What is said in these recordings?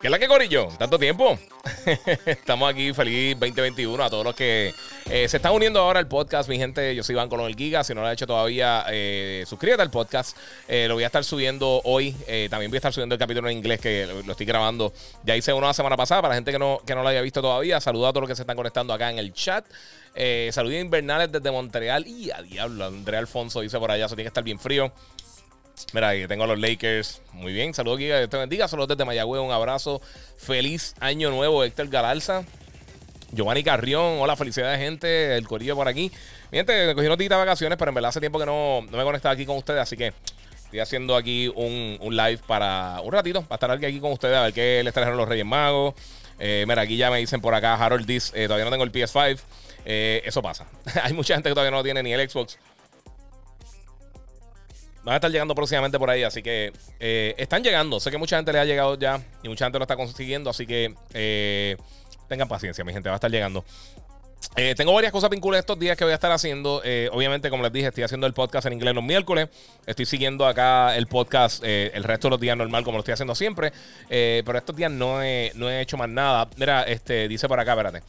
¿Qué es la que Corillo? ¿Tanto tiempo? Estamos aquí, feliz 2021 a todos los que eh, se están uniendo ahora al podcast, mi gente. Yo soy Iván Colón el Giga. Si no lo has hecho todavía, eh, suscríbete al podcast. Eh, lo voy a estar subiendo hoy. también voy a estar subiendo el capítulo en inglés que lo, estoy grabando. Ya hice uno la semana pasada. Para la gente que no, que no lo haya visto todavía, saludos a todos los que se están conectando acá en el chat. saludos invernales desde Montreal. Y a diablo, Andrea Alfonso dice por allá, eso tiene que estar bien frío. Mira, ahí tengo a los Lakers. Muy bien, saludos, Giga. te bendiga. Saludos desde Mayagüez. Un abrazo. Feliz año nuevo, Héctor Galarza. Giovanni Carrión, hola, felicidades, gente. El corillo por aquí. Mi gente, me cogí días de vacaciones, pero en verdad hace tiempo que no, no me conectaba aquí con ustedes, así que estoy haciendo aquí un, live para un ratito, para estar aquí con ustedes, a ver qué les trajeron los Reyes Magos. Eh, mira, aquí ya me dicen por acá, Harold Dis, eh, todavía no tengo el PS5. Eh, eso pasa. Hay mucha gente que todavía no tiene ni el Xbox van a estar llegando próximamente por ahí, así que eh, están llegando. Sé que mucha gente le ha llegado ya y mucha gente lo está consiguiendo, así que eh, tengan paciencia, mi gente, va a estar llegando. Eh, tengo varias cosas vinculadas estos días que voy a estar haciendo. obviamente, como les dije, estoy haciendo el podcast en inglés los miércoles. Estoy siguiendo acá el podcast el resto de los días normal, como lo estoy haciendo siempre. pero estos días no he, no he hecho más nada. Mira, este, dice por acá, espérate.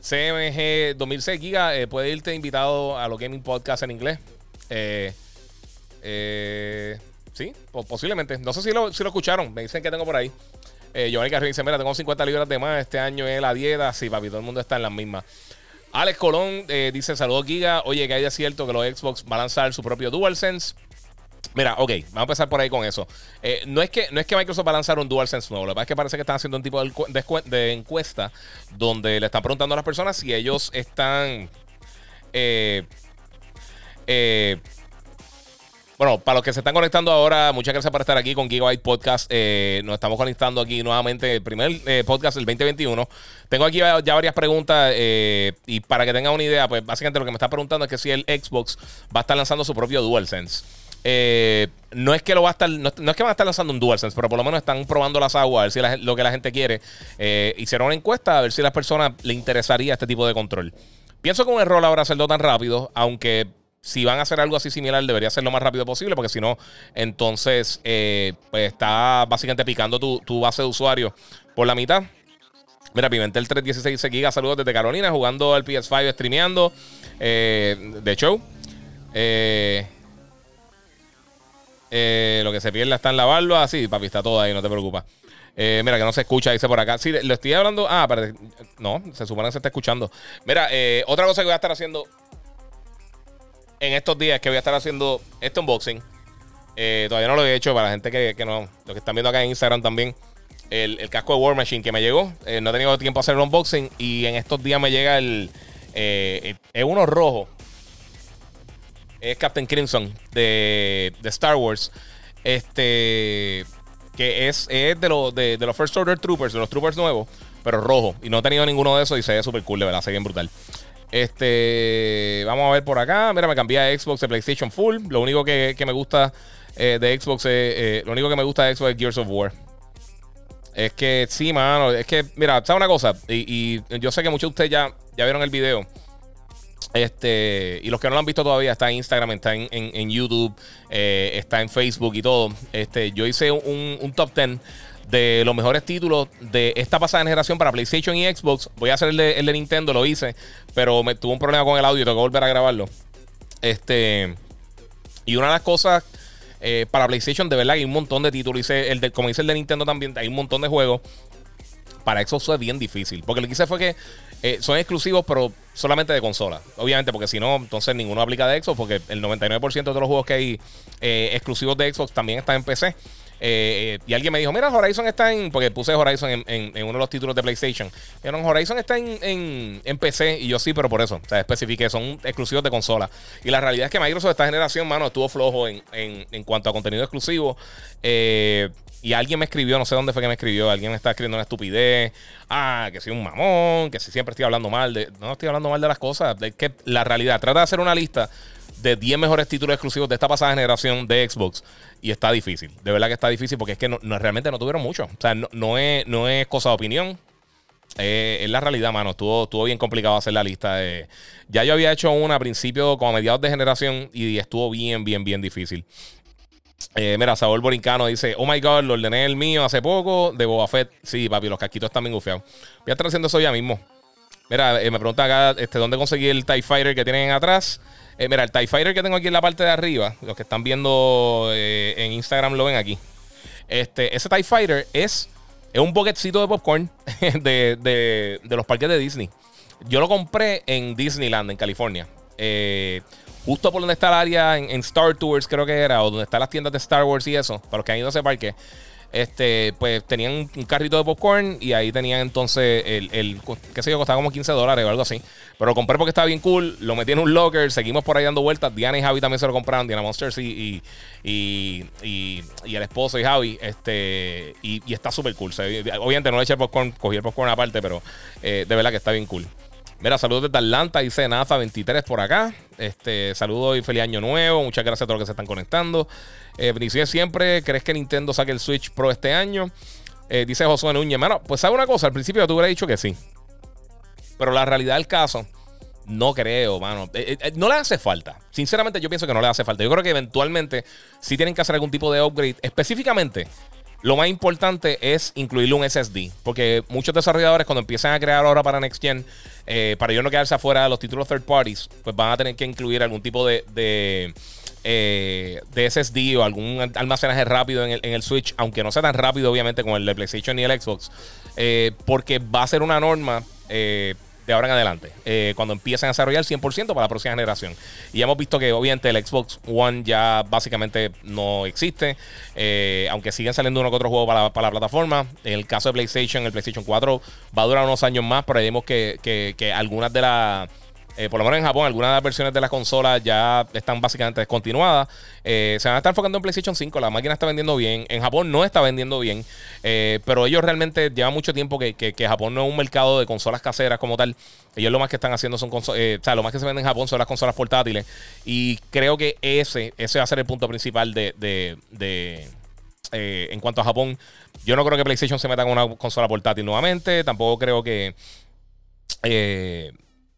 CMG 2006 Giga, puede irte invitado a los gaming podcasts en inglés. Eh, eh, sí, posiblemente. No sé si lo, si lo escucharon. Me dicen que tengo por ahí. Eh, Giovanni Carrillo dice: Mira, tengo 50 libras de más. Este año es la dieta. Sí, papi, todo el mundo está en las mismas. Alex Colón eh, dice: Saludos, Giga. Oye, que hay de cierto que los Xbox van a lanzar su propio DualSense. Mira, ok, vamos a empezar por ahí con eso. Eh, no, es que, no es que Microsoft va a lanzar un DualSense nuevo, lo que pasa es que parece que están haciendo un tipo de, de encuesta donde le están preguntando a las personas si ellos están eh, eh, bueno, para los que se están conectando ahora, muchas gracias por estar aquí con Gigabyte Podcast. Eh, nos estamos conectando aquí nuevamente, el primer eh, podcast del 2021. Tengo aquí ya varias preguntas eh, y para que tengan una idea, pues básicamente lo que me está preguntando es que si el Xbox va a estar lanzando su propio DualSense. no es que lo va a estar, no, es que van a estar lanzando un DualSense, pero por lo menos están probando las aguas, a ver si lo que la gente quiere. hicieron una encuesta a ver si a las personas le interesaría este tipo de control. Pienso que un error ahora hacerlo tan rápido, aunque si van a hacer algo así similar, debería ser lo más rápido posible, porque si no, entonces eh, pues está básicamente picando tu, base de usuarios por la mitad. Mira, Pimentel 316 gigas, saludos desde Carolina, jugando al PS5, streameando. Eh, de show. Eh, lo que se pierde está en la barba. Sí, papi, está todo ahí, no te preocupes. mira, que no se escucha, dice por acá. Sí, lo estoy hablando. Ah, pero no, se supone que se está escuchando. Mira, otra cosa que voy a estar haciendo en estos días que voy a estar haciendo este unboxing. Eh, todavía no lo he hecho para la gente que, no, los que están viendo acá en Instagram también. El, casco de War Machine que me llegó. Eh, no he tenido tiempo a hacer el unboxing. Y en estos días me llega el. Eh, es uno rojo. Es Captain Crimson de, Star Wars. Este. Que es, es de, los de, los First Order Troopers, de los Troopers nuevos. Pero rojo. Y no he tenido ninguno de esos y se ve súper cool, de verdad. Se ve bien brutal. Este, vamos a ver por acá. Mira, me cambié a Xbox de PlayStation Full. Lo único que, me gusta eh, de Xbox es, eh, lo único que me gusta de Xbox es Gears of War. Es que sí, mano. Es que, mira, ¿sabes una cosa? Y, yo sé que muchos de ustedes ya, ya vieron el video. Este, y los que no lo han visto todavía, está en Instagram, está en, YouTube, eh, está en Facebook y todo. Este, yo hice un, un top 10 de los mejores títulos de esta pasada generación para PlayStation y Xbox. Voy a hacer el de, Nintendo, lo hice, pero me tuvo un problema con el audio y tengo que volver a grabarlo. Este. Y una de las cosas eh, para PlayStation, de verdad, hay un montón de títulos. Hice el de, como dice el de Nintendo también, hay un montón de juegos. Para Xbox es bien difícil. Porque lo que hice fue que eh, son exclusivos, pero solamente de consola. Obviamente, porque si no, entonces ninguno aplica de Xbox. Porque el 99% de los juegos que hay eh, exclusivos de Xbox también están en PC. Eh, y alguien me dijo, mira, Horizon está en. Porque puse Horizon en, uno de los títulos de PlayStation. Horizon está en, PC. Y yo sí, pero por eso. O sea, especifique, son exclusivos de consola. Y la realidad es que Microsoft esta generación, mano, estuvo flojo en, en cuanto a contenido exclusivo. Eh, y alguien me escribió, no sé dónde fue que me escribió, alguien me está escribiendo una estupidez. Ah, que soy un mamón, que si siempre estoy hablando mal de. No estoy hablando mal de las cosas. De que la realidad. Trata de hacer una lista de 10 mejores títulos exclusivos de esta pasada generación de Xbox. Y está difícil. De verdad que está difícil porque es que no, realmente no tuvieron mucho. O sea, no, es, no es cosa de opinión. Eh, es la realidad, mano. Estuvo, estuvo bien complicado hacer la lista. De... Ya yo había hecho una a principio, como a mediados de generación, y estuvo bien, bien, bien difícil. Eh, mira, Saúl Borincano dice: Oh my god, lo ordené el mío hace poco de Boba Fett. Sí, papi, los casquitos están bien gufiados. Voy a estar haciendo eso ya mismo. Mira, eh, me pregunta acá este, dónde conseguí el TIE Fighter que tienen atrás. Eh, mira, el TIE Fighter que tengo aquí en la parte de arriba, los que están viendo en Instagram lo ven aquí. Este, ese TIE Fighter es, es un bucketcito de popcorn de, de, de los parques de Disney. Yo lo compré en Disneyland, en California. Eh justo por donde está el área en, Star Tours, creo que era, o donde están las tiendas de Star Wars y eso, para los que han ido a ese parque. Este, pues tenían un carrito de popcorn y ahí tenían entonces el, el qué sé yo, costaba como 15 dólares o algo así. Pero lo compré porque estaba bien cool, lo metí en un locker, seguimos por ahí dando vueltas. Diana y Javi también se lo compraron, Diana Monsters y, y, y, el esposo y Javi. Este, y, está súper cool. obviamente no le eché el popcorn, cogí el popcorn aparte, pero eh, de verdad que está bien cool. Mira, saludos desde Atlanta, dice NASA23 por acá. Este, saludos y feliz año nuevo. Muchas gracias a todos los que se están conectando. Eh, siempre. ¿Crees que Nintendo saque el Switch Pro este año? Eh, dice Josué Núñez. Mano, pues sabe una cosa, al principio yo te hubiera dicho que sí. Pero la realidad del caso, no creo, mano. Eh, eh, no le hace falta. Sinceramente, yo pienso que no le hace falta. Yo creo que eventualmente sí tienen que hacer algún tipo de upgrade. Específicamente lo más importante es incluirle un SSD, porque muchos desarrolladores cuando empiezan a crear ahora para Next Gen, eh, para ellos no quedarse afuera de los títulos third parties, pues van a tener que incluir algún tipo de, de, eh, SSD o algún almacenaje rápido en el, Switch, aunque no sea tan rápido obviamente como el de PlayStation y el Xbox, eh, porque va a ser una norma de ahora en adelante, eh, cuando empiecen a desarrollar 100% para la próxima generación. Y hemos visto que obviamente el Xbox One ya básicamente no existe, eh, aunque siguen saliendo uno que otro juego para, la plataforma. En el caso de PlayStation, el PlayStation 4 va a durar unos años más, pero vemos que, que, que algunas de las eh, por lo menos en Japón, algunas de versiones de las consolas ya están básicamente descontinuadas. Eh, se van a estar enfocando en PlayStation 5. La máquina está vendiendo bien. En Japón no está vendiendo bien. Eh, pero ellos realmente llevan mucho tiempo que, Japón no es un mercado de consolas caseras como tal. Ellos lo más que están haciendo son consolas. o sea, lo más que se vende en Japón son las consolas portátiles. Y creo que ese, ese va a ser el punto principal de. de, en cuanto a Japón, yo no creo que PlayStation se meta con una consola portátil nuevamente. Tampoco creo que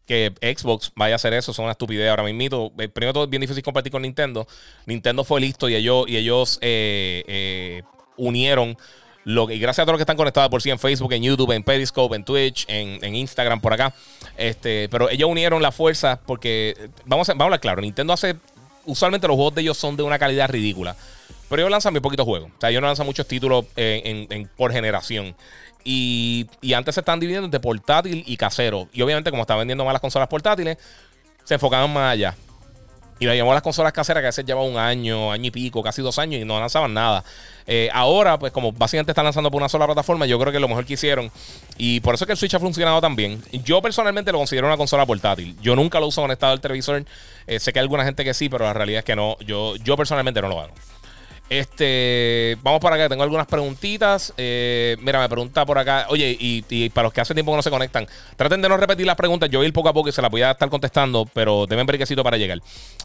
que Xbox vaya a hacer eso, son una estupidez ahora mismo. Eh, primero todo es bien difícil compartir con Nintendo. Nintendo fue listo y ellos, y ellos eh, eh, unieron lo y gracias a todos los que están conectados por sí en Facebook, en YouTube, en Periscope, en Twitch, en, Instagram, por acá. Este, pero ellos unieron la fuerza porque, vamos a, vamos a hablar claro, Nintendo hace, usualmente los juegos de ellos son de una calidad ridícula. Pero ellos lanzan muy poquitos juegos. O sea, ellos no lanzan muchos títulos por generación. Y, antes se están dividiendo entre portátil y casero. Y obviamente, como están vendiendo más las consolas portátiles, se enfocaban más allá. Y le llamó las consolas caseras que a veces lleva un año, año y pico, casi dos años y no lanzaban nada. Eh, ahora, pues como básicamente están lanzando por una sola plataforma, yo creo que lo mejor que hicieron. Y por eso es que el Switch ha funcionado tan bien. Yo personalmente lo considero una consola portátil. Yo nunca lo uso conectado al televisor. Eh, sé que hay alguna gente que sí, pero la realidad es que no. Yo, yo personalmente no lo hago. Este, vamos para acá, tengo algunas preguntitas. Eh, mira, me pregunta por acá, oye, y, para los que hace tiempo que no se conectan, traten de no repetir las preguntas. Yo voy a ir poco a poco y se las voy a estar contestando, pero denme briquecito para llegar.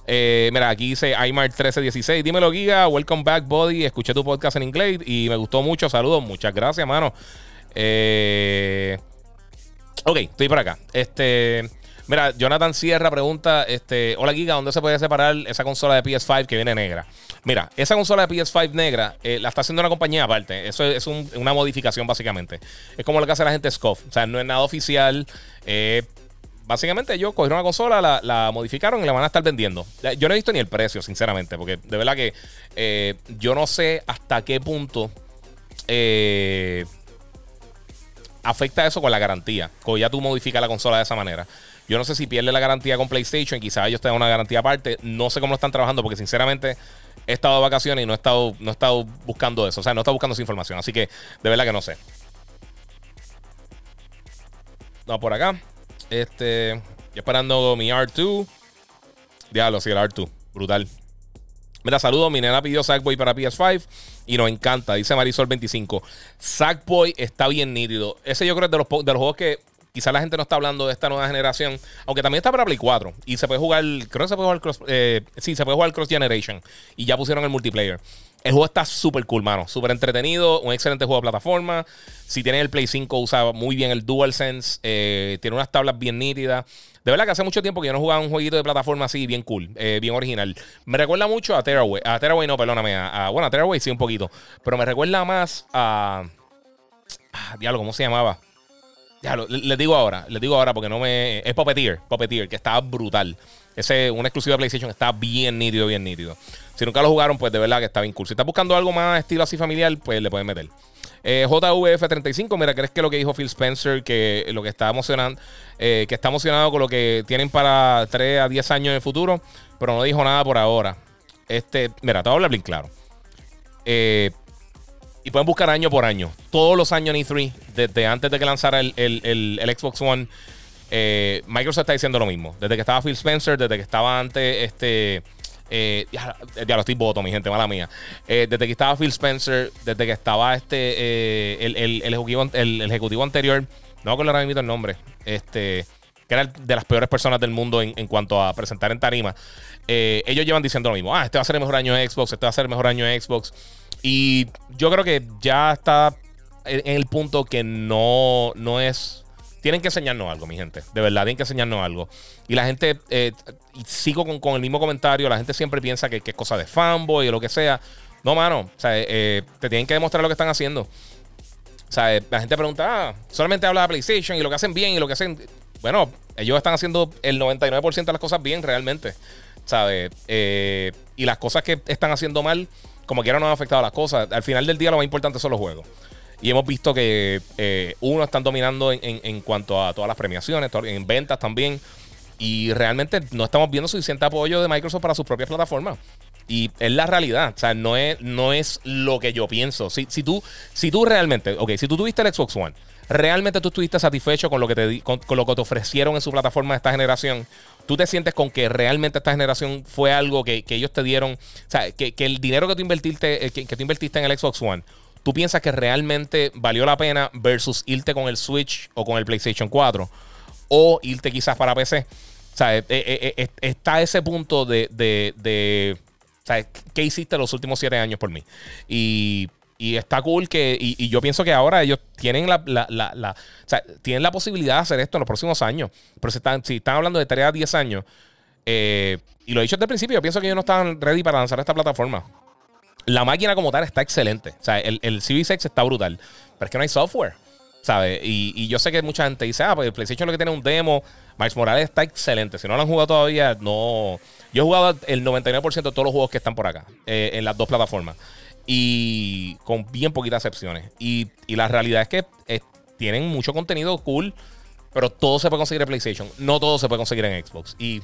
Eh, mira, aquí dice Aymar1316, dímelo, Giga, welcome back, Body. Escuché tu podcast en inglés y me gustó mucho. Saludos, muchas gracias, mano. Eh, ok, estoy por acá. Este. Mira, Jonathan Sierra pregunta, este, hola Giga, ¿dónde se puede separar esa consola de PS5 que viene negra? Mira, esa consola de PS5 negra eh, la está haciendo una compañía aparte. Eso es, una modificación básicamente. Es como lo que hace la gente Scoff. O sea, no es nada oficial. Eh, básicamente ellos cogieron una consola, la, modificaron y la van a estar vendiendo. Yo no he visto ni el precio, sinceramente, porque de verdad que eh, yo no sé hasta qué punto afecta eso con la garantía. Cuando ya tú modificas la consola de esa manera. Yo no sé si pierde la garantía con PlayStation, quizás ellos tengan una garantía aparte. No sé cómo lo están trabajando porque sinceramente he estado de vacaciones y no he estado, no he estado buscando eso. O sea, no he estado buscando esa información. Así que de verdad que no sé. No, por acá. Este. esperando mi R2. Diablo, sí, el R2. Brutal. Mira, saludos. Mi nena pidió Sackboy para PS5 y nos encanta. Dice Marisol 25. Sackboy está bien nítido. Ese yo creo es de los, de los juegos que quizá la gente no está hablando de esta nueva generación. Aunque también está para Play 4. Y se puede jugar. Creo que se puede jugar cross. Eh, sí, se puede jugar Cross Generation. Y ya pusieron el multiplayer. El juego está súper cool, mano. Súper entretenido. Un excelente juego de plataforma. Si tienes el Play 5, usa muy bien el DualSense. Eh, tiene unas tablas bien nítidas. De verdad que hace mucho tiempo que yo no jugaba un jueguito de plataforma así, bien cool, eh, bien original. Me recuerda mucho a Tearaway. A Tearaway no, perdóname. A, bueno, a Tearaway sí un poquito. Pero me recuerda más a... Ah, diablo, ¿cómo se llamaba? Diablo, les digo ahora. Les digo ahora porque no me... Es Puppeteer. Puppeteer, que estaba brutal. Ese, un exclusivo de PlayStation, está bien nítido, bien nítido. Si nunca lo jugaron, pues de verdad que está bien cool. Si estás buscando algo más estilo así familiar, pues le pueden meter. Eh, JVF35, mira, ¿crees que lo que dijo Phil Spencer, que lo que está emocionando, eh, que está emocionado con lo que tienen para 3 a 10 años en el futuro, pero no dijo nada por ahora? Este, mira, te voy a hablar bien claro. Eh, y pueden buscar año por año. Todos los años en E3, desde antes de que lanzara el, el Xbox One, eh, Microsoft está diciendo lo mismo. Desde que estaba Phil Spencer, desde que estaba antes este. Eh, ya, lo estoy voto, mi gente, mala mía. Eh, desde que estaba Phil Spencer, desde que estaba este el, el, ejecutivo, el, ejecutivo anterior, no con ahora mismo el nombre, este, que era de las peores personas del mundo en, cuanto a presentar en tarima. ellos llevan diciendo lo mismo. Ah, este va a ser el mejor año de Xbox, este va a ser el mejor año de Xbox. Y yo creo que ya está en el punto que no, no es tienen que enseñarnos algo, mi gente. De verdad, tienen que enseñarnos algo. Y la gente, eh, sigo con, el mismo comentario, la gente siempre piensa que, es cosa de fanboy o lo que sea. No, mano, sea, eh, te tienen que demostrar lo que están haciendo. Eh, la gente pregunta, ah, solamente habla de PlayStation y lo que hacen bien y lo que hacen... Bueno, ellos están haciendo el 99% de las cosas bien realmente. ¿Sabes? y las cosas que están haciendo mal, como quiera, no han afectado las cosas. Al final del día, lo más importante son los juegos. Y hemos visto que eh, uno están dominando en, cuanto a todas las premiaciones, en ventas también. Y realmente no estamos viendo suficiente apoyo de Microsoft para sus propias plataformas. Y es la realidad. O sea, no es, no es lo que yo pienso. Si, si, tú, si tú realmente, ok, si tú tuviste el Xbox One, realmente tú estuviste satisfecho con lo que te, con, lo que te ofrecieron en su plataforma de esta generación, tú te sientes con que realmente esta generación fue algo que, ellos te dieron. O sea, que, el dinero que tú invertiste, eh, que, que tú invertiste en el Xbox One ¿Tú piensas que realmente valió la pena versus irte con el Switch o con el PlayStation 4? O irte quizás para PC. O sea, eh, eh, está ese punto de, de, ¿qué hiciste los últimos siete años por mí? Y, está cool que, y, yo pienso que ahora ellos tienen la, tienen la posibilidad de hacer esto en los próximos años. Pero si están, si están hablando de tareas 10 años, y lo he dicho desde el principio, yo pienso que ellos no estaban ready para lanzar esta plataforma. La máquina como tal está excelente. O sea, el, el CV6 está brutal. Pero es que no hay software. ¿Sabes? Y, yo sé que mucha gente dice, ah, pues el PlayStation lo que tiene un demo. Miles Morales está excelente. Si no lo han jugado todavía, no. Yo he jugado el 99% de todos los juegos que están por acá, eh, en las dos plataformas. Y con bien poquitas excepciones. Y, la realidad es que eh, tienen mucho contenido cool, pero todo se puede conseguir en PlayStation. No todo se puede conseguir en Xbox. Y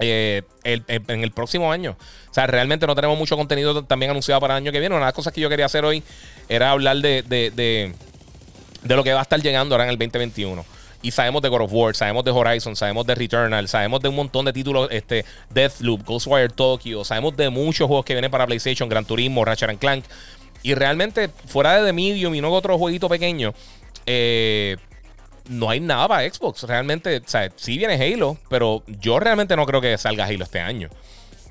eh, en el próximo año. O sea, realmente no tenemos mucho contenido también anunciado para el año que viene. Una de las cosas que yo quería hacer hoy era hablar de, de, de, lo que va a estar llegando ahora en el 2021. Y sabemos de God of War, sabemos de Horizon, sabemos de Returnal, sabemos de un montón de títulos, este, Deathloop, Ghostwire Tokyo, sabemos de muchos juegos que vienen para PlayStation, Gran Turismo, Ratchet Clank. Y realmente, fuera de The Medium y no otro jueguito pequeño, eh, no hay nada para Xbox. Realmente, o sea, sí viene Halo, pero yo realmente no creo que salga Halo este año.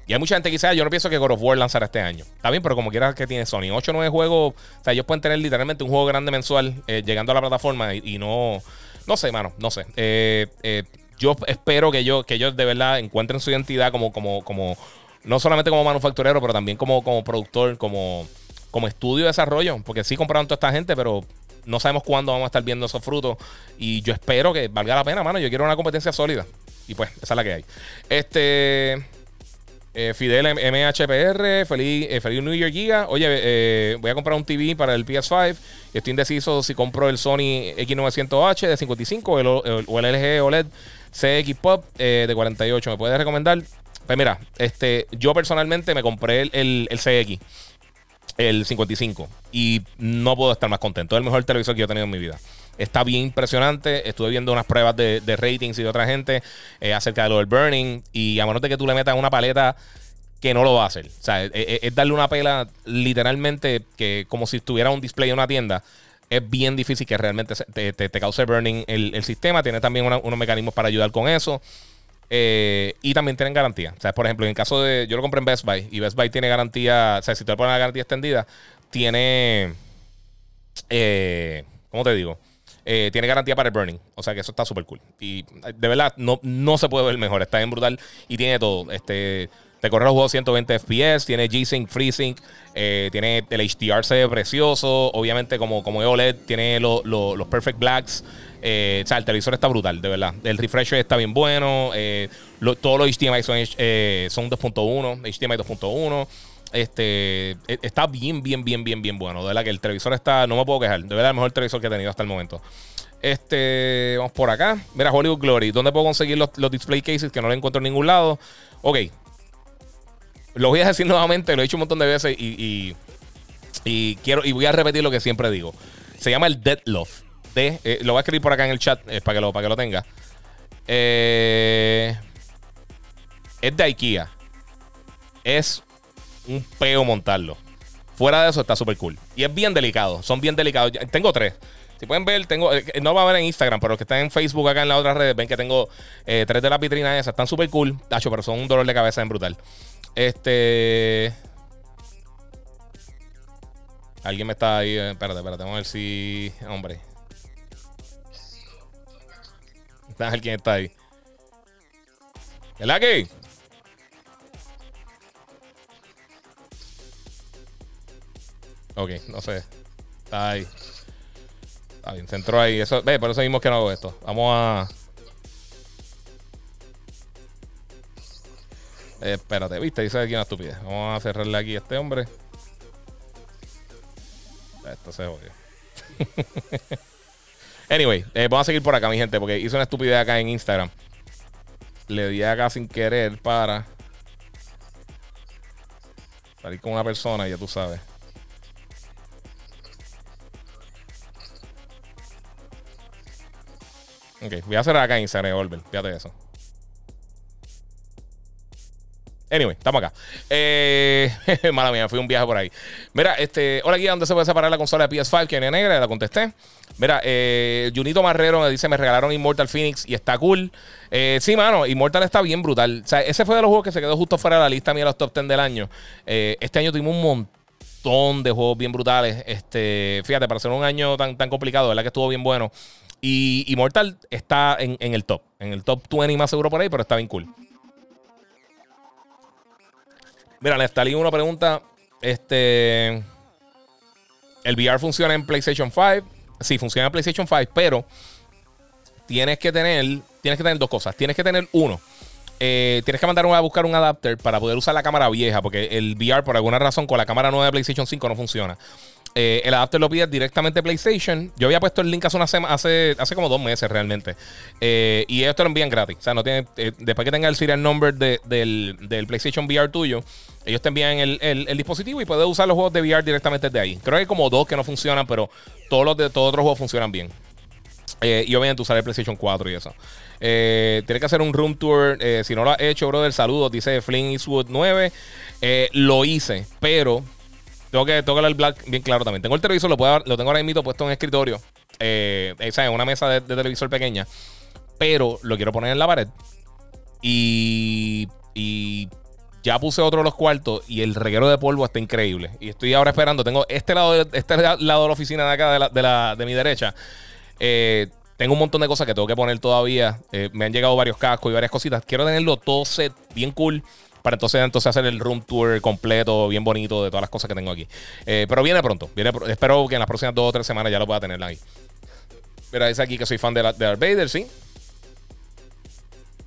Y hay mucha gente que dice, ah, yo no pienso que God of War lanzará este año. Está bien, pero como quiera que tiene Sony, 8 o 9 juegos, o sea, ellos pueden tener literalmente un juego grande mensual eh, llegando a la plataforma y, no, no sé, mano, no sé. Eh, eh, yo espero que, yo, que ellos de verdad encuentren su identidad como, como, como, no solamente como manufacturero, pero también como, como productor, como, como estudio de desarrollo, porque sí compraron toda esta gente, pero no sabemos cuándo vamos a estar viendo esos frutos. Y yo espero que valga la pena, mano. Yo quiero una competencia sólida. Y pues, esa es la que hay. Este. Eh, Fidel MHPR, feliz, eh, feliz New Year Giga. Oye, eh, voy a comprar un TV para el PS5. Estoy indeciso si compro el Sony X900H de 55 o el, o el LG OLED CX Pop de 48. ¿Me puedes recomendar? Pues mira, este, yo personalmente me compré el, el, el CX, el 55, y no puedo estar más contento. Es el mejor televisor que yo he tenido en mi vida. Está bien impresionante. Estuve viendo unas pruebas de, ratings y de otra gente eh, acerca de lo del burning. Y a menos de que tú le metas una paleta que no lo va a hacer. O sea, es, darle una pela literalmente que como si estuviera un display en una tienda. Es bien difícil que realmente te, te, cause burning el, sistema. Tiene también unos mecanismos para ayudar con eso. Eh, y también tienen garantía. O sea, por ejemplo, en el caso de. Yo lo compré en Best Buy. Y Best Buy tiene garantía. O sea, si te pones la garantía extendida, tiene. Eh, ¿Cómo te digo? Eh, tiene garantía para el burning. O sea que eso está súper cool. Y de verdad, no, no se puede ver mejor. Está bien brutal y tiene todo. Este. Te corre los juegos 120 FPS, tiene G-Sync, FreeSync, eh, tiene el HDR se precioso. Obviamente, como, como OLED, tiene los Perfect Blacks. Eh, o sea, el televisor está brutal, de verdad. El refresh está bien bueno. todos los HDMI son, son 2.1, HDMI 2.1. Este e, está bien, bien, bien, bien, bien bueno. De verdad que el televisor está, no me puedo quejar. De verdad, el mejor televisor que he tenido hasta el momento. Este, vamos por acá. Mira, Hollywood Glory. ¿Dónde puedo conseguir los, display cases que no lo encuentro en ningún lado? Ok. Lo voy a decir nuevamente, lo he dicho un montón de veces y, y, quiero y voy a repetir lo que siempre digo. Se llama el Dead Love. De, eh, lo voy a escribir por acá en el chat eh, para, que lo, para que lo tenga. Eh, es de IKEA. Es un peo montarlo. Fuera de eso está súper cool. Y es bien delicado. Son bien delicados. Tengo tres. Si pueden ver, tengo. Eh, no va a ver en Instagram, pero los que están en Facebook acá en las otras redes ven que tengo eh, tres de las vitrinas esas. Están súper cool. Tacho, pero son un dolor de cabeza en brutal. Este. Alguien me está ahí. Eh, espérate, espérate. Vamos a ver si. Hombre. A ver quién está ahí. ¿El que? Ok, no sé. Está ahí. Está bien, se entró ahí. Ve, por eso mismo que no hago esto. Vamos a. Eh, espérate, viste, dice aquí una estupidez. Vamos a cerrarle aquí a este hombre. Esto se jodió. anyway, eh, vamos a seguir por acá, mi gente, porque hice una estupidez acá en Instagram. Le di acá sin querer para salir con una persona, ya tú sabes. Ok, voy a cerrar acá en Instagram, Volver. Fíjate eso. Anyway, estamos acá. Eh, mala mía, fui un viaje por ahí. Mira, este, hola aquí, ¿dónde se puede separar la consola de PS5? Que negra, la contesté. Mira, eh, Junito Marrero me dice: Me regalaron Immortal Phoenix y está cool. Eh, sí, mano, Immortal está bien brutal. O sea, ese fue de los juegos que se quedó justo fuera de la lista mía de los top 10 del año. Eh, este año tuvimos un montón de juegos bien brutales. Este, fíjate, para ser un año tan, tan complicado, ¿verdad? Que estuvo bien bueno. Y Immortal está en, el top. En el top 20 más seguro por ahí, pero está bien cool. Mira, Nestalí una pregunta. Este. ¿El VR funciona en PlayStation 5? Sí, funciona en PlayStation 5, pero tienes que tener. Tienes que tener dos cosas. Tienes que tener uno. Eh, tienes que mandar a buscar un adapter para poder usar la cámara vieja, porque el VR, por alguna razón, con la cámara nueva de PlayStation 5 no funciona. Eh, el adapter lo pides directamente PlayStation. Yo había puesto el link hace, una hace, hace como dos meses realmente. Eh, y ellos te lo envían gratis. O sea, no tiene, eh, después que tenga el serial number del, PlayStation VR tuyo, ellos te envían el, dispositivo y puedes usar los juegos de VR directamente desde ahí. Creo que hay como dos que no funcionan, pero todos los de todos otros juegos funcionan bien. y obviamente usar el PlayStation 4 y eso. Tienes que hacer un room tour. si no lo has hecho, brother, saludos. Dice Flynn Eastwood 9. lo hice, pero tengo que, tengo el black bien claro también. Tengo el televisor, lo, puedo, lo tengo ahora mismo puesto en escritorio. Eh, en una mesa de, televisor pequeña. Pero lo quiero poner en la pared. Y, ya puse otro de los cuartos y el reguero de polvo está increíble. Y estoy ahora esperando. Tengo este lado de, este lado de la oficina de acá, de, la, de mi derecha. Eh, tengo un montón de cosas que tengo que poner todavía. Eh, me han llegado varios cascos y varias cositas. Quiero tenerlo todo set bien cool para entonces, entonces hacer el room tour completo, bien bonito de todas las cosas que tengo aquí. Eh, pero viene pronto. Viene, espero que en las próximas dos o tres semanas ya lo pueda tener ahí. Mira, dice aquí que soy fan de, la, de Darth sí.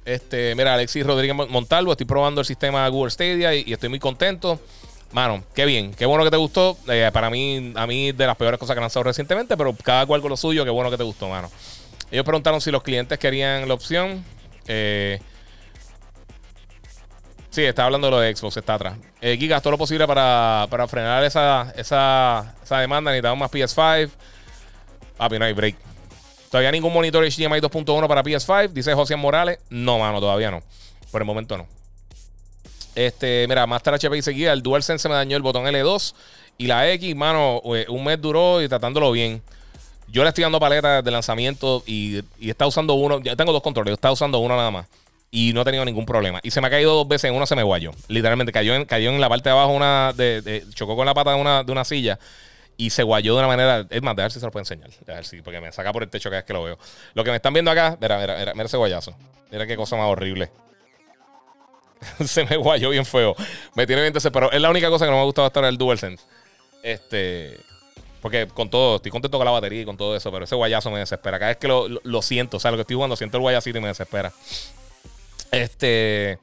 Este, mira, Alexis Rodríguez Montalvo, estoy probando el sistema Google Stadia y, estoy muy contento. Mano, qué bien, qué bueno que te gustó. Eh, para mí, a mí de las peores cosas que han lanzado recientemente, pero cada cual con lo suyo, qué bueno que te gustó, mano. Ellos preguntaron si los clientes querían la opción. Eh, sí, está hablando de lo de Xbox, está atrás. Eh, Gigas, todo lo posible para, frenar esa, esa, esa demanda. Necesitamos más PS5. Papi, no hay break. ¿Todavía ningún monitor HDMI 2.1 para PS5? Dice José Morales. No, mano, todavía no. Por el momento no. Este, mira, Master HP seguía. El DualSense me dañó el botón L2 y la X, mano, eh, un mes duró y tratándolo bien. Yo le estoy dando paletas de lanzamiento y, y está usando uno. Ya tengo dos controles, estaba usando uno nada más. Y no he tenido ningún problema. Y se me ha caído dos veces, en uno se me guayó. Literalmente cayó en, cayó en la parte de abajo una. De, chocó con la pata de una, de una silla y se guayó de una manera. Es más, de ver si se lo puedo enseñar. De ver si, porque me saca por el techo cada vez que lo veo. Lo que me están viendo acá, mira, mira, mira, ese guayazo. Mira qué cosa más horrible. se me guayó bien feo. Me tiene bien desesperado. Es la única cosa que no me ha gustado hasta ahora el DualSense. Este. Porque con todo, estoy contento con la batería y con todo eso, pero ese guayazo me desespera. Cada vez que lo, lo, siento, o sea, lo que estoy jugando, siento el guayacito y me desespera. Este.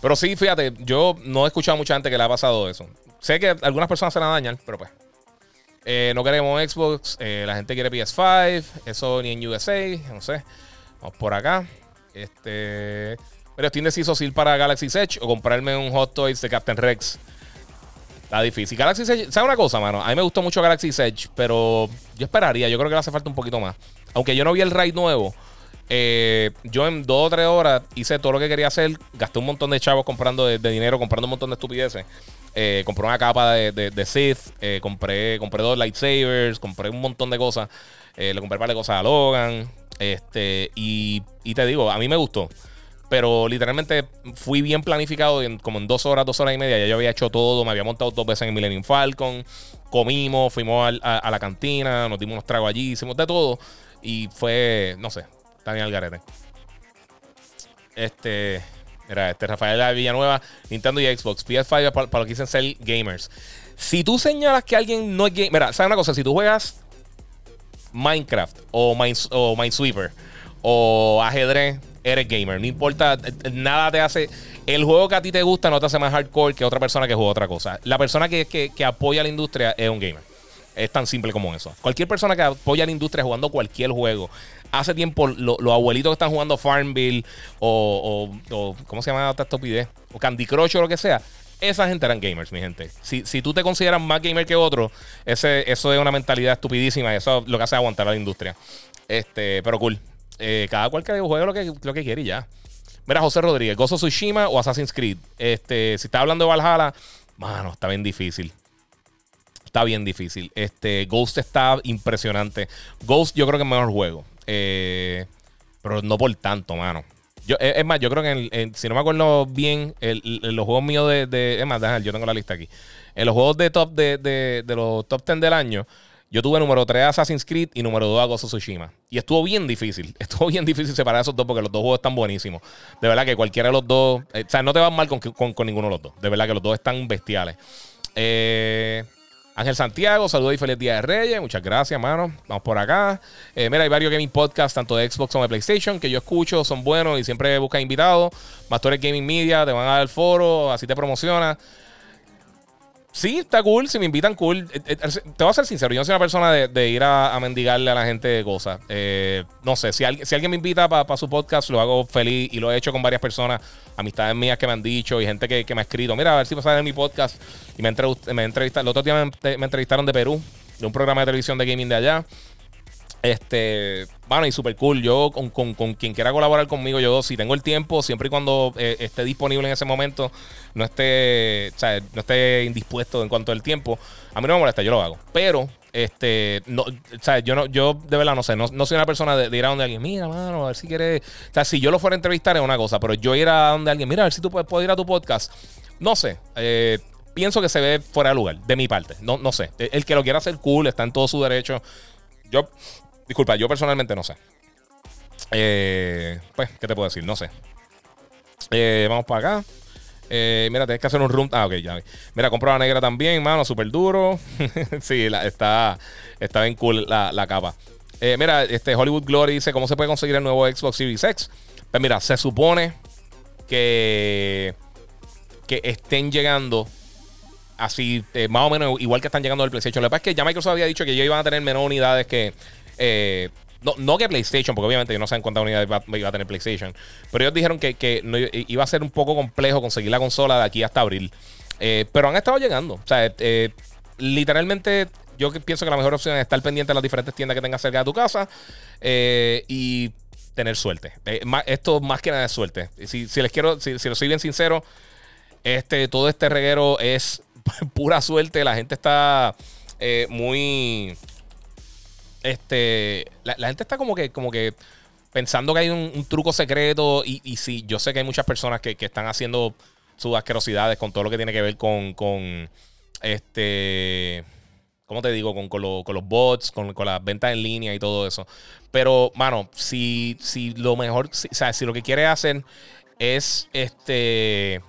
Pero sí, fíjate, yo no he escuchado a mucha gente que le ha pasado eso. Sé que algunas personas se la dañan, pero pues eh, no queremos Xbox, eh, la gente quiere PS5, eso ni en USA, no sé. Vamos por acá. Este, pero estoy indeciso si ir para Galaxy Edge o comprarme un Hot Toys de Captain Rex. Está difícil. Galaxy Edge, ¿sabes una cosa, mano? A mí me gustó mucho Galaxy Edge, pero yo esperaría, yo creo que le hace falta un poquito más. Aunque yo no vi el raid nuevo, eh, yo en dos o tres horas hice todo lo que quería hacer, gasté un montón de chavos comprando de dinero, comprando un montón de estupideces. Eh, compré una capa de, Sith, eh, compré, compré dos lightsabers, compré un montón de cosas. Le compré un par de cosas a Logan. Este, y, te digo, a mí me gustó. Pero literalmente fui bien planificado, en, como en dos horas, dos horas y media. Ya yo había hecho todo, me había montado dos veces en Millennium Falcon. Comimos, fuimos a, la cantina, nos dimos unos tragos allí, hicimos de todo. Y fue, no sé, también al garete. Este. Mira, este Rafael Villanueva, Nintendo y Xbox, PS5 para, lo que dicen ser gamers. Si tú señalas que alguien no es gamer, mira, ¿sabes una cosa? Si tú juegas Minecraft o, o Minesweeper o ajedrez, eres gamer. No importa, nada te hace. El juego que a ti te gusta no te hace más hardcore que otra persona que juega otra cosa. La persona que, que, que apoya la industria es un gamer. Es tan simple como eso. Cualquier persona que apoya la industria jugando cualquier juego. Hace tiempo los abuelitos que están jugando Farmville o, ¿cómo se llama esta estupidez? O Candy Crush o lo que sea. Esa gente eran gamers, mi gente. Si, si tú te consideras más gamer que otro, ese, eso es una mentalidad estupidísima. Eso es lo que hace aguantar a la industria. Este, pero cool. Eh, cada cual que juegue lo que, lo que quiere y ya. Mira, José Rodríguez, Gozo Tsushima o Assassin's Creed. Este, si está hablando de Valhalla, mano, está bien difícil está bien difícil. Este, Ghost está impresionante. Ghost yo creo que es mejor juego. Eh, pero no por tanto, mano. Yo, es más, yo creo que si no me acuerdo bien, los juegos míos de, Es más, déjame, yo tengo la lista aquí. En los juegos de top de, de, los top 10 del año, yo tuve número 3 Assassin's Creed y número 2 a Ghost of Tsushima. Y estuvo bien difícil. Estuvo bien difícil separar esos dos porque los dos juegos están buenísimos. De verdad que cualquiera de los dos. Eh, o sea, no te vas mal con, con, con ninguno de los dos. De verdad que los dos están bestiales. Eh. Ángel Santiago, saludos y feliz día de Reyes. Muchas gracias, hermano. Vamos por acá. Eh, mira, hay varios gaming podcasts, tanto de Xbox como de PlayStation, que yo escucho, son buenos y siempre buscan invitados. Mastores Gaming Media, te van a dar el foro, así te promociona. Sí, está cool. Si me invitan, cool. Eh, eh, te voy a ser sincero. Yo no soy una persona de, ir a, mendigarle a la gente cosas. Eh, no sé, si, alguien, si alguien me invita para su podcast, lo hago feliz y lo he hecho con varias personas, amistades mías que me han dicho y gente que, me ha escrito. Mira, a ver si pasa en mi podcast. Y me, me entrevistaron. El otro día me, me entrevistaron de Perú, de un programa de televisión de gaming de allá. Este, bueno, y súper cool. Yo, con, quien quiera colaborar conmigo, yo, si tengo el tiempo, siempre y cuando eh, esté disponible en ese momento, no esté, o sea, no esté indispuesto en cuanto al tiempo, a mí no me molesta, yo lo hago. Pero, este, no, o sea, yo no, yo de verdad no sé, no, soy una persona de, ir a donde alguien, mira, mano, a ver si quieres. O sea, si yo lo fuera a entrevistar es una cosa, pero yo ir a donde alguien, mira, a ver si tú puedes, ir a tu podcast, no sé. Eh, pienso que se ve fuera de lugar, de mi parte. No, no sé. El que lo quiera hacer cool, está en todo su derecho. Yo Disculpa, yo personalmente no sé. Eh, pues, ¿qué te puedo decir? No sé. Eh, vamos para acá. Eh, mira, tienes que hacer un room. Ah, ok, ya. Mira, compro la negra también, mano, súper duro. sí, está, está bien cool la, capa. mira, este Hollywood Glory dice: ¿Cómo se puede conseguir el nuevo Xbox Series X? Pues mira, se supone que, que estén llegando así, eh, más o menos igual que están llegando del PlayStation. Lo que pasa es que ya Microsoft había dicho que ellos iban a tener menos unidades que. Eh, no, no, que PlayStation, porque obviamente no saben cuántas unidades iba, a tener PlayStation. Pero ellos dijeron que, iba a ser un poco complejo conseguir la consola de aquí hasta abril. Eh, pero han estado llegando. O sea, literalmente yo pienso que la mejor opción es estar pendiente de las diferentes tiendas que tengas cerca de tu casa y tener suerte. esto más que nada es suerte. Si, les quiero, si, si lo soy bien sincero, este, todo este reguero es pura suerte. La gente está eh, muy. Este. La, gente está como que, como que pensando que hay un, truco secreto. Y, y, sí, yo sé que hay muchas personas que, están haciendo sus asquerosidades con todo lo que tiene que ver con. con este. ¿Cómo te digo? Con, con, los bots, con, las ventas en línea y todo eso. Pero, mano, si, si lo mejor. o sea, si lo que quieres hacer es este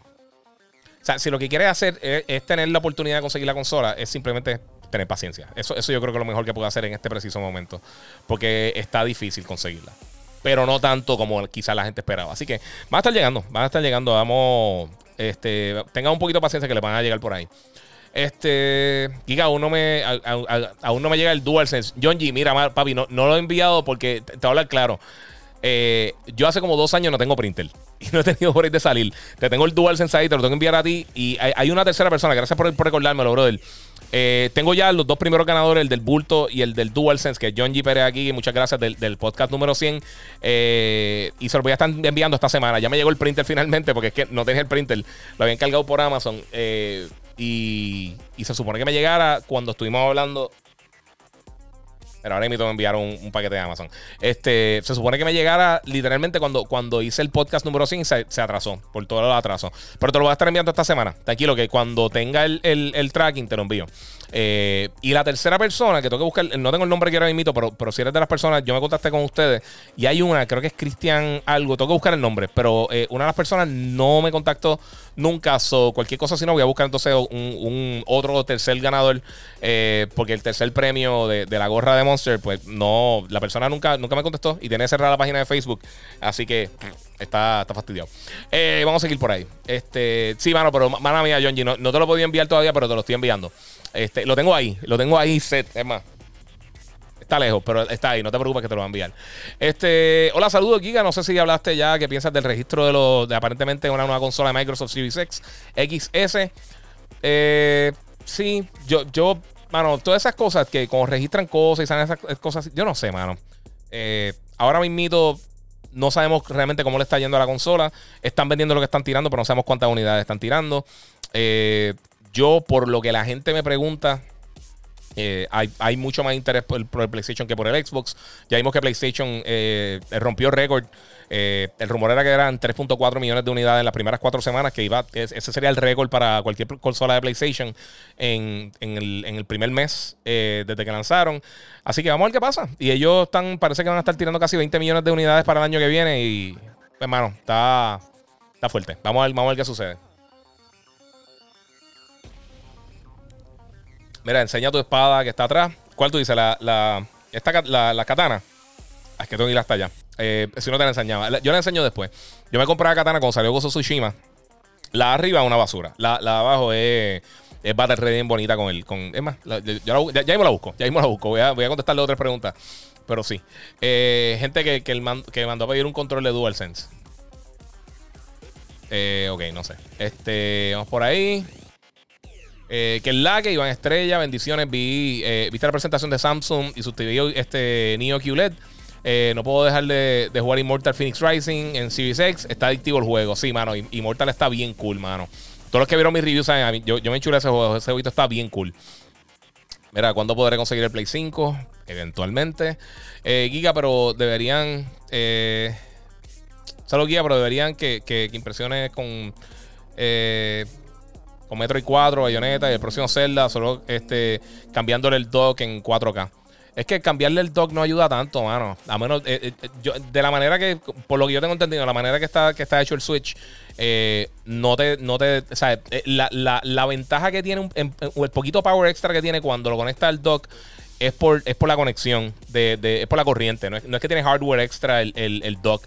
o sea, si lo que quieres hacer es, tener la oportunidad de conseguir la consola, es simplemente tener paciencia. Eso, eso yo creo que es lo mejor que puedo hacer en este preciso momento. Porque está difícil conseguirla. Pero no tanto como quizás la gente esperaba. Así que van a estar llegando, van a estar llegando. Vamos, este, tengan un poquito de paciencia que le van a llegar por ahí. Este, Giga, aún no me, aún no me llega el DualSense. John G, mira, papi, no, no lo he enviado porque te, voy a hablar claro. Eh, yo hace como dos años no tengo printer y no he tenido por ahí de salir. Te tengo el DualSense ahí, te lo tengo que enviar a ti. Y hay, una tercera persona, gracias por, por recordármelo, brother. Eh, tengo ya los dos primeros ganadores, el del bulto y el del DualSense, que es John G. Pérez aquí. Muchas gracias del, podcast número 100. Eh, y se lo voy a estar enviando esta semana. Ya me llegó el printer finalmente, porque es que no tenía el printer. Lo había encargado por Amazon. y, y se supone que me llegara cuando estuvimos hablando pero ahora mismo me enviaron un, paquete de Amazon. Este, se supone que me llegara literalmente cuando, cuando hice el podcast número 100 se, se atrasó, por todo el atraso. Pero te lo voy a estar enviando esta semana. Tranquilo, que cuando tenga el, el tracking te lo envío. Eh, y la tercera persona que tengo que buscar, no tengo el nombre que ahora mismo, pero, pero si eres de las personas, yo me contacté con ustedes y hay una, creo que es Cristian algo, tengo que buscar el nombre, pero eh, una de las personas no me contactó nunca, o cualquier cosa si no, voy a buscar entonces un, otro tercer ganador, eh, porque el tercer premio de, la gorra de Pues no, la persona nunca, nunca me contestó y tiene cerrada la página de Facebook, así que está, está fastidiado. vamos a seguir por ahí. Este, sí, mano, pero mala mía, John no, no te lo podía enviar todavía, pero te lo estoy enviando. Este, lo tengo ahí, lo tengo ahí set, es más. Está lejos, pero está ahí, no te preocupes que te lo va a enviar. Este, hola, saludos, Giga. No sé si hablaste ya, ¿qué piensas del registro de los de aparentemente una nueva consola de Microsoft Series X, XS? Eh, sí, yo, yo, mano, todas esas cosas que como registran cosas y saben esas cosas, yo no sé, mano. Eh, ahora mismo no sabemos realmente cómo le está yendo a la consola. Están vendiendo lo que están tirando, pero no sabemos cuántas unidades están tirando. Eh, yo, por lo que la gente me pregunta, eh, hay, mucho más interés por el, PlayStation que por el Xbox. Ya vimos que PlayStation eh, rompió récord. Eh, el rumor era que eran 3.4 millones de unidades en las primeras cuatro semanas, que iba, ese sería el récord para cualquier consola de PlayStation en, el, primer mes desde que lanzaron. Así que vamos a ver qué pasa. Y ellos están, parece que van a estar tirando casi 20 millones de unidades para el año que viene. Y, hermano, está, está fuerte. Vamos a ver, vamos a ver qué sucede. Mira, enseña tu espada que está atrás. ¿Cuál tú dices? La, la, esta, la, katana. Ah, es que tengo que ir hasta allá. Eh, si no te la enseñaba. Yo la enseño después. Yo me compré la katana cuando salió Gozo Tsushima. La arriba es una basura. La, de abajo es, es Battle Red bien bonita con el. Con, es más, ya, mismo la busco. Ya mismo la busco. Voy a, voy a contestarle otras preguntas. Pero sí. Eh, gente que, que, que mandó a pedir un control de DualSense. Eh, ok, no sé. Este, vamos por ahí. Eh, que el que Iván Estrella, bendiciones. Vi, eh, viste la presentación de Samsung y su TV este, Neo QLED. Eh, no puedo dejar de, jugar Immortal Phoenix Rising en Series X. Está adictivo el juego. Sí, mano. Immortal está bien cool, mano. Todos los que vieron mis reviews saben, yo, yo me enchulé ese juego. Ese juego está bien cool. Mira, ¿cuándo podré conseguir el Play 5? Eventualmente. Giga, pero deberían. solo Giga, pero deberían que, que, que impresione con con Metroid 4, Bayonetta y el próximo Zelda, solo este, cambiándole el dock en 4K. Es que cambiarle el dock no ayuda tanto, mano. A menos, eh, eh, de la manera que, por lo que yo tengo entendido, la manera que está, que está hecho el Switch, eh, no te, no te, o sea, la, la, la, ventaja que tiene, el poquito power extra que tiene cuando lo conecta al dock es por, es por la conexión, de, es por la corriente. No es, no es que tiene hardware extra el, el, el dock.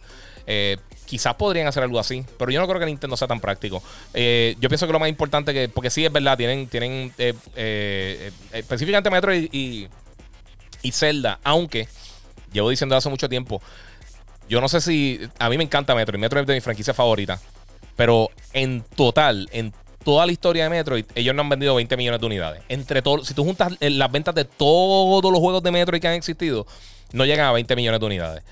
Quizás podrían hacer algo así, pero yo no creo que Nintendo sea tan práctico. Eh, yo pienso que lo más importante que, porque sí es verdad, tienen, tienen eh, eh, específicamente Metroid y, y Zelda, aunque llevo diciendo hace mucho tiempo, yo no sé si, a mí me encanta Metroid, Metroid es de mi franquicia favorita, pero en total, en toda la historia de Metroid, ellos no han vendido 20 millones de unidades. Entre todos, si tú juntas las ventas de todos los juegos de Metroid que han existido, no llegan a 20 millones de unidades.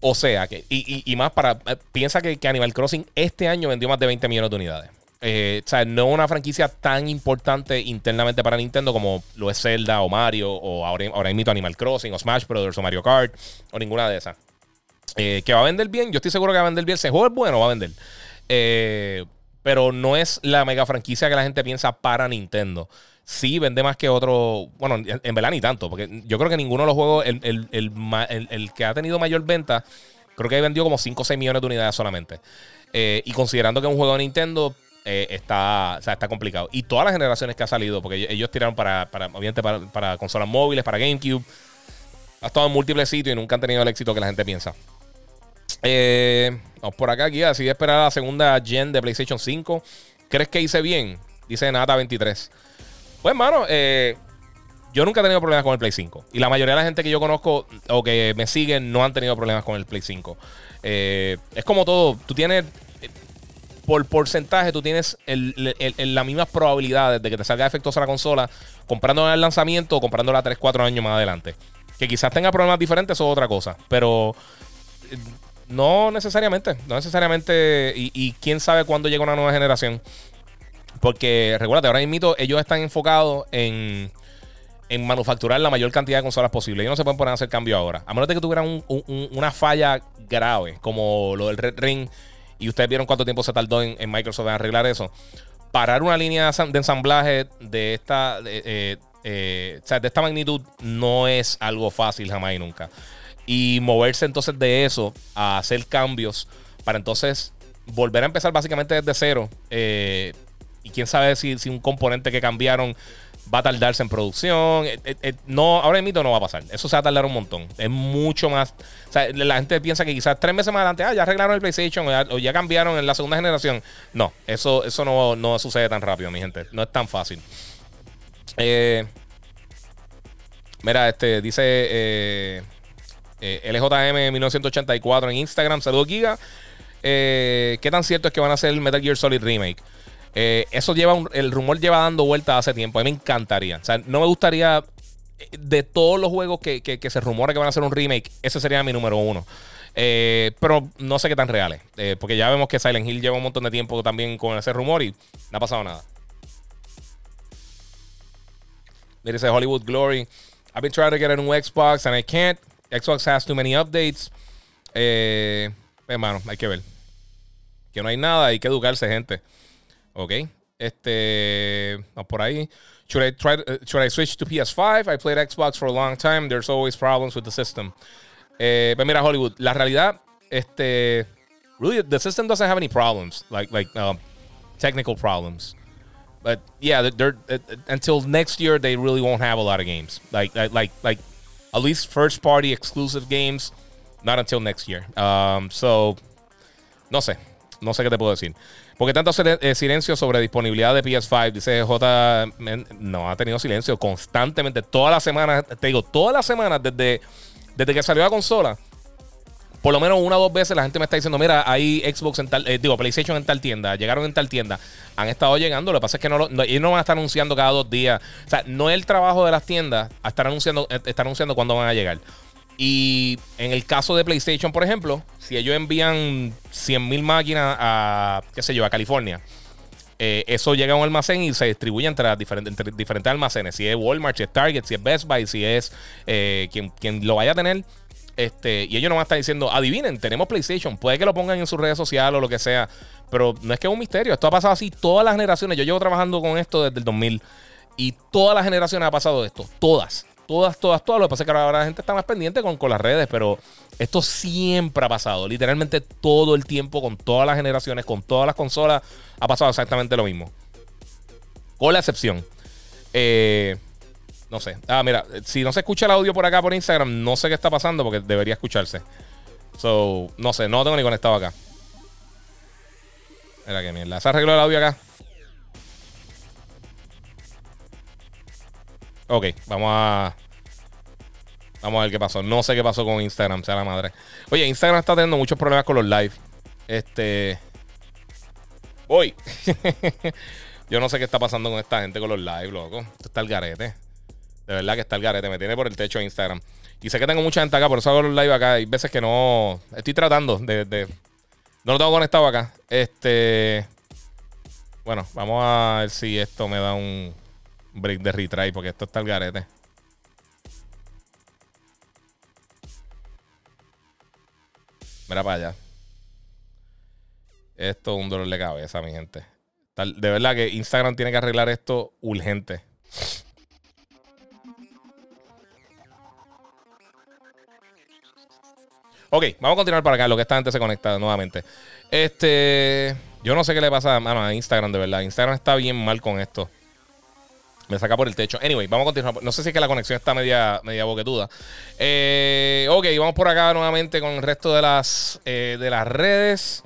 O sea que, y, más para, eh, piensa que, Animal Crossing este año vendió más de 20 millones de unidades. Eh, o sea, no es una franquicia tan importante internamente para Nintendo como lo es Zelda o Mario o ahora, ahora imito Animal Crossing o Smash Brothers o Mario Kart o ninguna de esas. Eh, que va a vender bien, yo estoy seguro que va a vender bien. El juego es bueno, va a vender. pero no es la mega franquicia que la gente piensa para Nintendo sí vende más que otro. Bueno, en, verdad ni tanto, porque yo creo que ninguno de los juegos, el, que ha tenido mayor venta, creo que vendió como 5 o 6 millones de unidades solamente. Eh, y considerando que es un juego de Nintendo, eh, está, está complicado. Y todas las generaciones que ha salido, porque ellos tiraron para, para obviamente, para, consolas móviles, para GameCube. Ha estado en múltiples sitios y nunca han tenido el éxito que la gente piensa. Eh, vamos por acá, aquí. Así esperar la segunda gen de PlayStation 5. ¿Crees que hice bien? Dice Nata23. Pues, hermano, eh, yo nunca he tenido problemas con el Play 5. Y la mayoría de la gente que yo conozco o que me siguen no han tenido problemas con el Play 5. Eh, es como todo. Tú tienes. Por porcentaje, tú tienes las mismas probabilidades de que te salga defectuosa la consola comprándola el lanzamiento o comprándola 3, 4 años más adelante. Que quizás tenga problemas diferentes, eso es otra cosa. Pero eh, no necesariamente. No necesariamente. Y quién sabe cuándo llega una nueva generación. Porque recuerda, ahora mismo ellos están enfocados en, en manufacturar la mayor cantidad de consolas posible. Ellos no se pueden poner a hacer cambio ahora. A menos de que tuvieran una falla grave, como lo del Red Ring, y ustedes vieron cuánto tiempo se tardó en, Microsoft en arreglar eso. Parar una línea de ensamblaje de esta, eh, eh, de esta magnitud no es algo fácil jamás y nunca. Y moverse entonces de eso a hacer cambios para entonces volver a empezar básicamente desde cero. Eh, y quién sabe si, si un componente que cambiaron va a tardarse en producción. Eh, eh, eh, no, ahora mismo no va a pasar. Eso se va a tardar un montón. Es mucho más. O sea, la gente piensa que quizás tres meses más adelante, ah, ya arreglaron el PlayStation o ya, cambiaron en la segunda generación. No, eso, eso no, no, sucede tan rápido, mi gente. No es tan fácil. mira, este dice LJM 1984 en Instagram. Saludos, Giga. ¿Qué tan cierto es que van a hacer el Metal Gear Solid Remake? Eh, eso lleva, el rumor lleva dando vueltas hace tiempo. A mí me encantaría. O sea, no me gustaría, eh, de todos los juegos que, se rumora que van a hacer un remake, ese sería mi número uno. Eh, pero no sé qué tan reales. porque ya vemos que Silent Hill lleva un montón de tiempo también con ese rumor y no ha pasado nada. dice Hollywood Glory. I've been trying to get a new Xbox and I can't. Xbox has too many updates. hermano, hay que ver. Que no hay nada, hay que educarse, gente. Ok. Este. Por ahí. Should I try? Uh, should I switch to PS5? I played Xbox for a long time. There's always problems with the system. Eh, pero mira, Hollywood. La realidad, este. Really, the system doesn't have any problems, like like um, technical problems. But yeah, they're, they're, uh, until next year they really won't have a lot of games. Like like like at least first party exclusive games. Not until next year. Um, so no sé, no sé qué te puedo decir. ¿Por qué tanto eh, silencio sobre disponibilidad de PS5? Dice J. No, ha tenido silencio constantemente. Todas las semanas, te digo, todas las semanas desde, que salió la consola. Por lo menos una o dos veces la gente me está diciendo, mira, hay Xbox en tal, eh, digo, PlayStation en tal tienda, llegaron en tal tienda, han estado llegando, lo que pasa es que no, ellos no van a estar anunciando cada dos días. O sea, no es el trabajo de las tiendas a estar anunciando, eh, estar anunciando cuándo van a llegar. Y en el caso de PlayStation, por ejemplo, si ellos envían 100.000 máquinas a, qué sé yo, a California, eh, eso llega a un almacén y se distribuye entre, diferentes, almacenes. Si es Walmart, si es Target, si es Best Buy, si es eh, quien, quien, lo vaya a tener. Este, y ellos no van a estar diciendo, adivinen, tenemos PlayStation. Puede que lo pongan en sus redes sociales o lo que sea. Pero no es que es un misterio. Esto ha pasado así todas las generaciones. Yo llevo trabajando con esto desde el 2000. Y todas las generaciones ha pasado esto. Todas. Todas, todas, todas. Lo que pasa es que ahora la gente está más pendiente con, con las redes, pero esto siempre ha pasado. Literalmente todo el tiempo, con todas las generaciones, con todas las consolas, ha pasado exactamente lo mismo. Con la excepción. Eh, no sé. Ah, mira, si no se escucha el audio por acá por Instagram, no sé qué está pasando porque debería escucharse. So, no sé, no lo tengo ni conectado acá. Mira que mierda. ¿Se arregló el audio acá? Ok, vamos a. Vamos a ver qué pasó. No sé qué pasó con Instagram, sea la madre. Oye, Instagram está teniendo muchos problemas con los live. Este. Voy. Yo no sé qué está pasando con esta gente con los live, loco. Esto está el garete. De verdad que está el garete. Me tiene por el techo Instagram. Y sé que tengo mucha gente acá, por eso hago los live acá. Hay veces que no. Estoy tratando de. No lo tengo conectado acá. Este. Bueno, vamos a ver si esto me da un break de retry, porque esto está el garete. Mira para allá. Esto es un dolor de cabeza, mi gente. De verdad que Instagram tiene que arreglar esto urgente. Ok, vamos a continuar para acá, lo que esta gente se conecta nuevamente. Este. Yo no sé qué le pasa a Instagram, de verdad. Instagram está bien mal con esto. Me saca por el techo. Anyway, vamos a continuar. No sé si es que la conexión está media, media boquetuda. Eh, ok, vamos por acá nuevamente con el resto de las, eh, de las redes.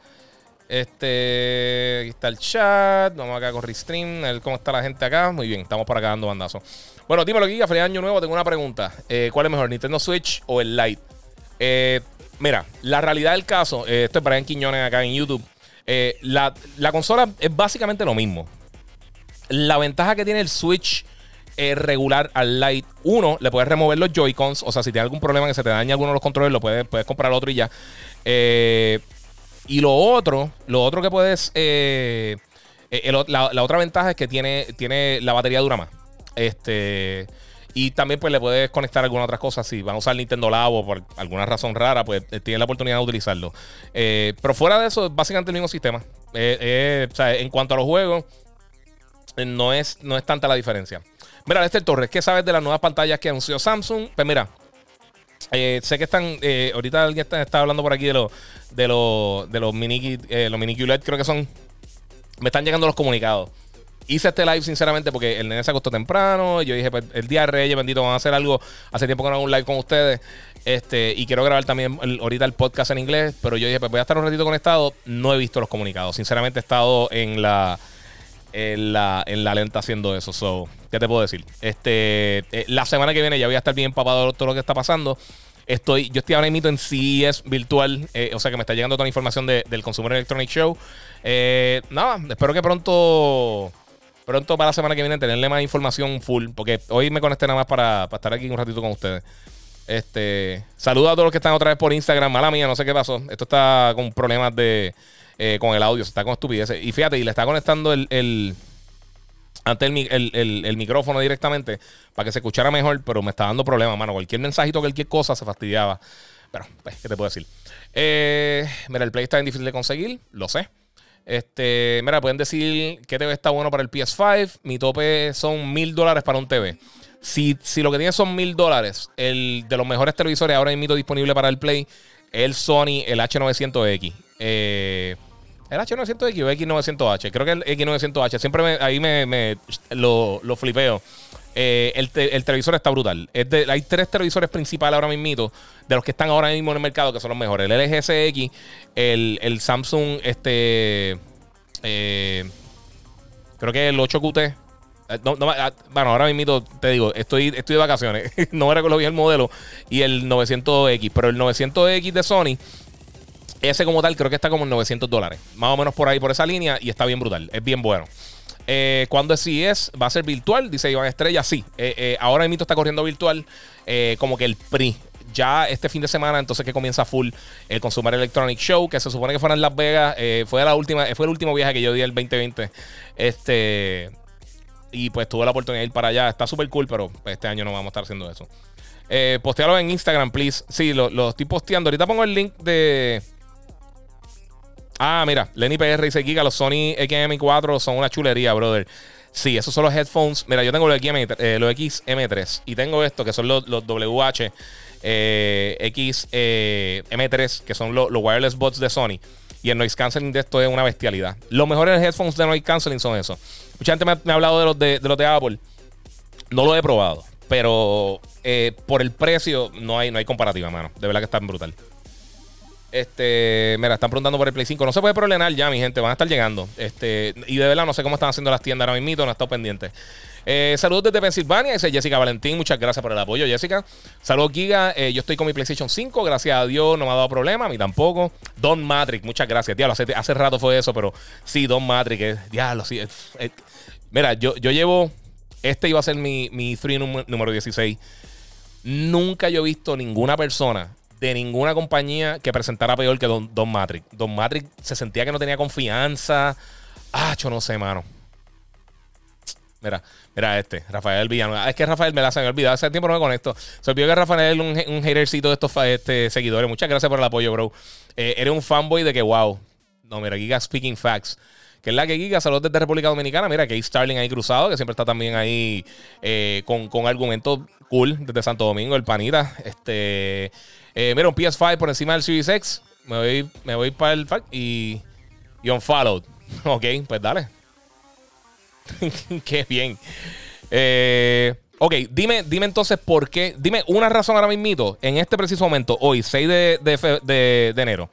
Este, aquí está el chat. Vamos acá con Restream. A ver cómo está la gente acá. Muy bien, estamos por acá dando bandazos. Bueno, dímelo, Giga. Feliz año nuevo. Tengo una pregunta. Eh, ¿Cuál es mejor, Nintendo Switch o el Lite? mira, la realidad del caso, esto es Brian Quiñones acá en YouTube. la, la consola es básicamente lo mismo. La ventaja que tiene el Switch eh, regular al Lite, uno, le puedes remover los Joy-Cons. O sea, si tienes algún problema que se te dañe alguno de los controles, lo puedes, puedes comprar otro y ya. Eh, y lo otro, lo otro que puedes. Eh, la, otra ventaja es que tiene, tiene la batería dura más. Este. Y también pues le puedes conectar algunas otras cosas. Si van a usar Nintendo Labo por alguna razón rara, pues tienes la oportunidad de utilizarlo. pero fuera de eso, es básicamente el mismo sistema. o sea, en cuanto a los juegos, no es, no es tanta la diferencia. Mira, este Torres, ¿qué sabes de las nuevas pantallas que anunció Samsung? Pues mira, eh, sé que están. Eh, ahorita alguien está, hablando por aquí de los de los de los mini eh, los mini QLED, creo que son. Me están llegando los comunicados. Hice este live sinceramente porque el nene se acostó temprano. Yo dije, pues el día de Reyes, bendito, van a hacer algo. Hace tiempo que no hago un live con ustedes. Este, y quiero grabar también ahorita el podcast en inglés. Pero yo dije, pues voy a estar un ratito conectado. No he visto los comunicados. Sinceramente he estado en la en la, en la lenta haciendo eso. So, ¿Qué te puedo decir? Este, eh, la semana que viene ya voy a estar bien empapado de todo lo que está pasando. Estoy, yo estoy ahora mismo en CES virtual, eh, o sea que me está llegando toda la información del Consumer Electronic Show. Eh, nada, espero que pronto, pronto para la semana que viene tenerle más información full, porque hoy me conecté nada más para, para estar aquí un ratito con ustedes. Este, saludos a todos los que están otra vez por Instagram. Mala mía, no sé qué pasó. Esto está con problemas de eh, con el audio, se está con estupideces. Y fíjate, y le está conectando el, el ante el, micrófono directamente para que se escuchara mejor, pero me está dando problemas, mano. Cualquier mensajito, cualquier cosa se fastidiaba. Pero, pues, ¿qué te puedo decir? Eh, mira, el Play está bien difícil de conseguir, lo sé. Este, mira, pueden decir que TV está bueno para el PS5. Mi tope son mil dólares para un TV. Si, si lo que tiene son mil dólares, el de los mejores televisores ahora mismo disponible para el Play, el Sony, el H900X. Eh, ¿El H900X o X900H? Creo que el X900H. Siempre ahí me, lo, flipeo. Eh, el, televisor está brutal. hay tres televisores principales ahora mismo de los que están ahora mismo en el mercado que son los mejores. El LG CX, el, Samsung, este. Eh, creo que el 8QT. Eh, ah, bueno, ahora mismo te digo, estoy, estoy de vacaciones. no me recuerdo bien el modelo. Y el 900X. Pero el 900X de Sony ese como tal creo que está como en 900 dólares. Más o menos por ahí, por esa línea. Y está bien brutal. Es bien bueno. Eh, cuando es CES va a ser virtual, dice Iván Estrella. Sí, eh, eh, ahora el mito está corriendo virtual. como que el PRI. Ya este fin de semana, entonces que comienza full el Consumer Electronic Show, que se supone que fuera en Las Vegas. fue la última, fue el último viaje que yo di el 2020. Este. Y pues tuve la oportunidad de ir para allá. Está súper cool, pero este año no vamos a estar haciendo eso. postealo en Instagram, please. Sí, lo, lo estoy posteando. Ahorita pongo el link de Ah, mira, Lenny PR dice Giga, los Sony XM4 son una chulería, brother. Sí, esos son los headphones. Mira, yo tengo los, XM, eh, los XM3 y tengo estos que son los, WH eh, XM3, eh, que son los, wireless bots de Sony. Y el noise canceling de esto es una bestialidad. Los mejores headphones de noise canceling son esos. Mucha gente me ha, hablado de los de, los de Apple. No lo he probado, pero por el precio no hay, no hay comparativa, mano. De verdad que están brutal. Este, mira, están preguntando por el Play 5. No se puede problemar ya, mi gente. Van a estar llegando. Este, y de verdad no sé cómo están haciendo las tiendas ahora mismo. No he estado pendiente. Eh, saludos desde Pensilvania, dice Jessica Valentín. Muchas gracias por el apoyo, Jessica. Saludos, Giga. Eh, yo estoy con mi PlayStation 5. Gracias a Dios no me ha dado problema. A mí tampoco. Don Matrix, muchas gracias. Diablo, hace, rato fue eso, pero sí, Don Matrix. Eh, diablo, sí. mira, yo, yo llevo. Este iba a ser mi, mi 3 número 16. Nunca yo he visto ninguna persona de ninguna compañía que presentara peor que Don, Don Matrix. Don Matrix se sentía que no tenía confianza. Ah, yo no sé, mano. Mira, mira este, Rafael Villano. Ah, es que Rafael me la se me olvidado. Hace tiempo no me conecto. Se olvidó que Rafael es un, un hatercito de estos este, seguidores. Muchas gracias por el apoyo, bro. Eh, eres un fanboy de que, wow. No, mira, Giga Speaking Facts. Que es la que Giga, saludos desde República Dominicana. Mira, que hay Starling ahí cruzado, que siempre está también ahí eh, con, con argumentos cool desde Santo Domingo, el panita. Este, eh, mira, un PS5 por encima del Series X. Me voy, me voy para el fact y, y on followed. ok, pues dale. Qué bien. Eh, ok, dime, dime entonces por qué. Dime una razón ahora mismo, en este preciso momento, hoy, 6 de, enero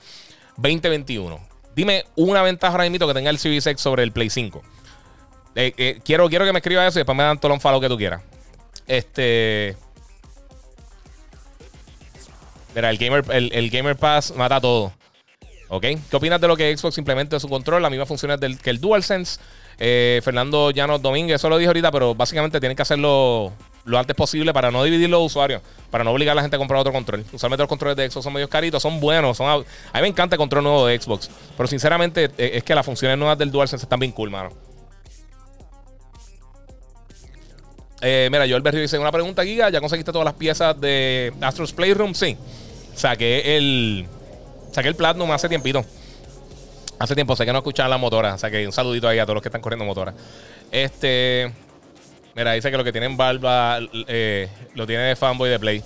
2021. Dime una ventaja ahora mismo que tenga el Series X sobre el Play 5. Eh, eh, quiero, quiero que me escriba eso y después me dan todo el follow que tú quieras. Este. Mira, el Gamer, el, Gamer Pass mata todo. ¿Ok? ¿Qué opinas de lo que Xbox implementa su control? La misma funciones del, que el DualSense. Eh, Fernando Llanos Domínguez, eso lo dije ahorita, pero básicamente tienen que hacerlo lo antes posible para no dividir los usuarios, para no obligar a la gente a comprar otro control. Usualmente los controles de Xbox son medio caritos, son buenos. Son a, mí me encanta el control nuevo de Xbox, pero sinceramente eh, es que las funciones nuevas del DualSense están bien cool, mano. Eh, mira, Joel Berrio dice: Una pregunta, Giga. ¿Ya conseguiste todas las piezas de Astro's Playroom? Sí. Saqué el. Saqué el Platinum hace tiempito. Hace tiempo sé que no escuchaba la motora. O sea que un saludito ahí a todos los que están corriendo motora. Este. Mira, dice que lo que tienen barba eh, lo tiene de fanboy de Play.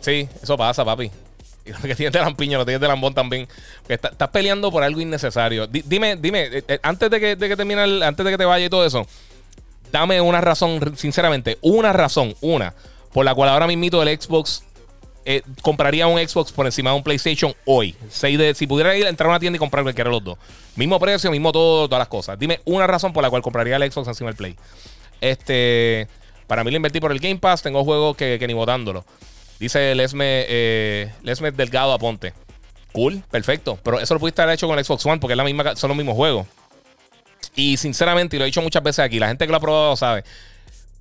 Sí, eso pasa, papi. Y lo que tiene de lampiño, lo tiene de lambón también. estás peleando por algo innecesario. dime, dime, eh, eh, antes de que, de que termine antes de que te vaya y todo eso, dame una razón, sinceramente, una razón, una, por la cual ahora mismo el Xbox eh, compraría un Xbox por encima de un PlayStation hoy. si pudiera ir a entrar a una tienda y comprar cualquiera de los dos. Mismo precio, mismo todo, todas las cosas. Dime una razón por la cual compraría el Xbox encima del Play. Este, para mí lo invertí por el Game Pass. Tengo juegos que, ni votándolo. Dice Lesme, eh, Lesme Delgado Aponte. Cool, perfecto. Pero eso lo pudiste haber hecho con el Xbox One porque es la misma, son los mismos juegos. Y sinceramente, y lo he dicho muchas veces aquí, la gente que lo ha probado sabe.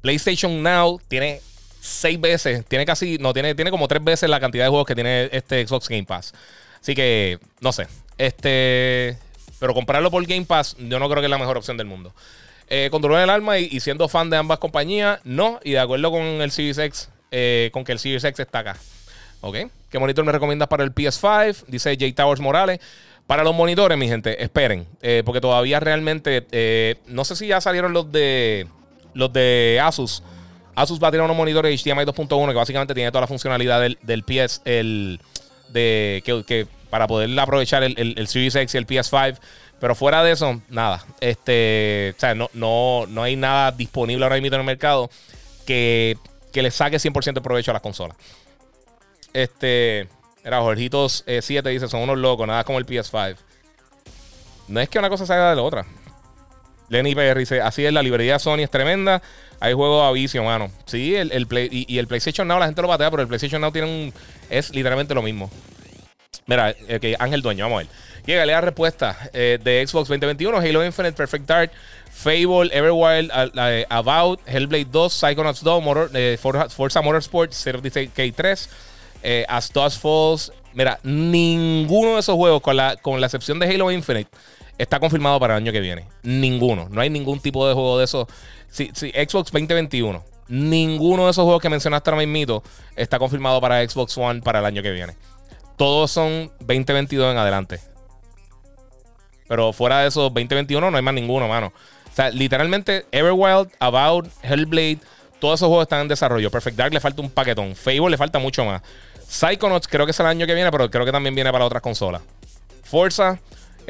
PlayStation Now tiene seis veces, tiene casi, no, tiene, tiene como tres veces la cantidad de juegos que tiene este Xbox Game Pass. Así que, no sé. Este. Pero comprarlo por Game Pass, yo no creo que es la mejor opción del mundo. Eh, controlar el alma y, siendo fan de ambas compañías, no. Y de acuerdo con el Series eh, con que el Series X está acá. ¿Ok? ¿Qué monitor me recomiendas para el PS5? Dice J Towers Morales. Para los monitores, mi gente, esperen. Eh, porque todavía realmente. No sé si ya salieron los de. Los de Asus. Asus va a tener unos monitores HDMI 2.1 que básicamente tiene toda la funcionalidad del, del PS. El, de, que, para poder aprovechar el, el, Series X y el PS5. Pero fuera de eso, nada. Este, o sea, no, no, no hay nada disponible ahora mismo en el mercado que, que le saque 100% de provecho a las consolas. Este. Era Jorgitos 7 eh, dice: son unos locos, nada como el PS5. No es que una cosa salga de la otra. Lenny PR dice: así es, la librería Sony es tremenda. Hay juegos a vicio, mano. Sí, el, Play, y, el PlayStation Now la gente lo batea, pero el PlayStation Now tiene un. Es literalmente lo mismo. Mira, okay, Ángel Dueño, vamos a ver. Llega la respuesta eh, de Xbox 2021: Halo Infinite, Perfect Dark, Fable, Everwild, About, Hellblade 2, Psychonauts 2, Motor, eh, Forza Motorsport, 0K3 eh, As Dust Falls. Mira, ninguno de esos juegos, con la, con la excepción de Halo Infinite, está confirmado para el año que viene. Ninguno. No hay ningún tipo de juego de esos. Sí, sí, Xbox 2021. Ninguno de esos juegos que mencionaste ahora mismo está confirmado para Xbox One para el año que viene. Todos son 2022 en adelante. Pero fuera de esos 2021 no hay más ninguno, mano. O sea, literalmente Everwild, About, Hellblade, todos esos juegos están en desarrollo. Perfect Dark le falta un paquetón. Fable le falta mucho más. Psychonauts creo que es el año que viene, pero creo que también viene para otras consolas. Forza,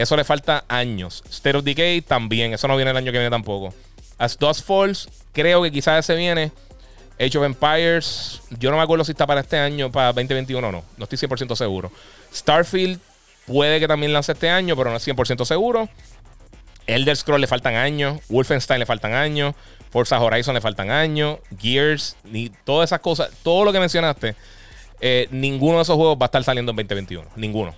eso le falta años. State of Decay también, eso no viene el año que viene tampoco. As Dust Falls, creo que quizás ese viene. Age of Empires, yo no me acuerdo si está para este año, para 2021 o no. No estoy 100% seguro. Starfield, puede que también lance este año, pero no es 100% seguro. Elder Scroll le faltan años. Wolfenstein le faltan años. Forza Horizon le faltan años. Gears, ni todas esas cosas. Todo lo que mencionaste. Eh, ninguno de esos juegos va a estar saliendo en 2021. Ninguno.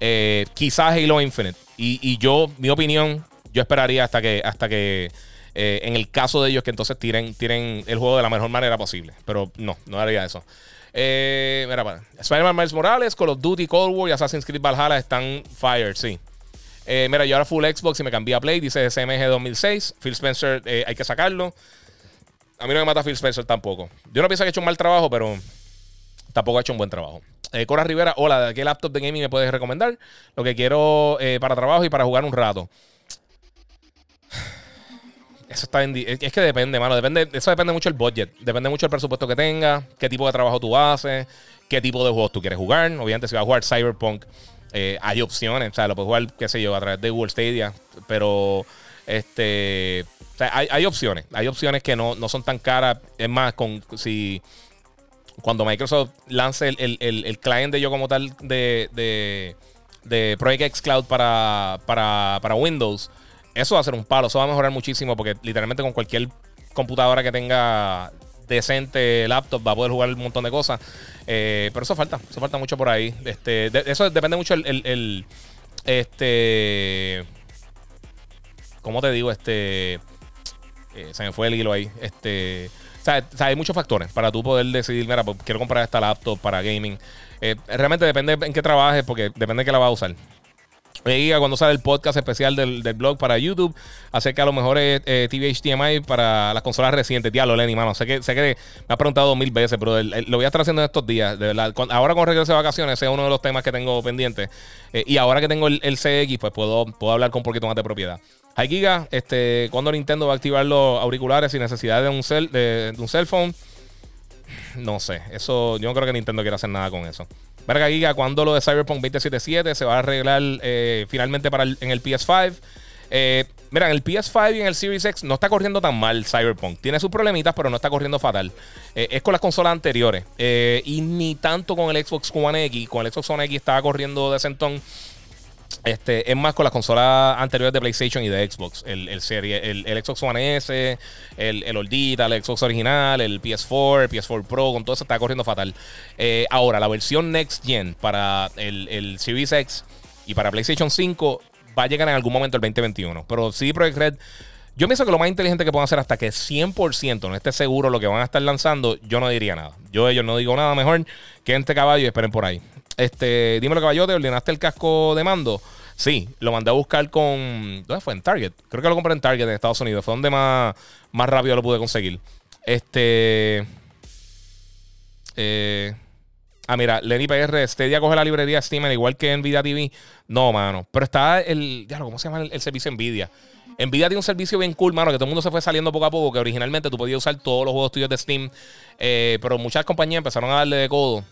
Eh, quizás Halo Infinite. Y, yo, mi opinión, yo esperaría hasta que, hasta que eh, en el caso de ellos, que entonces tiren, tiren el juego de la mejor manera posible. Pero no, no haría eso. mira, para. Spider-Man Miles Morales, Call of Duty, Cold War y Assassin's Creed Valhalla están fired, sí. Eh, mira, yo ahora full Xbox y me cambié a Play, dice CMG 2006. Phil Spencer, eh, hay que sacarlo. A mí no me mata Phil Spencer tampoco. Yo no pienso que ha hecho un mal trabajo, pero tampoco ha hecho un buen trabajo. Eh, Cora Rivera, hola, ¿de qué laptop de gaming me puedes recomendar? Lo que quiero para trabajo y para jugar un rato. Eso está en, es que depende, mano. Depende, eso depende mucho del budget. Depende mucho del presupuesto que tengas, qué tipo de trabajo tú haces, qué tipo de juegos tú quieres jugar. Obviamente, si vas a jugar Cyberpunk, eh, hay opciones, o sea, lo puedes jugar, qué sé yo, a través de Google Stadia, pero este, hay, opciones, hay opciones que no, son tan caras. Es más, con si cuando Microsoft lance el, el, client de yo como tal de, de, de Project X Cloud para, para, para Windows, eso va a ser un palo, eso va a mejorar muchísimo porque literalmente con cualquier computadora que tenga decente laptop va a poder jugar un montón de cosas. Eh, pero eso falta, eso falta mucho por ahí. Este, eso depende mucho el, este, ¿cómo te digo? Este, eh, se me fue el hilo ahí. Este, hay muchos factores para tú poder decidir, mira, pues, quiero comprar esta laptop para gaming. Eh, realmente depende en qué trabajes, porque depende de qué la vas a usar. Veía cuando sale el podcast especial del, blog para YouTube acerca de los mejores eh, TV HDMI para las consolas recientes. Diablo, Lenny, mano. Sé que, sé que me ha preguntado mil veces, pero lo voy a estar haciendo en estos días. De verdad. ahora con regreso de vacaciones, ese es uno de los temas que tengo pendiente. Eh, y ahora que tengo el, CX, pues puedo, puedo hablar con un poquito más de propiedad. Hay Giga, este, ¿cuándo Nintendo va a activar los auriculares sin necesidad de un, cel, de, un cell phone? No sé. Eso, yo no creo que Nintendo quiera hacer nada con eso. Verga Giga, cuando lo de Cyberpunk 2077 se va a arreglar eh, finalmente para en el PS5. Eh, mira, en el PS5 y en el Series X no está corriendo tan mal Cyberpunk. Tiene sus problemitas, pero no está corriendo fatal. Eh, es con las consolas anteriores. y ni tanto con el Xbox One X. Con el Xbox One X estaba corriendo de centón. Este, es más con las consolas anteriores de PlayStation y de Xbox. El, serie, el, Xbox One S, el, el Oldita, el Xbox original, el PS4, el PS4 Pro, con todo eso está corriendo fatal. Eh, ahora, la versión Next Gen para el, Series X y para PlayStation 5 va a llegar en algún momento el 2021. Pero sí, Projekt Red. Yo pienso que lo más inteligente que pueden hacer hasta que 100% no esté seguro lo que van a estar lanzando, yo no diría nada. Yo ellos no digo nada mejor que este caballo y esperen por ahí. Este, dímelo, caballote, ¿ordenaste el casco de mando? Sí, lo mandé a buscar con. ¿Dónde fue? En Target. Creo que lo compré en Target en Estados Unidos. Fue donde más, más rápido lo pude conseguir. Este. Eh, ah, mira, Lenny PR, Stadia coge la librería Steam, igual que Nvidia TV. No, mano. Pero está el. Ya, ¿cómo se llama el, servicio Nvidia? Nvidia tiene un servicio bien cool, mano, que todo el mundo se fue saliendo poco a poco, que originalmente tú podías usar todos los juegos tuyos de Steam, eh, pero muchas compañías empezaron a darle de codo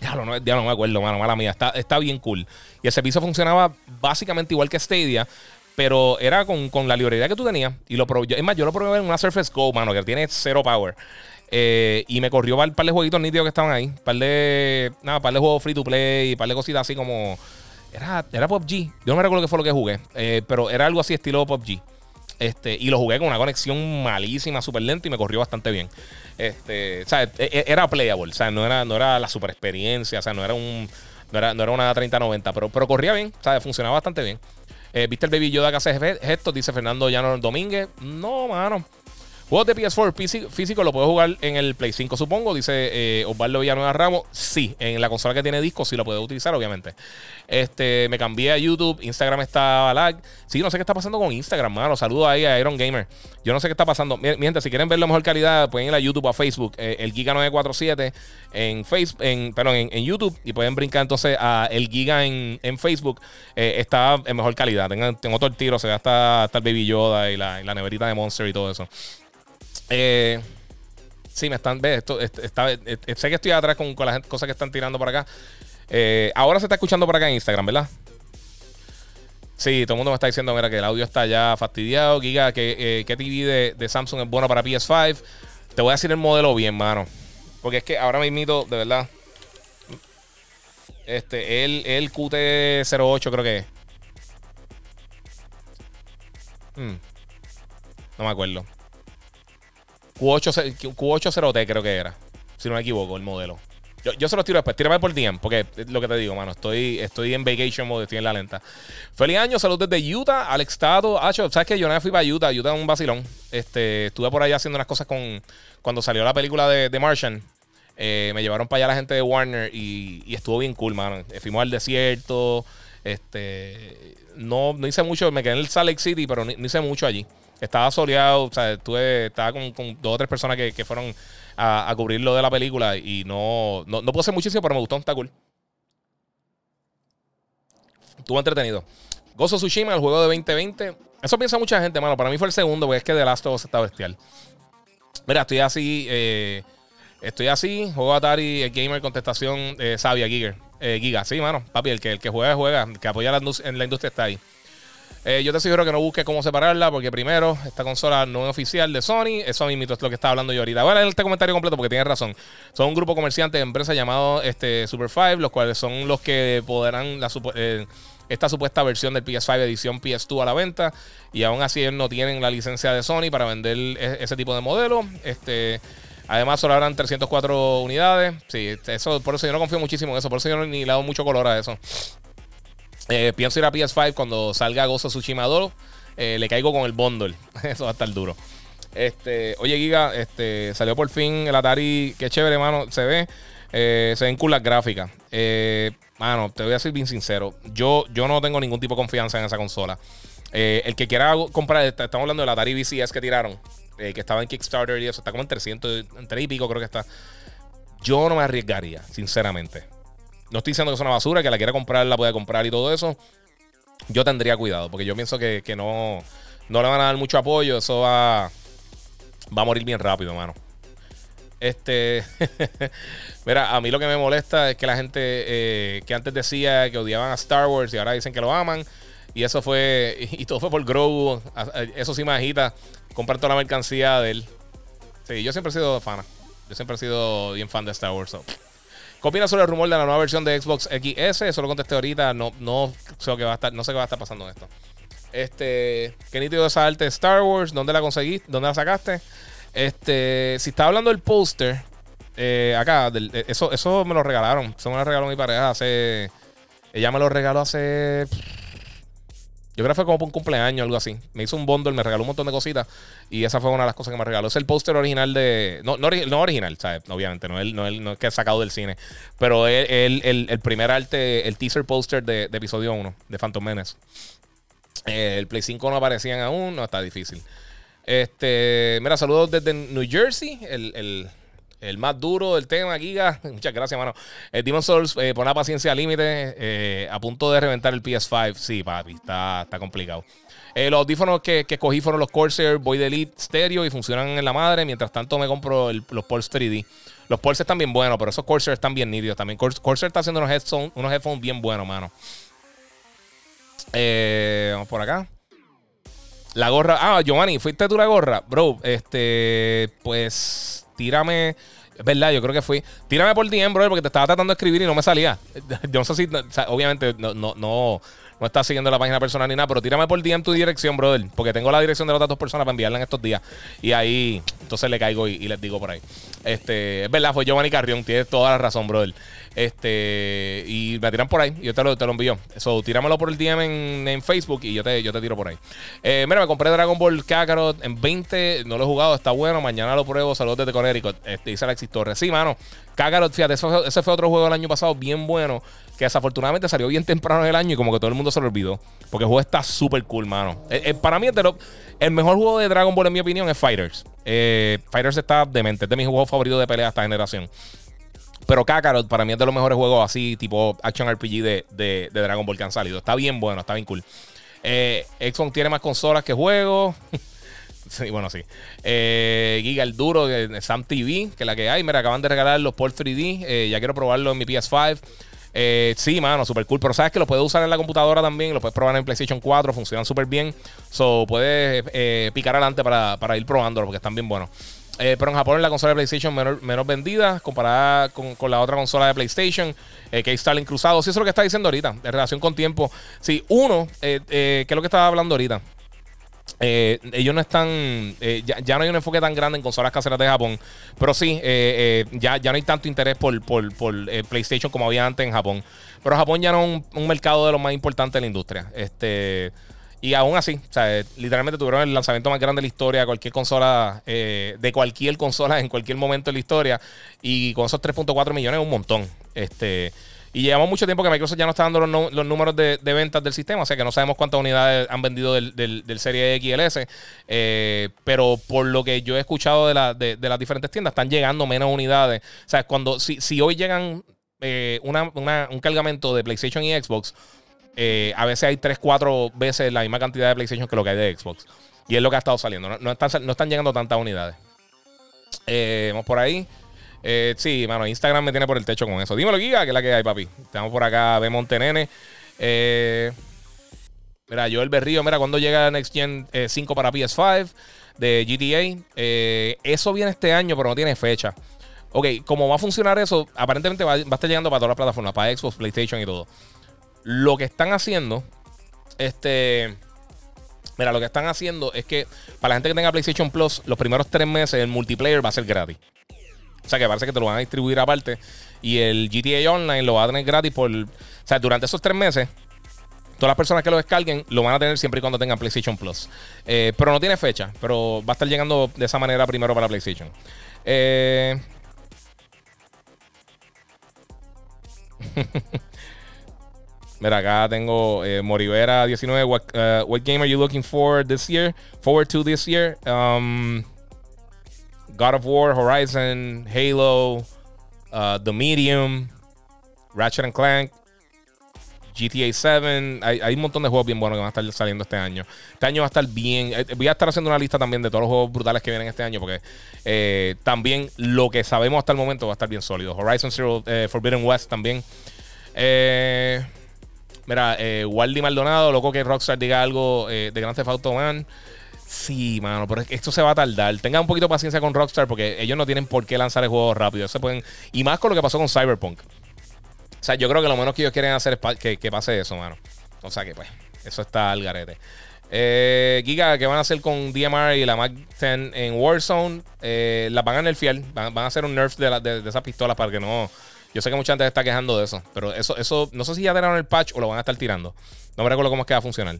ya no, ya no me acuerdo, mano, mala mía. Está, está bien cool. Y el servicio funcionaba básicamente igual que Stadia, pero era con, la librería que tú tenías. Y lo probé. Es más, yo lo probé en una Surface Go, mano, que tiene cero power. Eh, y me corrió un par de jueguitos nítidos que estaban ahí. Un par de. Nada, par de juegos free to play. Un par de cositas así como. Era, era PUBG. Yo no me recuerdo qué fue lo que jugué. Eh, pero era algo así estilo PUBG. Este, y lo jugué con una conexión malísima, súper lenta y me corrió bastante bien. Este, o sea, e, e, era playable, o sea, no era, no era la super experiencia, o sea, no era un. No era, no era una 3090, pero, pero corría bien, o sea, funcionaba bastante bien. Eh, ¿Viste el Baby Yoda que hace esto? Dice Fernando Llano Domínguez. No, mano. Juegos de PS4 físico, lo puedes jugar en el Play 5, supongo. Dice eh, Osvaldo Villanueva Ramos. Sí, en la consola que tiene disco sí lo puedes utilizar, obviamente. Este, me cambié a YouTube. Instagram está lag. Sí, no sé qué está pasando con Instagram, mano. Saludos ahí a Iron Gamer. Yo no sé qué está pasando. Mi, gente, si quieren ver la mejor calidad, pueden ir a YouTube o a Facebook. Eh, el Giga 947 en Facebook, en, perdón, en, YouTube. Y pueden brincar entonces a el Giga en, Facebook. Eh, está en mejor calidad. Tengo, todo el tiro. se ve hasta, el Baby Yoda y la, y la neverita de Monster y todo eso. Eh, sí, me están. Ve, esto, está, eh, sé que estoy atrás con, las cosas que están tirando por acá. Eh, ahora se está escuchando por acá en Instagram, ¿verdad? Sí, todo el mundo me está diciendo, mira, que el audio está ya fastidiado. Giga, que eh, qué TV de, Samsung es bueno para PS5. Te voy a decir el modelo bien, mano. Porque es que ahora mismo, de verdad. Este, el, el QT08 creo que es. Hmm. No me acuerdo. Q8, Q80T creo que era. Si no me equivoco, el modelo. Yo, yo se los tiro después. Tírame por DM, porque es lo que te digo, mano. Estoy, estoy en vacation mode, estoy en la lenta. Feliz año, saludos desde Utah. Alex Tato. ¿sabes qué? Yo no fui para Utah. Utah es un vacilón. Este, estuve por allá haciendo unas cosas con. Cuando salió la película de, de Martian. Eh, me llevaron para allá la gente de Warner y, y, estuvo bien cool, mano. Fuimos al desierto. Este. No, no hice mucho. Me quedé en el Salt Lake City, pero no, hice mucho allí. Estaba soleado. O sea, estuve, estaba con, dos o tres personas que, que fueron a, cubrir lo de la película y no, no, no puedo hacer muchísimo, pero me gustó, está cool. Estuvo entretenido. Gozo Tsushima, el juego de 2020. Eso piensa mucha gente, mano. Para mí fue el segundo, porque es que The Last of Us está bestial. Mira, estoy así. Eh, estoy así. Juego Atari, el gamer, contestación eh, sabia, Giga. Eh, Giga, sí, mano. Papi, el que, el que juega, juega. que apoya la, en la industria está ahí. Eh, yo te sugiero que no busques cómo separarla, porque primero, esta consola no es oficial de Sony. Eso mismo es lo que estaba hablando yo ahorita. Voy a leer este comentario completo porque tienes razón. Son un grupo comerciante de empresas llamado este, Super 5, los cuales son los que podrán eh, esta supuesta versión del PS5 edición PS2 a la venta. Y aún así no tienen la licencia de Sony para vender e, ese tipo de modelo. Este. Además, solo habrán 304 unidades. Sí, eso, por eso yo no confío muchísimo en eso. Por eso yo no ni le dado mucho color a eso. Eh, pienso ir a PS5 cuando salga Gozo Tsushima 2. Eh, le caigo con el bundle. Eso va a estar duro. Este, oye, Giga, este, salió por fin el Atari. Qué chévere, mano. Se ve. Eh, se ven cool gráficas. mano, te voy a ser bien sincero. Yo, yo no tengo ningún tipo de confianza en esa consola. el que quiera comprar, estamos hablando del Atari VCS que tiraron, que estaba en Kickstarter y eso, está como en 300, en 3 y pico creo que está. Yo no me arriesgaría, sinceramente. No estoy diciendo que es una basura, que la quiera comprar, la puede comprar y todo eso. Yo tendría cuidado, porque yo pienso que, no, no le van a dar mucho apoyo. Eso va, va a morir bien rápido, mano. Este. Mira, a mí lo que me molesta es que la gente eh, que antes decía que odiaban a Star Wars y ahora dicen que lo aman. Y eso fue. Y todo fue por Grogu. Eso sí me. Comprar toda la mercancía de él. Sí, yo siempre he sido fan. Yo siempre he sido bien fan de Star Wars. ¿Qué opinas sobre el rumor de la nueva versión de Xbox XS? Eso lo contesté ahorita. No, no sé qué va a estar, no sé qué va a estar pasando esto. Este, qué nítido esa arte Star Wars. ¿Dónde la conseguiste? ¿Dónde la sacaste? Este, si está hablando del póster, eh, acá, eh, eso, eso me lo regalaron. Eso me lo regaló mi pareja hace. Ella me lo regaló hace. Yo creo que fue como por un cumpleaños, algo así. Me hizo un bundle, me regaló un montón de cositas. Y esa fue una de las cosas que me regaló. Es el póster original de. No, no, original, ¿sabes? Obviamente, no, es no, no es que he sacado del cine. Pero el, el, el, primer arte, el teaser póster de, episodio 1, de Phantom Menace. Eh, el Play 5 no aparecían aún, no está difícil. Este, mira, saludos desde New Jersey. el, el más duro del tema, Giga. Muchas gracias, mano. El eh, Demon Souls, eh, pon la paciencia al límite. Eh, a punto de reventar el PS5. Sí, papi, está, está complicado. los audífonos que, que cogí fueron los Corsair Void Elite Stereo y funcionan en la madre. Mientras tanto, me compro los Pulse 3D. Los Pulse están bien buenos, pero esos Corsair están bien nítidos también. Corsair está haciendo unos headphones, unos headphones bien buenos, mano. vamos por acá. La gorra. Ah, Giovanni, ¿fuiste tú la gorra? Bro, este. Pues. Tírame. Es verdad, yo creo que fui. Tírame por DM, bro, porque te estaba tratando de escribir y no me salía. Yo no sé si. obviamente, no, no, no, no estás siguiendo la página personal ni nada, pero tírame por DM tu dirección, brother. Porque tengo la dirección de las otras dos personas para enviarla en estos días. Y ahí, entonces le caigo y, les digo por ahí. Este, es verdad, fue Giovanni Carrión. Tienes toda la razón, brother. Este, y me tiran por ahí. Yo te lo, te lo envío. Eso, tíramelo por el DM en, Facebook y yo te, yo te tiro por ahí. Eh, mira, me compré Dragon Ball Kakarot en 20. No lo he jugado, está bueno. Mañana lo pruebo. Saludos desde Connecticut. Este, dice Alexis Torres. Sí, mano. Kakarot, fíjate, ese fue otro juego del año pasado bien bueno. Que desafortunadamente salió bien temprano en el año y como que todo el mundo se lo olvidó. Porque el juego está súper cool, mano. Eh, eh, para mí, el mejor juego de Dragon Ball, en mi opinión, es Fighters. Fighters está demente. Es de mis juegos favoritos de pelea esta generación. Pero Kakarot para mí es de los mejores juegos así, tipo Action RPG de, de, Dragon Ball que han salido. Está bien bueno, está bien cool. Eh, Xbox tiene más consolas que juegos. sí, bueno, sí. Eh, Giga el duro de Sam TV, que es la que hay. Mira, acaban de regalar los Port 3D. Eh, ya quiero probarlo en mi PS5. Eh, sí, mano, super cool. Pero sabes que lo puedes usar en la computadora también. Lo puedes probar en PlayStation 4. Funcionan súper bien. So, puedes picar adelante para, para ir probándolo porque están bien buenos. Eh, pero en Japón es la consola de PlayStation menos, vendida comparada con, la otra consola de PlayStation, eh, que Starlink cruzado. Sí, eso es lo que está diciendo ahorita, en relación con tiempo. Sí, uno, eh, eh, que es lo que estaba hablando ahorita. ellos no están. Ya, no hay un enfoque tan grande en consolas caseras de Japón. Pero sí, ya, ya no hay tanto interés por, por, PlayStation como había antes en Japón. Pero Japón ya no es un, un mercado de los más importantes de la industria. Este. Y aún así, o sea, literalmente tuvieron el lanzamiento más grande de la historia de cualquier consola, eh, de cualquier consola en cualquier momento de la historia. Y con esos 3.4 millones es un montón. Este. Y llevamos mucho tiempo que Microsoft ya no está dando los, números de, ventas del sistema, o sea que no sabemos cuántas unidades han vendido del, Serie X y el S. Eh, pero por lo que yo he escuchado de, las diferentes tiendas, están llegando menos unidades. O sea, cuando, si, hoy llegan eh, un cargamento de PlayStation y Xbox, eh, a veces hay 3, 4 veces la misma cantidad de PlayStation que lo que hay de Xbox. Y es lo que ha estado saliendo. No, están, llegando tantas unidades. Eh, vamos por ahí. Eh, sí, mano, Instagram me tiene por el techo con eso. Dímelo, Giga, que es la que hay, papi. Estamos por acá, de Montenene. Eh, mira, yo el Berrío, mira, cuando llega Next Gen 5 para PS5 de GTA. eso viene este año, pero no tiene fecha. Ok, ¿cómo va a funcionar eso? Aparentemente va a estar llegando para todas las plataformas, para Xbox, PlayStation y todo. Lo que están haciendo, este. Mira, lo que están haciendo es que para la gente que tenga PlayStation Plus, los primeros tres meses el multiplayer va a ser gratis. O sea que parece que te lo van a distribuir aparte. Y el GTA Online lo va a tener gratis por. O sea, durante esos tres meses, todas las personas que lo descarguen lo van a tener siempre y cuando tengan PlayStation Plus. Eh, pero no tiene fecha, pero va a estar llegando de esa manera primero para PlayStation. Eh. Mira, acá tengo eh, Morivera 19. What, uh, what, game are you looking for this year? Forward to this year? Um, God of War, Horizon, Halo, uh, The Medium, Ratchet and Clank, GTA 7. Hay, hay, un montón de juegos bien buenos que van a estar saliendo este año. Este año va a estar bien. Eh, voy a estar haciendo una lista también de todos los juegos brutales que vienen este año porque eh, también lo que sabemos hasta el momento va a estar bien sólido. Horizon Zero, eh, Forbidden West también. Eh. Mira, eh, Waldi Maldonado, loco que Rockstar diga algo eh, de Grand Theft Auto Man. Sí, mano, pero esto se va a tardar. Tengan un poquito de paciencia con Rockstar porque ellos no tienen por qué lanzar el juego rápido. Se pueden, y más con lo que pasó con Cyberpunk. O sea, yo creo que lo menos que ellos quieren hacer es que, pase eso, mano. O sea que, pues, eso está al garete. Eh, Giga, ¿qué van a hacer con DMR y la Mac 10 en Warzone? Eh, la van a nerfear. Van, van a hacer un nerf de, de, de esas pistolas para que no yo sé que mucha gente está quejando de eso, pero eso, eso, no sé si ya tiraron el patch o lo van a estar tirando. No me recuerdo cómo es que va a funcionar.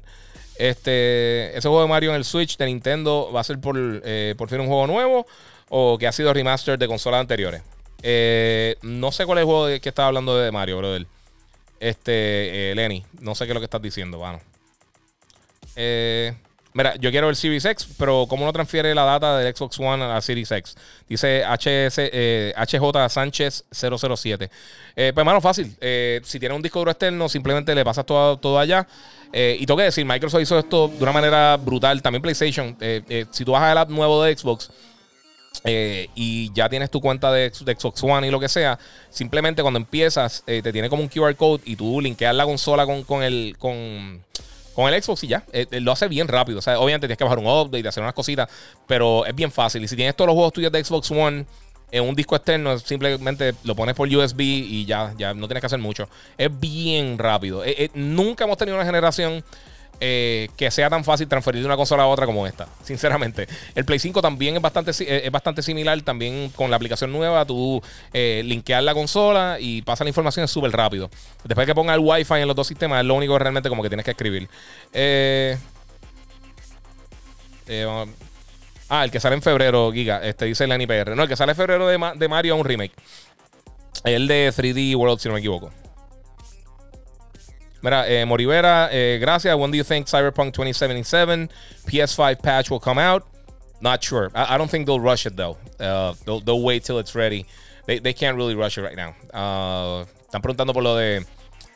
Este, ese juego de Mario en el Switch de Nintendo va a ser por, eh, por fin un juego nuevo o que ha sido remaster de consolas anteriores. Eh, no sé cuál es el juego que estaba hablando de Mario, brother. Este, eh, Lenny, no sé qué es lo que estás diciendo, bueno. Eh, Mira, yo quiero el Series X, pero ¿cómo no transfiere la data del Xbox One a la Series X? Dice HS, eh, HJ Sánchez 007. Eh, pues, mano, fácil. Eh, si tiene un disco duro externo, simplemente le pasas todo, todo allá. Eh, y tengo que decir, Microsoft hizo esto de una manera brutal. También PlayStation. si tú vas al app nuevo de Xbox, y ya tienes tu cuenta de, Xbox One y lo que sea, simplemente cuando empiezas te tiene como un QR code y tú linkeas la consola con, con el con con el Xbox y ya, eh, eh, lo hace bien rápido. O sea, obviamente tienes que bajar un update, hacer unas cositas, pero es bien fácil. Y si tienes todos los juegos tuyos de Xbox One en un disco externo, simplemente lo pones por USB y ya, ya no tienes que hacer mucho. Es bien rápido. Eh, nunca hemos tenido una generación eh, que sea tan fácil transferir de una consola a otra como esta. Sinceramente. El Play 5 también es bastante, eh, es bastante similar. También con la aplicación nueva, tú eh, linkeas la consola y pasa la información súper rápido. Después que ponga el Wi-Fi en los dos sistemas, es lo único realmente como que tienes que escribir. ah, el que sale en febrero, Giga. Este dice el NPR. No, el que sale en febrero de, de Mario es un remake. El de 3D World, si no me equivoco. Mira, eh, Morivera, eh, gracias. When do you think Cyberpunk 2077 PS5 patch will come out? Not sure. I, I don't think they'll rush it though. Uh, they'll, they'll, wait till it's ready. They, they can't really rush it right now. Uh, están preguntando por lo de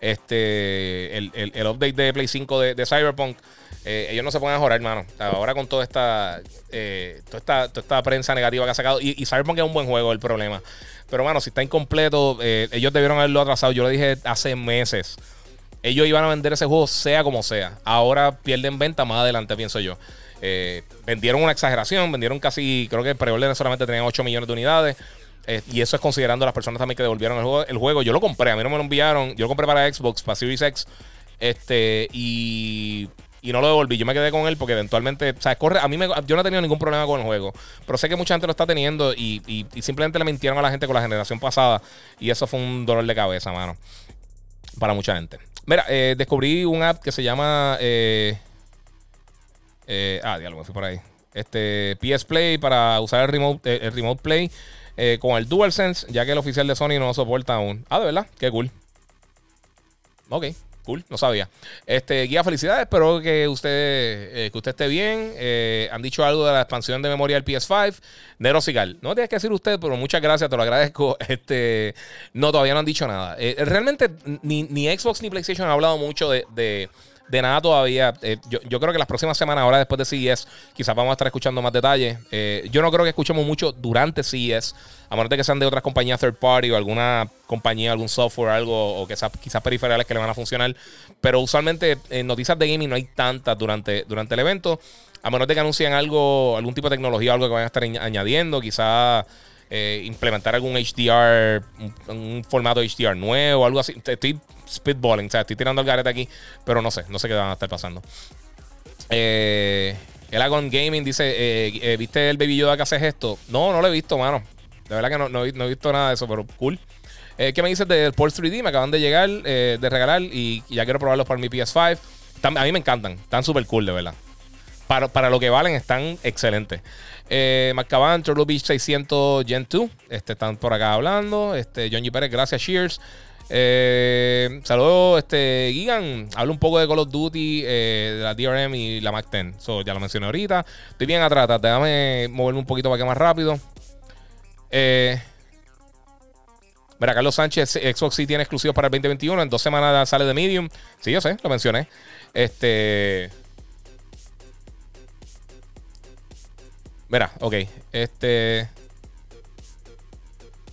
este el, el, el update de Play 5 de, de Cyberpunk. Eh, ellos no se pueden mejorar, hermano. Ahora con toda esta, eh, toda esta, toda esta prensa negativa que ha sacado. Y, y, Cyberpunk es un buen juego, el problema. Pero, bueno, si está incompleto, eh, ellos debieron haberlo atrasado. Yo lo dije hace meses ellos iban a vender ese juego sea como sea. Ahora pierden venta más adelante, pienso yo. Eh, vendieron una exageración, vendieron casi, creo que el pre solamente tenían 8 millones de unidades. Eh, y eso es considerando las personas también que devolvieron el juego, el juego. Yo lo compré, a mí no me lo enviaron. Yo lo compré para Xbox, para Series X. Este, y y no lo devolví. Yo me quedé con él porque eventualmente, o sea, corre, a mí me, yo no he tenido ningún problema con el juego, pero sé que mucha gente lo está teniendo y, simplemente le mintieron a la gente con la generación pasada y eso fue un dolor de cabeza, mano, para mucha gente. Mira, eh, descubrí un app que se llama, eh, eh, ah, diálogo, fui por ahí, este PS Play para usar el remote, el remote play con el DualSense, ya que el oficial de Sony no lo soporta aún. Ah, de verdad, qué cool. Ok. Cool, no sabía. Este, guía, felicidades. Espero que usted, eh, que usted esté bien. Eh, han dicho algo de la expansión de memoria del PS5. Nero Sigal. No tienes que decir usted, pero muchas gracias, te lo agradezco. Este, no, todavía no han dicho nada. Eh, realmente ni, ni, Xbox ni PlayStation han hablado mucho de, de de nada todavía. yo, yo, creo que las próximas semanas, ahora después de CES, quizás vamos a estar escuchando más detalles. yo no creo que escuchemos mucho durante CES a menos de que sean de otras compañías third party o alguna compañía, algún software, algo, o que quizás periferales que le van a funcionar. Pero usualmente en noticias de gaming no hay tantas durante, durante el evento. A menos de que anuncien algo, algún tipo de tecnología, algo que vayan a estar añadiendo, quizás eh, implementar algún HDR, un, formato HDR nuevo, algo así. Estoy speedballing, o sea, estoy tirando el garete aquí, pero no sé, no sé qué van a estar pasando. Eh, el Agon Gaming dice: eh, eh, ¿Viste el Baby Yoda que hace esto? No, no lo he visto, mano. De verdad que no, he visto nada de eso, pero cool. ¿Qué me dices del Pulse 3D? Me acaban de llegar, de regalar y ya quiero probarlos para mi PS5. a mí me encantan, están súper cool, de verdad. Para, lo que valen, están excelentes. Eh, Marcaban, Turtle Beach 600 Gen 2. Este, están por acá hablando. Este, John G. Pérez, gracias, Cheers. Eh, saludos, este, Gigan. Hablo un poco de Call of Duty, eh, de la DRM y la Mac 10. ya lo mencioné ahorita. Estoy bien atrás. Déjame moverme un poquito para que más rápido. Eh, Mira, Carlos Sánchez, Xbox sí tiene exclusivos para el 2021. En dos semanas sale de Medium. Sí, yo sé, lo mencioné. Este. Mira, ok. Este.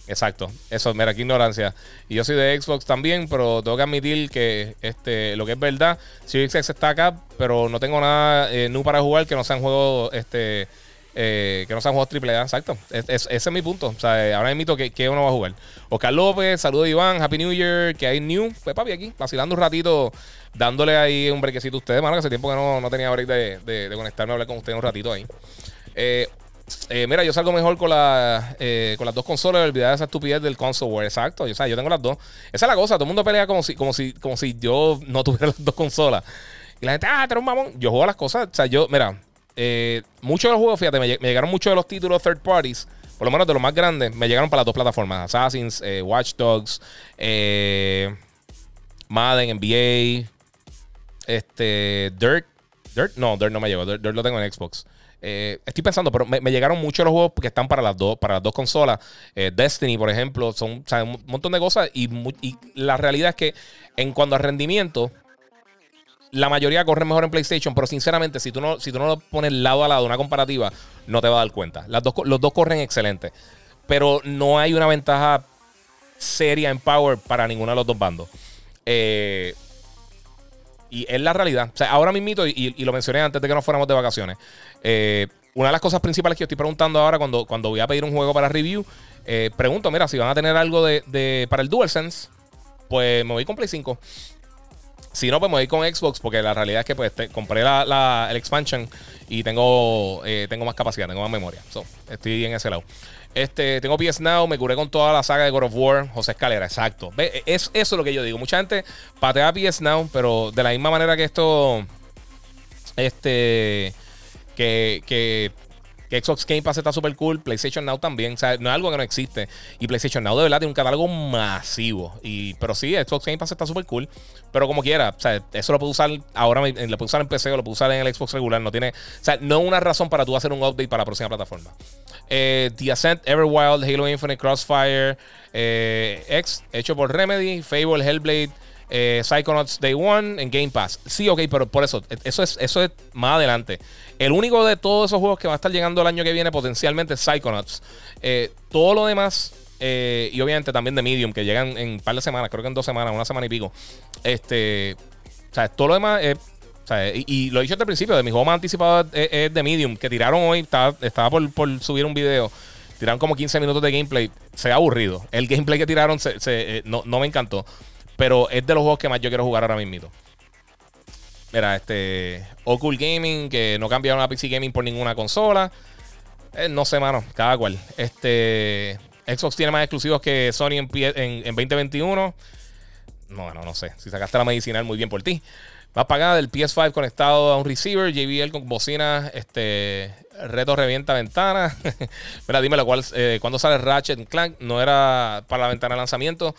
Exacto. Eso, mira, qué ignorancia. Y yo soy de Xbox también, pero tengo que admitir que este, lo que es verdad, Series X está acá, pero no tengo nada eh, para jugar que no sean juegos este, eh, que no sean juegos triple A, exacto. ese es mi punto. O sea, ahora invito que, que uno va a jugar. Oscar López, saludos Iván, Happy New Year, que hay new. Pues papi aquí, vacilando un ratito, dándole ahí un brequecito a ustedes, mano, que hace tiempo que no, no tenía break de, de, conectarme a hablar con ustedes un ratito ahí. Eh, eh, mira, yo salgo mejor con, la, con las dos consolas, olvidar esa estupidez del console. Exacto, o sea, yo tengo las dos. Esa es la cosa, todo el mundo pelea como si, como si, como si yo no tuviera las dos consolas. Y la gente, ah, pero un mamón. Yo juego las cosas, o sea, yo, mira, eh, muchos de los juegos, fíjate, me, llegaron muchos de los títulos third parties, por lo menos de los más grandes, me llegaron para las dos plataformas: Assassins, eh, Watch Dogs, eh, Madden, NBA, este, Dirt. Dirt, no, Dirt no me llegó, Dirt, lo tengo en Xbox. Estoy pensando, pero me, llegaron muchos de los juegos que están para las dos, para las dos consolas. Destiny, por ejemplo, son un montón de cosas. Y, y, la realidad es que en cuanto a rendimiento, la mayoría corre mejor en PlayStation, pero sinceramente, si tú no, si tú no lo pones lado a lado, una comparativa, no te va a dar cuenta. Las dos, los dos corren excelente. Pero no hay una ventaja seria en power para ninguno de los dos bandos. Eh, y es la realidad. O sea, ahora mismo, y, y, lo mencioné antes de que nos fuéramos de vacaciones, eh, una de las cosas principales que yo estoy preguntando ahora cuando, cuando voy a pedir un juego para review, eh, pregunto, mira, si van a tener algo de, de, para el DualSense, pues me voy con Play 5. Si no, pues me voy con Xbox porque la realidad es que pues compré la, el expansion y tengo, eh, tengo más capacidad, tengo más memoria. estoy en ese lado. Este, tengo PS Now, me curé con toda la saga de God of War, José Escalera, exacto. E, es, eso es lo que yo digo. Mucha gente patea PS Now, pero de la misma manera que esto, este, que, que Xbox Game Pass está súper cool, PlayStation Now también, o sea, no es algo que no existe. Y PlayStation Now de verdad tiene un catálogo masivo. Y, pero sí, Xbox Game Pass está súper cool, pero como quiera, o sea, eso lo puedo usar ahora, lo puedo usar en PC o lo puedo usar en el Xbox regular, no tiene, o sea, no una razón para tú hacer un update para la próxima plataforma. Eh, The Ascent, Everwild, Halo Infinite, Crossfire, eh, X, hecho por Remedy, Fable, Hellblade, eh, Psychonauts Day One en Game Pass. Sí, ok, pero por eso, eso es, eso es más adelante. El único de todos esos juegos que va a estar llegando el año que viene potencialmente es Psychonauts. Eh, todo lo demás, eh, y obviamente también de Medium, que llegan en un par de semanas, creo que en dos semanas, una semana y pico. Este, o sea, todo lo demás es y, lo he dicho desde el principio, de mi juego más anticipado es, de Medium, que tiraron hoy, estaba, por, subir un video, tiraron como 15 minutos de gameplay, se ha aburrido. El gameplay que tiraron eh, no, me encantó, pero es de los juegos que más yo quiero jugar ahora mismo. Mira, este, Occult Gaming, que no cambiaron la PC Gaming por ninguna consola. Eh, no sé, mano, cada cual. Este, Xbox tiene más exclusivos que Sony en, en, en 2021. No, bueno, no sé. Si sacaste la medicinal, muy bien por ti. Más pagada del PS5 conectado a un receiver, JBL con bocina, este, reto revienta ventana. Mira, dime cuál, eh, cuando sale Ratchet Clank, no era para la ventana de lanzamiento.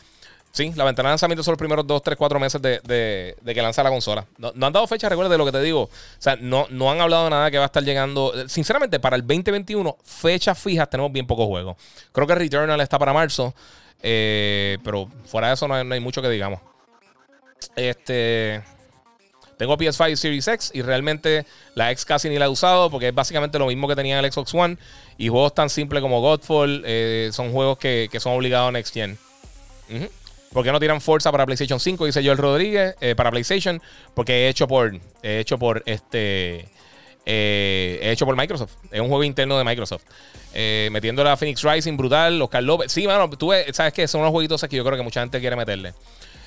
Sí, la ventana de lanzamiento son los primeros 2, 3, 4 meses de, que lanza la consola. No, han dado fecha, recuerda de lo que te digo. O sea, no, no han hablado nada que va a estar llegando. Sinceramente, para el 2021, fechas fijas tenemos bien pocos juegos. Creo que Returnal está para marzo. Eh, pero fuera de eso no hay, mucho que digamos. Este. Tengo PS5 Series X y realmente la X casi ni la he usado porque es básicamente lo mismo que tenía en el Xbox One. Y juegos tan simples como Godfall eh, son juegos que, son obligados a Next Gen. ¿Por qué no tiran Forza para PlayStation 5? Dice Joel Rodríguez. Eh, para PlayStation. Porque he hecho por. He hecho por este. he hecho por Microsoft. Es un juego interno de Microsoft. Eh, metiendo la Phoenix Rising, brutal. Oscar López. Sí, mano, tú sabes que son unos jueguitos que yo creo que mucha gente quiere meterle.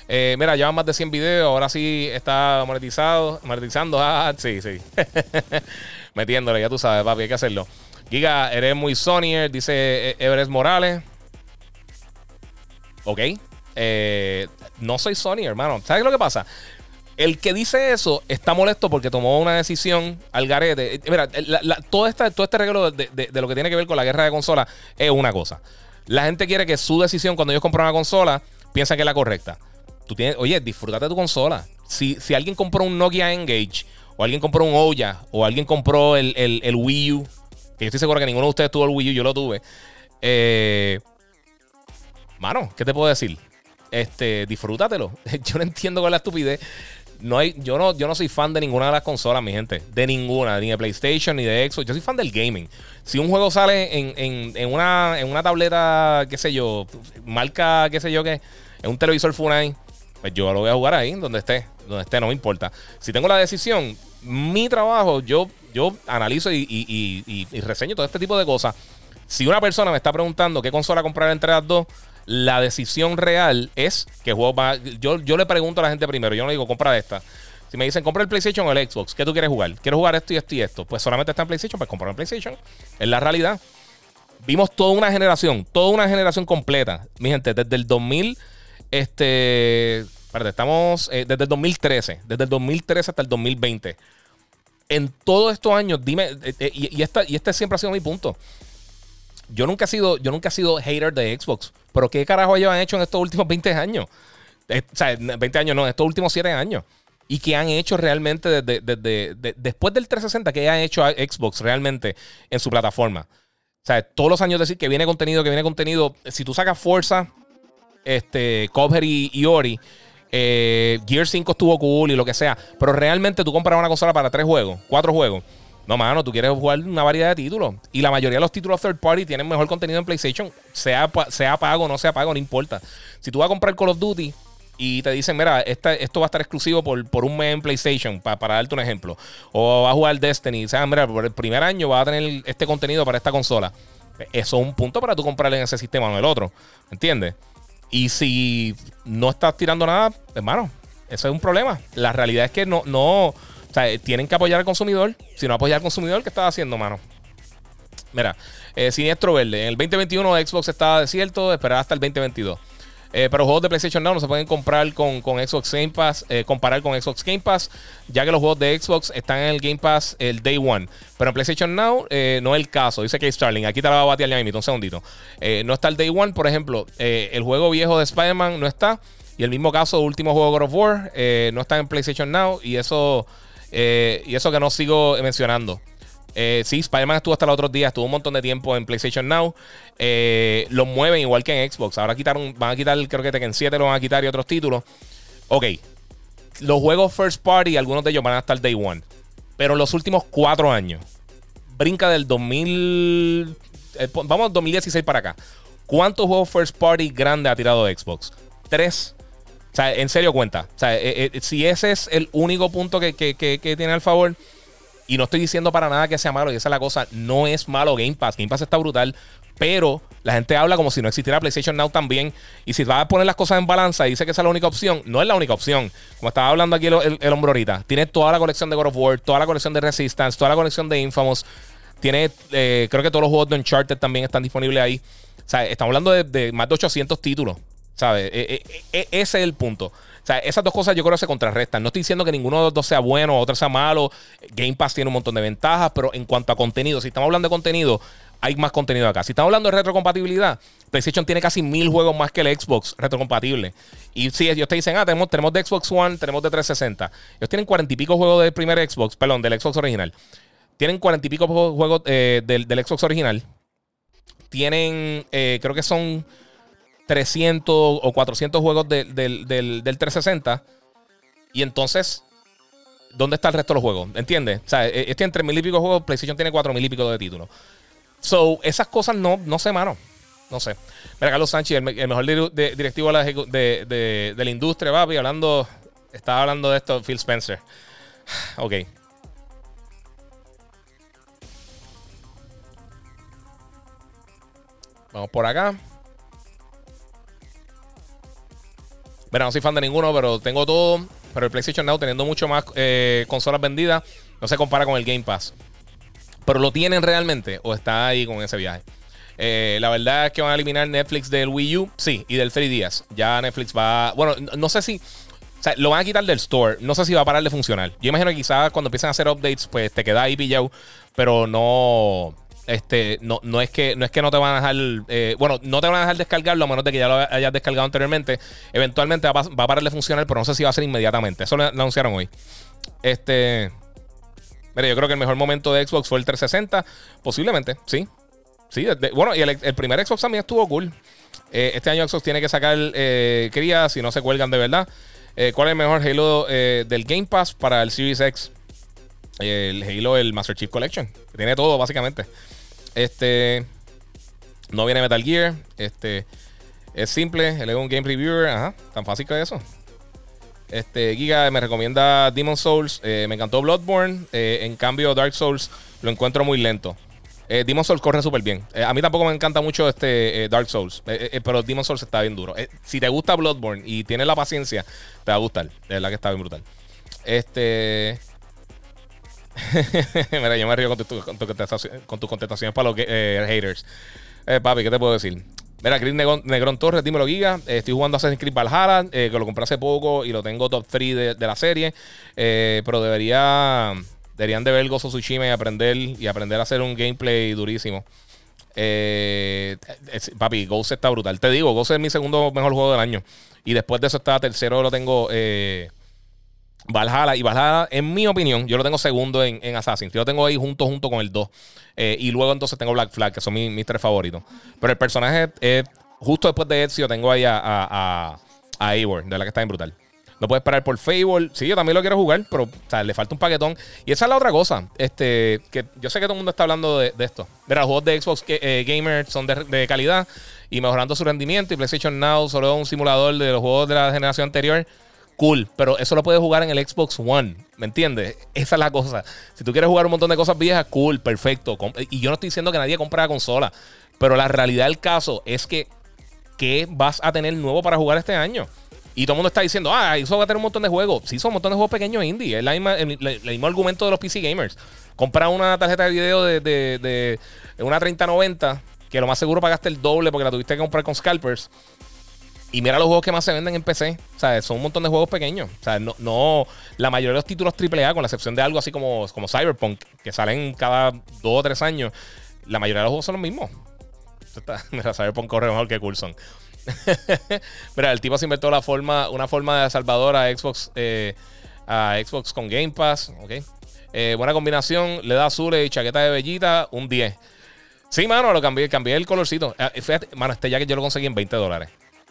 Eh, mira, llevan más de 100 videos. Ahora sí está monetizado. Monetizando. Ah, ah sí, sí. Metiéndole, ya tú sabes, papi, hay que hacerlo. Giga, eres muy Sonyer, dice eh, Everest Morales. Ok. No soy Sony, hermano. ¿Sabes lo que pasa? El que dice eso está molesto porque tomó una decisión al garete. Eh, mira, todo, este, todo regalo de, lo que tiene que ver con la guerra de consolas es una cosa. La gente quiere que su decisión cuando ellos compran una consola piensa que es la correcta. Tú tienes, oye, disfrútate tu consola. Si, si alguien compró un Nokia Engage, o alguien compró un Oya, o alguien compró el, Wii U, que yo estoy seguro que ninguno de ustedes tuvo el Wii U, yo lo tuve. Eh, mano, ¿qué te puedo decir? Este, disfrútatelo. Yo no entiendo con la estupidez no hay, yo, no, yo no soy fan de ninguna de las consolas, mi gente. De ninguna, ni de PlayStation, ni de Xbox. Yo soy fan del gaming. Si un juego sale en, en, una, en una tableta, qué sé yo, marca, qué sé yo, qué, en un televisor Funai, pues yo lo voy a jugar ahí, donde esté. Donde esté, no me importa. Si tengo la decisión, mi trabajo, yo, yo analizo y, y, y reseño todo este tipo de cosas. Si una persona me está preguntando qué consola comprar entre las dos, la decisión real es que juego va. Yo, yo le pregunto a la gente primero, yo no digo compra esta. Si me dicen compra el PlayStation o el Xbox, ¿qué tú quieres jugar? Quiero jugar esto y esto y esto. Pues solamente está en PlayStation, pues comprar el PlayStation. Es la realidad. Vimos toda una generación, toda una generación completa. Mi gente, desde el 2000, este. Espérate, estamos eh, desde el 2013, desde el 2013 hasta el 2020. En todos estos años, dime, eh, eh, y, esta, y este siempre ha sido mi punto yo nunca he sido, yo nunca he sido hater de Xbox. Pero ¿qué carajo ellos han hecho en estos últimos 20 años? Eh, o sea, 20 años no, estos últimos 7 años. Y qué han hecho realmente desde, después del 360, que han hecho Xbox realmente en su plataforma. O sea, todos los años decir que viene contenido, que viene contenido. Si tú sacas Forza, este, Cuphead y, Ori, eh, Gear 5 estuvo cool y lo que sea. Pero realmente tú compras una consola para tres juegos, cuatro juegos. No, mano, tú quieres jugar una variedad de títulos. Y la mayoría de los títulos third party tienen mejor contenido en PlayStation. Sea, sea pago no sea pago, no importa. Si tú vas a comprar Call of Duty y te dicen, mira, esto va a estar exclusivo por, por un mes en PlayStation, para darte un ejemplo. O vas a jugar Destiny. O sea, mira, por el primer año vas a tener este contenido para esta consola. Eso es un punto para tú comprarle en ese sistema o en el otro. ¿Entiendes? Y si no estás tirando nada, hermano, eso es un problema. La realidad es que no, no, o sea, tienen que apoyar al consumidor. Si no apoyar al consumidor, ¿qué estás haciendo, mano? Mira, eh, Siniestro Verde. En el 2021 Xbox estaba desierto, esperar hasta el 2022. Eh, pero juegos de PlayStation Now no se pueden comprar con, Xbox Game Pass, eh, comparar con Xbox Game Pass, ya que los juegos de Xbox están en el Game Pass el Day One. Pero en PlayStation Now no es el caso. Dice que Starling, aquí te la va a batir ya un segundito. no está el Day One, por ejemplo, el juego viejo de Spider-Man no está. Y el mismo caso, último juego God of War, no está en PlayStation Now. Y eso eh, y eso que no sigo mencionando. Eh, sí, Spider-Man estuvo hasta los otros días, estuvo un montón de tiempo en PlayStation Now. Eh, lo mueven igual que en Xbox. Ahora quitaron, van a quitar, creo que Tekken 7 lo van a quitar y otros títulos. Ok. Los juegos First Party, algunos de ellos van a estar Day One. Pero en los últimos cuatro años, brinca del 2000. Eh, vamos 2016 para acá. ¿Cuántos juegos First Party grandes ha tirado Xbox? Tres. O sea, en serio cuenta. O sea, eh, eh, si ese es el único punto que, tiene al favor, y no estoy diciendo para nada que sea malo, y esa es la cosa, no es malo Game Pass. Game Pass está brutal, pero la gente habla como si no existiera PlayStation Now también. Y si vas a poner las cosas en balanza y dice que esa es la única opción, no es la única opción. Como estaba hablando aquí el, el, hombro ahorita, tiene toda la colección de God of War, toda la colección de Resistance, toda la colección de Infamous. Tiene, eh, creo que todos los juegos de Uncharted también están disponibles ahí. O sea, estamos hablando de, más de 800 títulos. ¿Sabes? E, e, e, ese es el punto. O sea, esas dos cosas yo creo que se contrarrestan. No estoy diciendo que ninguno de los dos sea bueno o otro sea malo. Game Pass tiene un montón de ventajas, pero en cuanto a contenido, si estamos hablando de contenido, hay más contenido acá. Si estamos hablando de retrocompatibilidad, PlayStation tiene casi mil juegos más que el Xbox retrocompatible. Y si ellos te dicen, ah, tenemos, tenemos de Xbox One, tenemos de 360. Ellos tienen cuarenta y pico juegos del primer Xbox, perdón, del Xbox original. Tienen cuarenta y pico juegos eh, del, Xbox original. Tienen, eh, creo que son 300 o 400 juegos del, del 360. Y entonces, ¿dónde está el resto de los juegos? ¿Entiendes? O sea, este entre mil y pico juegos, PlayStation tiene cuatro mil y pico de títulos. So, esas cosas no, no sé, mano. No sé. Mira, Carlos Sánchez, el, mejor directivo de la, la industria, papi, hablando. Estaba hablando de esto, Phil Spencer. Ok. Vamos por acá. Bueno, no soy fan de ninguno, pero tengo todo. Pero el PlayStation Now, teniendo mucho más eh, consolas vendidas, no se compara con el Game Pass. Pero lo tienen realmente o está ahí con ese viaje. Eh, la verdad es que van a eliminar Netflix del Wii U, sí, y del 3DS. Ya Netflix va. Bueno, no sé si. O sea, lo van a quitar del store. No sé si va a parar de funcionar. Yo imagino que quizás cuando empiecen a hacer updates, pues te queda ahí pillado. Pero no. Este, no, no, es que, no es que no te van a dejar. Eh, bueno, no te van a dejar descargarlo a menos de que ya lo hayas descargado anteriormente. Eventualmente va, a parar de funcionar, pero no sé si va a ser inmediatamente. Eso lo anunciaron hoy. Este. Yo creo que el mejor momento de Xbox fue el 360. Posiblemente, sí. Sí, bueno, y el, primer Xbox también estuvo cool. Eh, este año Xbox tiene que sacar eh, cría si no se cuelgan de verdad. Eh, ¿Cuál es el mejor Halo del Game Pass para el Series X? El Halo, el Master Chief Collection. tiene todo, básicamente. Este. No viene Metal Gear. Este. Es simple. Él es un game reviewer. Ajá. Tan fácil que eso. Este, Giga me recomienda Demon Souls. Eh, me encantó Bloodborne. Eh, en cambio, Dark Souls lo encuentro muy lento. Eh, Demon Souls corre súper bien. a mí tampoco me encanta mucho este Dark Souls. pero Demon Souls está bien duro. si te gusta Bloodborne y tienes la paciencia, te va a gustar. De verdad que está bien brutal. Este. Mira, yo me río con, tu, con, tus contestaciones para los haters. papi, ¿qué te puedo decir? Mira, Chris Negrón, Torres, dímelo, Giga. Eh, estoy jugando Assassin's Creed Valhalla, eh, que lo compré hace poco y lo tengo top 3 de, la serie. Eh, pero debería, deberían de ver Gozo Tsushima y aprender, y aprender a hacer un gameplay durísimo. papi, Ghost está brutal. Te digo, Ghost es mi segundo mejor juego del año. Y después de eso está tercero, lo tengo Valhalla. Y Valhalla, en mi opinión, yo lo tengo segundo en, en Assassin's. Yo lo tengo ahí junto, junto con el 2. Eh, y luego entonces tengo Black Flag, que son mis, tres favoritos. Pero el personaje es, justo después de Ezio, tengo ahí a, a, a, Eivor, de la que está bien brutal. No puedes esperar por Fable. Sí, yo también lo quiero jugar, pero le falta un paquetón. Y esa es la otra cosa. Este, que yo sé que todo el mundo está hablando de, esto. Mira, los juegos de Xbox eh, Gamer son de, calidad y mejorando su rendimiento. Y PlayStation Now solo es un simulador de los juegos de la generación anterior cool, pero eso lo puedes jugar en el Xbox One, ¿me entiendes? Esa es la cosa. Si tú quieres jugar un montón de cosas viejas, cool, perfecto. Y yo no estoy diciendo que nadie compre la consola, pero la realidad del caso es que ¿qué vas a tener nuevo para jugar este año? Y todo el mundo está diciendo, ah, eso va a tener un montón de juegos. Sí, son un montón de juegos pequeños indie. Es el, mismo argumento de los PC gamers. Compra una tarjeta de video de, de, de una 3090, que lo más seguro pagaste el doble porque la tuviste que comprar con scalpers. Y mira los juegos que más se venden en PC. O sea, son un montón de juegos pequeños. O sea, no, no la mayoría de los títulos AAA, con la excepción de algo así como, como Cyberpunk, que salen cada dos o tres años, la mayoría de los juegos son los mismos. mira, Cyberpunk corre mejor que Coulson. mira, el tipo se inventó la forma, una forma de salvador a Xbox, eh, a Xbox con Game Pass. Ok. Eh, buena combinación. Le da azul y chaqueta de bellita, un 10. Sí, mano, lo cambié, cambié el colorcito. Fíjate, mano, este jacket yo lo conseguí en 20 dólares.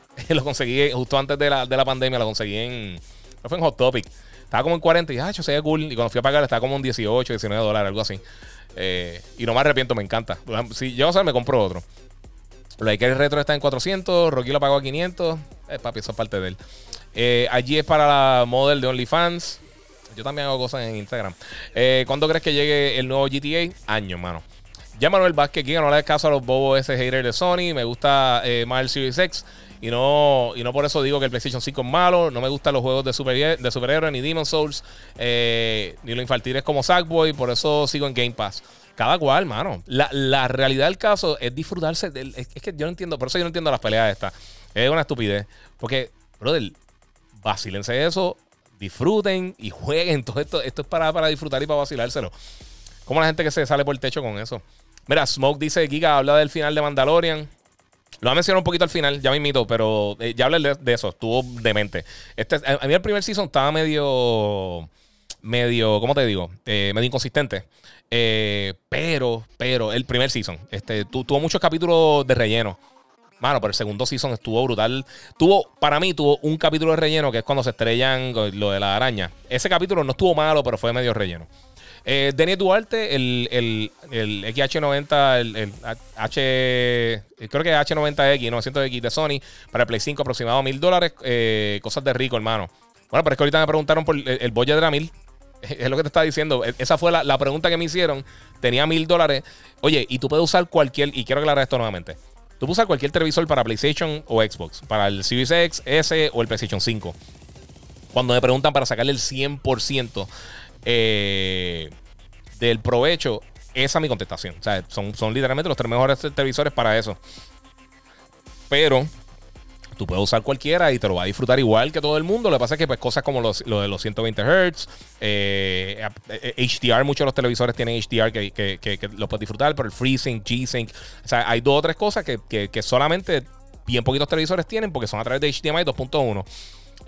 lo conseguí justo antes de la, de la pandemia, lo conseguí en. No fue en Hot Topic. Estaba como en 40 y dije, ah, yo se cool. Y cuando fui a pagar, estaba como en 18, 19 dólares, algo así. Eh, y no me arrepiento, me encanta. Si yo, o sea, me compro otro. La el Retro está en 400, Rocky lo pagó a 500. Eh, papi, eso es parte de él. Eh, allí es para la model de OnlyFans. Yo también hago cosas en Instagram. Eh, ¿Cuándo crees que llegue el nuevo GTA? Año, mano. Ya Manuel Vázquez, aquí no le caso a los bobos ese hater de Sony. Me gusta eh, más el Series X. Y no, y no por eso digo que el PlayStation 5 es malo. No me gustan los juegos de, super, de superhéroes, ni Demon Souls, eh, ni los infantiles como Sackboy. Por eso sigo en Game Pass. Cada cual, mano. La, realidad del caso es disfrutarse. es, que yo no entiendo, por eso yo no entiendo las peleas estas. Es una estupidez. Porque, brother, vacílense eso, disfruten y jueguen. Todo esto, esto es para, para disfrutar y para vacilárselo. Como la gente que se sale por el techo con eso. Mira, Smoke dice, Giga habla del final de Mandalorian. Lo ha mencionado un poquito al final, ya me invito, pero eh, ya hablé de, eso, estuvo demente. Este, a, mí el primer season estaba medio, medio, ¿cómo te digo? Eh, medio inconsistente. Eh, pero, pero, el primer season, este, tuvo muchos capítulos de relleno. Mano, pero el segundo season estuvo brutal. Tuvo, para mí, tuvo un capítulo de relleno que es cuando se estrellan lo de la araña. Ese capítulo no estuvo malo, pero fue medio relleno. Eh, Denis Duarte, el, el, el XH90, el, H. Creo que H90X, 900X de Sony, para el Play 5 aproximado mil dólares. Eh, cosas de rico, hermano. Bueno, pero es que ahorita me preguntaron por el, el de la mil. Es lo que te estaba diciendo. E, esa fue la, pregunta que me hicieron. Tenía mil dólares. Oye, y tú puedes usar cualquier. Y quiero aclarar esto nuevamente. Tú puedes usar cualquier televisor para PlayStation o Xbox. Para el Series X, S o el PlayStation 5. Cuando me preguntan para sacarle el 100% eh, del provecho, esa es mi contestación. O sea, son, son literalmente los tres mejores televisores para eso. Pero tú puedes usar cualquiera y te lo va a disfrutar igual que todo el mundo. Lo que pasa es que pues cosas como los, lo de los 120 Hz, eh, HDR, muchos de los televisores tienen HDR que, que, lo puedes disfrutar, pero el FreeSync, G-Sync, o sea, hay dos o tres cosas que, solamente bien poquitos televisores tienen porque son a través de HDMI 2.1.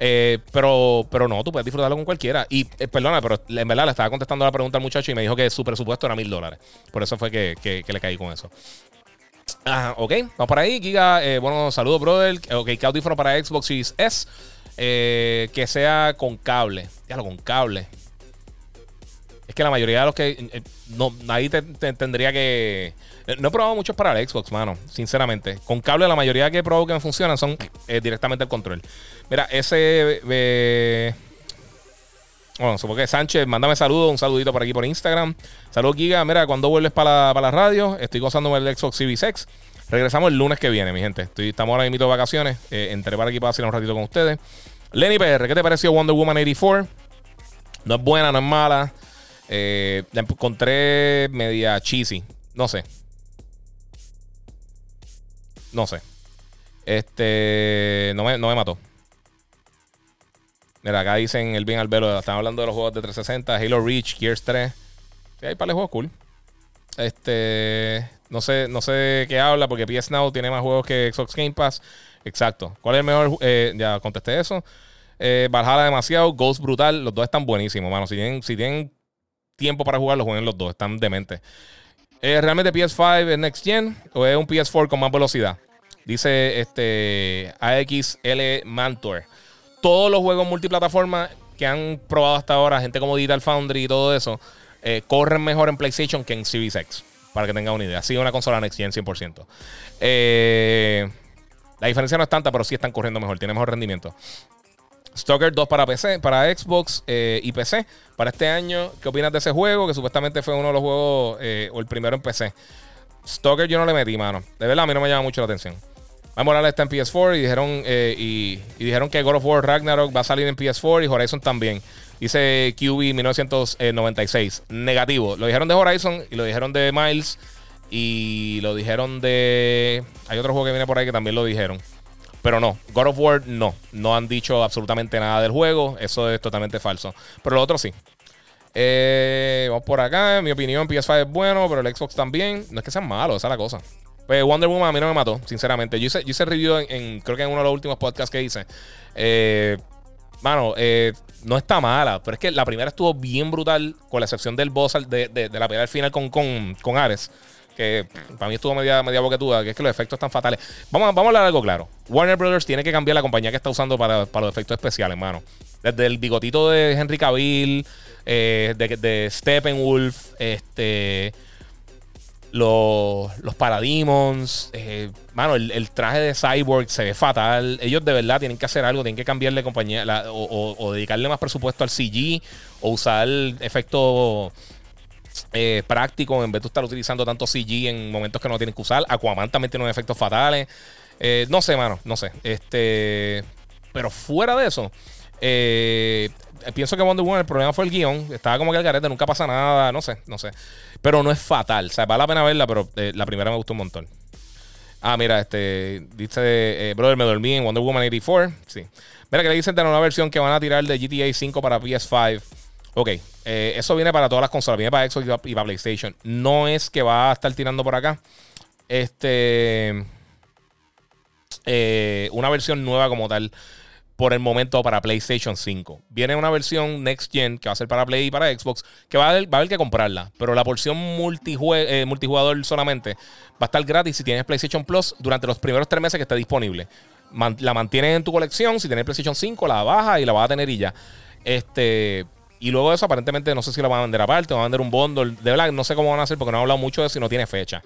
Eh, pero, pero no, tú puedes disfrutarlo con cualquiera. Y eh, perdona, pero en verdad le estaba contestando la pregunta al muchacho y me dijo que su presupuesto era mil dólares. Por eso fue que, le caí con eso. Ajá, ok, vamos por ahí. Giga, eh, bueno, saludos, brother. Ok, ¿qué audífono para Xbox Series S? que sea con cable. Ya lo con cable. Es que la mayoría de los que. no, ahí te, tendría que. No he probado muchos para el Xbox, mano. Sinceramente. Con cable, la mayoría que he probado que funcionan son directamente el control. Mira, ese. Eh, bueno, supongo que Sánchez, mándame saludos, un saludito por aquí por Instagram. Saludos, Giga. Mira, cuando vuelves para la, radio, estoy gozando el Xbox Series X. Regresamos el lunes que viene, mi gente. Estoy, estamos ahora mismo de vacaciones. Eh, entré para aquí para hacer un ratito con ustedes. Lenny PR, ¿qué te pareció Wonder Woman 84? No es buena, no es mala. Eh, la encontré media cheesy. No sé. No sé. Este. No me, no me mató. Mira, acá dicen el bien al velo. Están hablando de los juegos de 360, Halo Reach, Gears 3. Sí, hay para los juegos cool. Este. No sé, no sé qué habla porque PS Now tiene más juegos que Xbox Game Pass. Exacto. ¿Cuál es el mejor? Eh, ya contesté eso. Eh, Valhalla demasiado. Ghost Brutal. Los dos están buenísimos, mano. Si tienen, si tienen tiempo para jugarlos, jueguen los dos. Están dementes. Eh, ¿Realmente PS5 es Next Gen o es un PS4 con más velocidad? Dice este AXL Mantor todos los juegos multiplataforma que han probado hasta ahora, gente como Digital Foundry y todo eso, eh, corren mejor en PlayStation que en Series X. Para que tengan una idea. Sigue una consola Next Gen 100%. Eh, la diferencia no es tanta, pero sí están corriendo mejor. Tiene mejor rendimiento. Stalker 2 para PC, para Xbox eh, y PC para este año. ¿Qué opinas de ese juego? Que supuestamente fue uno de los juegos o el primero en PC. Stalker yo no le metí, mano. De verdad, a mí no me llama mucho la atención. Miles Morales está en PS4 y dijeron, eh, y, dijeron que God of War Ragnarok va a salir en PS4 y Horizon también. Dice QB 1996. Negativo. Lo dijeron de Horizon y lo dijeron de Miles. Y lo dijeron de. Hay otro juego que viene por ahí que también lo dijeron. Pero no, God of War no. No han dicho absolutamente nada del juego. Eso es totalmente falso. Pero lo otro sí. Eh, vamos por acá. En mi opinión, PS5 es bueno, pero el Xbox también. No es que sean malos, esa es la cosa. Pues Wonder Woman a mí no me mató, sinceramente. Yo hice, yo hice review en, creo que en uno de los últimos podcasts que hice. Eh, mano, eh, no está mala, pero es que la primera estuvo bien brutal, con la excepción del boss de, de, la pelea al final con, con, con, Ares. Que para mí estuvo media, media boquetuda, que es que los efectos están fatales. Vamos, vamos a hablar algo claro. Warner Brothers tiene que cambiar la compañía que está usando para, para los efectos especiales, mano. Desde el bigotito de Henry Cavill, eh, de, de Steppenwolf, este los, los Parademons. Eh, mano, el, traje de Cyborg se ve fatal. Ellos de verdad tienen que hacer algo, tienen que cambiarle compañía o, dedicarle más presupuesto al CG o usar efectos eh, prácticos en vez de estar utilizando tanto CG en momentos que no tienen que usar. Aquaman también tiene unos efectos fatales. Eh, no sé, mano, no sé. Este, pero fuera de eso, eh, pienso que Wonder Woman el problema fue el guion. Estaba como que el garete, nunca pasa nada, no sé, no sé. Pero no es fatal. O sea, vale la pena verla, pero la primera me gustó un montón. Ah, mira, este. Dice, brother, me dormí en Wonder Woman 84. Sí. Mira que le dicen de la nueva versión que van a tirar de GTA 5 para PS5. Ok, eh, eso viene para todas las consolas, viene para Xbox y para PlayStation. No es que va a estar tirando por acá. Este. una versión nueva como tal por el momento para PlayStation 5. Viene una versión Next Gen que va a ser para Play y para Xbox, que va a haber, que comprarla. Pero la porción eh, multijugador solamente va a estar gratis si tienes PlayStation Plus durante los primeros tres meses que esté disponible. la mantienes en tu colección. Si tienes PlayStation 5, la bajas y la vas a tener y ya. Este. Y luego de eso, aparentemente, no sé si la van a vender aparte, van a vender un bundle. De verdad, no sé cómo van a hacer porque no he hablado mucho de eso y no tiene fecha.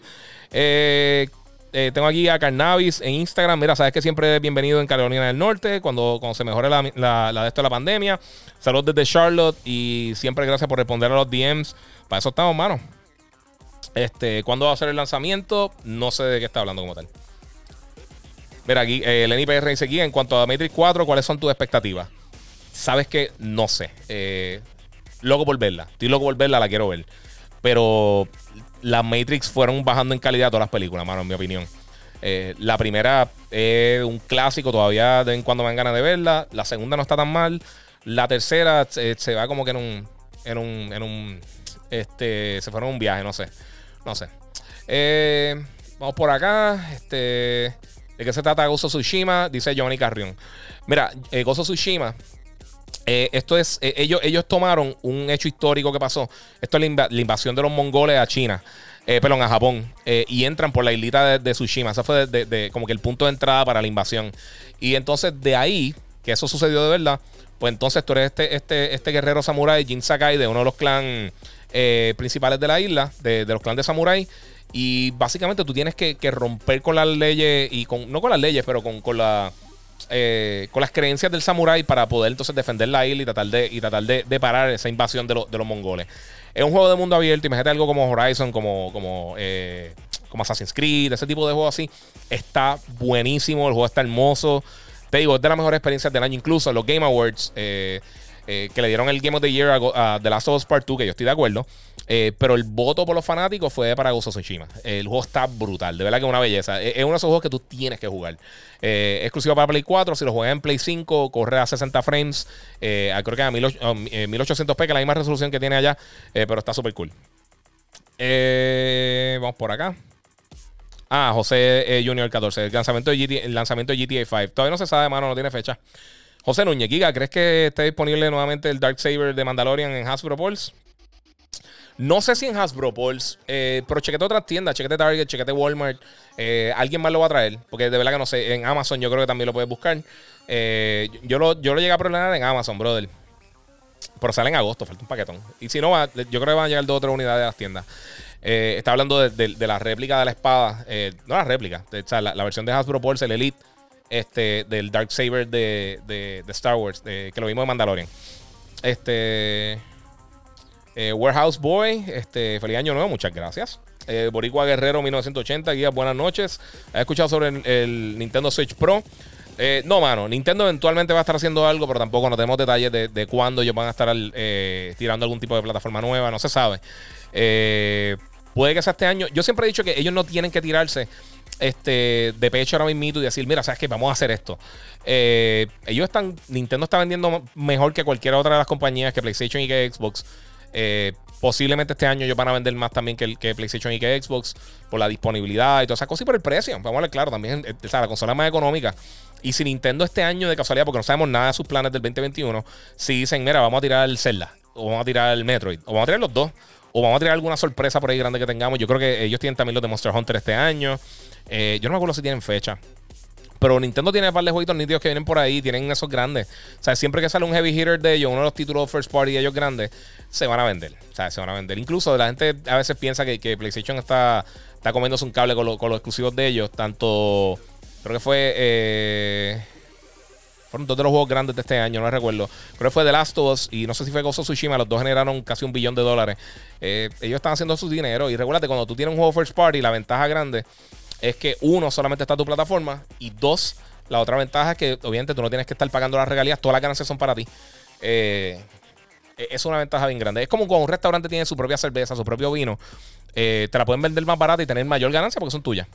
Eh, eh, tengo aquí a Carnavis en Instagram. Mira, sabes que siempre es bienvenido en Carolina del Norte cuando, cuando se mejore la, de esto de la pandemia. Saludos desde Charlotte y siempre gracias por responder a los DMs. Para eso estamos, mano. Este, ¿Cuándo va a ser el lanzamiento? No sé de qué está hablando como tal. Mira, aquí eh, el NIPR dice aquí, en cuanto a Matrix 4, ¿cuáles son tus expectativas? Sabes que no sé. Eh, loco por verla. Estoy loco por verla, la quiero ver. Pero las Matrix fueron bajando en calidad todas las películas, mano, en mi opinión. Eh, la primera es un clásico, todavía de en cuando me dan ganas de verla. La segunda no está tan mal. La tercera eh, se va como que en un. En un. En un. Este. Se fueron a un viaje, no sé. No sé. Vamos por acá. Este. ¿De qué se trata Gozo Tsushima? Dice Johnny Carrion. Mira, Gozo Tsushima eh, esto es, eh, ellos, ellos tomaron un hecho histórico que pasó. Esto es la, invasión de los mongoles a China, eh, perdón, a Japón, y entran por la islita de, Tsushima. Ese fue de, como que el punto de entrada para la invasión. Y entonces de ahí, que eso sucedió de verdad, pues entonces tú eres este, este, este guerrero samurái, Jin Sakai, de uno de los clans principales de la isla, de, los clans de samurái. Y básicamente tú tienes que, romper con las leyes, y con, no con las leyes, pero con, con la eh, con las creencias del samurái para poder entonces defender la isla y tratar de, y tratar de, parar esa invasión de, los mongoles. Es un juego de mundo abierto, imagínate algo como Horizon, como, como, eh, como Assassin's Creed, ese tipo de juego así. Está buenísimo, el juego está hermoso. Te digo, es de las mejores experiencias del año, incluso los Game Awards. Eh, que le dieron el Game of the Year a, The Last of Us Part 2, que yo estoy de acuerdo. Pero el voto por los fanáticos fue para Gozo Tsushima. El juego está brutal, de verdad que es una belleza. Es, uno de esos juegos que tú tienes que jugar. Eh, exclusivo para Play 4. Si lo juegas en Play 5, corre a 60 frames. Eh, creo que a 1800p, que es la misma resolución que tiene allá. Eh, pero está súper cool. vamos por acá. Ah, José Junior 14. El lanzamiento, de GTA, lanzamiento de GTA 5. Todavía no se sabe, mano, no tiene fecha. José Núñez, Giga, ¿crees que esté disponible nuevamente el Dark Saber de Mandalorian en Hasbro Pulse? No sé si en Hasbro Pulse, eh, pero chequete otras tiendas, chequete Target, chequete Walmart. Eh, alguien más lo va a traer, porque de verdad que no sé. En Amazon yo creo que también lo puedes buscar. Eh, yo, lo, yo lo llegué a problemar en Amazon, brother. Pero sale en agosto, falta un paquetón. Y si no, va, yo creo que van a llegar dos o tres unidades de las tiendas. está hablando de, la réplica de la espada. no la réplica, o sea, la, versión de Hasbro Pulse, el Elite, este, del Dark Saber de, de Star Wars, que lo vimos en Mandalorian. Este. Eh, Warehouse Boy, este, feliz año nuevo, muchas gracias. Eh, Boricua Guerrero 1980, guía, buenas noches. ¿Has escuchado sobre el, Nintendo Switch Pro? Eh, no, mano, Nintendo eventualmente va a estar haciendo algo, pero tampoco no tenemos detalles de, cuándo ellos van a estar tirando algún tipo de plataforma nueva, no se sabe. puede que sea este año. Yo siempre he dicho que ellos no tienen que tirarse este, de pecho ahora mismo y decir, mira, ¿sabes qué? Vamos a hacer esto. ellos están, Nintendo está vendiendo mejor que cualquier otra de las compañías, que PlayStation y que Xbox. Eh, posiblemente este año ellos van a vender más también que, PlayStation y que Xbox por la disponibilidad y todas esas cosas y por el precio. Vamos a ver, claro, también eh, la consola más económica. Y si Nintendo este año de casualidad, porque no sabemos nada de sus planes del 2021, si dicen, mira, vamos a tirar el Zelda, o vamos a tirar el Metroid, o vamos a tirar los dos, o vamos a tirar alguna sorpresa por ahí grande que tengamos. Yo creo que ellos tienen también los de Monster Hunter este año. Eh, yo no me acuerdo si tienen fecha. Pero Nintendo tiene un par de jueguitos nítidos que vienen por ahí, tienen esos grandes. O sea, siempre que sale un heavy hitter de ellos, uno de los títulos first party de ellos grandes, se van a vender. O sea, se van a vender. Incluso la gente a veces piensa que, PlayStation está, está comiéndose un cable con, con, los exclusivos de ellos. Tanto, creo que fue... Eh, fueron dos de los juegos grandes de este año, no recuerdo. Creo que fue The Last of Us y no sé si fue Gozo Tsushima. Los dos generaron casi un billón de dólares. Eh, ellos están haciendo su dinero. Y recuérdate, cuando tú tienes un juego first party, la ventaja grande es que uno, solamente está tu plataforma. Y dos, la otra ventaja es que obviamente tú no tienes que estar pagando las regalías. Todas las ganancias son para ti. Eh, e-, es una ventaja bien grande. Es como cuando un restaurante tiene su propia cerveza, su propio vino. Eh, te la pueden vender más barata y tener mayor ganancia porque son tuyas.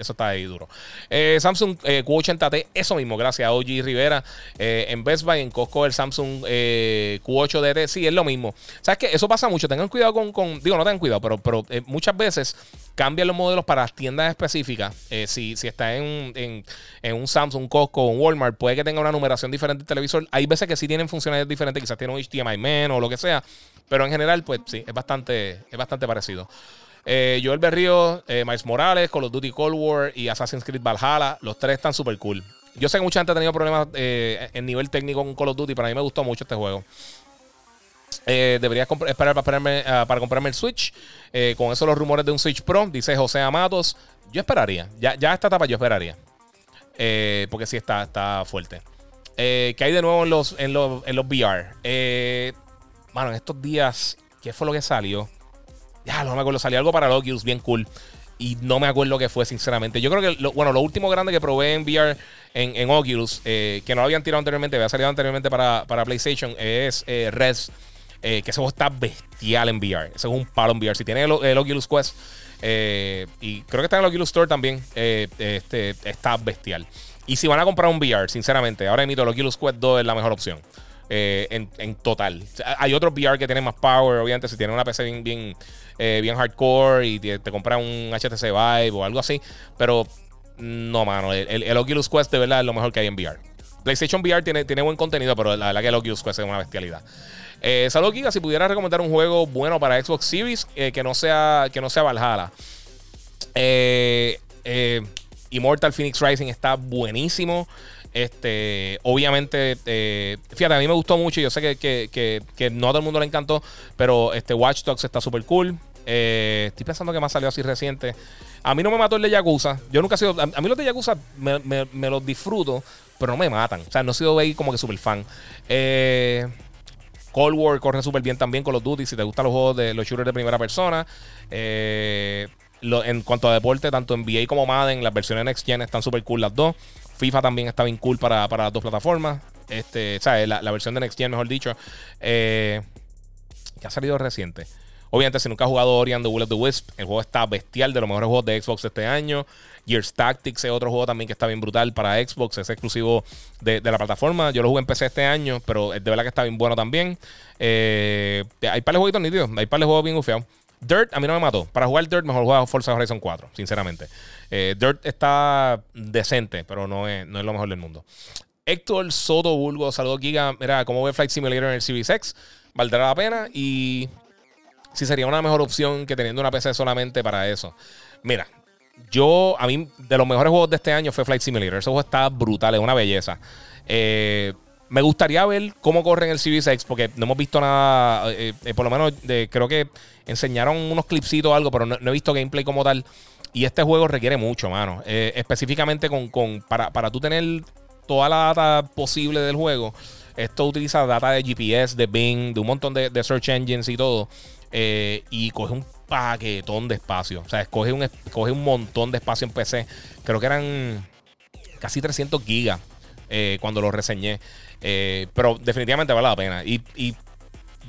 Eso está ahí duro. Eh, Samsung eh, Q80T, eso mismo, gracias a OG Rivera. Eh, en Best Buy, en Costco, el Samsung Q8DT, sí, es lo mismo. ¿Sabes qué? Eso pasa mucho. Tengan cuidado con. digo, no tengan cuidado, pero, pero muchas veces cambian los modelos para tiendas específicas. si, si está en, un Samsung, Costco un Walmart, puede que tenga una numeración diferente el televisor. Hay veces que sí tienen funcionalidades diferentes, quizás tiene un HDMI menos o lo que sea. Pero en general, pues sí, es bastante, es bastante parecido. Eh, Joel Berrío, eh, Miles Morales, Call of Duty Cold War y Assassin's Creed Valhalla. Los tres están súper cool. Yo sé que mucha gente ha tenido problemas eh, en nivel técnico con Call of Duty, pero a mí me gustó mucho este juego. Eh, deberías esperar para, para comprarme el Switch. con eso los rumores de un Switch Pro, dice José Amatos. Yo esperaría. Ya, ya esta etapa yo esperaría. porque sí está, está fuerte. ¿Qué hay de nuevo en los, en los, VR? bueno, en estos días, ¿qué fue lo que salió? No me acuerdo. Salió algo para Oculus bien cool. Y no me acuerdo qué fue, sinceramente. Yo creo que, lo, bueno, lo último grande que probé en VR en, Oculus, eh, que no lo habían tirado anteriormente, había salido anteriormente para, PlayStation, es eh. Eh, que ese juego está bestial en VR. Ese es un palo en VR. Si tiene el, Oculus Quest, y creo que está en el Oculus Store también, este, está bestial. Y si van a comprar un VR, sinceramente, ahora mismo el Oculus Quest 2 es la mejor opción. En, total. hay otros VR que tienen más power, obviamente, si tienen una PC bien, bien, eh, bien hardcore y te, compras un HTC Vive o algo así. Pero no, mano. El, Oculus Quest de verdad es lo mejor que hay en VR. PlayStation VR tiene, tiene buen contenido, pero la verdad que el Oculus Quest es una bestialidad. Eh, Giga, si pudieras recomendar un juego bueno para Xbox Series eh, que, no sea, que no sea Valhalla. Immortal Phoenix Rising está buenísimo. Este, obviamente, fíjate, a mí me gustó mucho. Yo sé que, que, que, no a todo el mundo le encantó, pero este Watch Dogs está súper cool. Eh, estoy pensando que más salió así reciente. A mí no me mató el de Yakuza. Yo nunca he sido. A, mí los de Yakuza me, los disfruto, pero no me matan. O sea, no he sido ahí como que súper fan. Eh, Cold War corre súper bien también con los Duty. Si te gustan los juegos de los shooters de primera persona. Eh, en cuanto a deporte, tanto NBA como Madden, las versiones Next Gen están súper cool las dos. FIFA también está bien cool para, las dos plataformas. Este, ¿sabes? La, la, versión de Next Gen, mejor dicho. que ha salido reciente. Obviamente, si nunca has jugado Ori and the Will of the Wisp, el juego está bestial, de los mejores juegos de Xbox este año. Gears Tactics es otro juego también que está bien brutal para Xbox, es exclusivo de, la plataforma. Yo lo jugué en PC este año, pero de verdad que está bien bueno también. Eh, hay par de jueguitos nítidos, hay par de juegos bien ufeados. Dirt a mí no me mató. Para jugar Dirt, mejor jugar Forza Horizon 4, sinceramente. Eh, Dirt está decente, pero no es, no es lo mejor del mundo. Héctor Soto Bulgo, saludos Giga. Mira, ¿cómo ve Flight Simulator en el Series X? ¿Valdrá la pena? Y si sería una mejor opción que teniendo una PC solamente para eso. Mira, yo, a mí, de los mejores juegos de este año fue Flight Simulator. Ese juego está brutal, es una belleza. Eh, me gustaría ver cómo corre en el Series X, porque no hemos visto nada. Eh, eh, por lo menos creo que enseñaron unos clipsitos o algo, pero no, he visto gameplay como tal. Y este juego requiere mucho, mano. específicamente con, con, para, para tú tener toda la data posible del juego. Esto utiliza data de GPS, de Bing, de un montón de, de search engines y todo. Eh, y coge un paquetón de espacio. O sea, escoge un, un montón de espacio en PC. Creo que eran casi 300 gigas eh, cuando lo reseñé. Eh, pero definitivamente vale la pena. Y,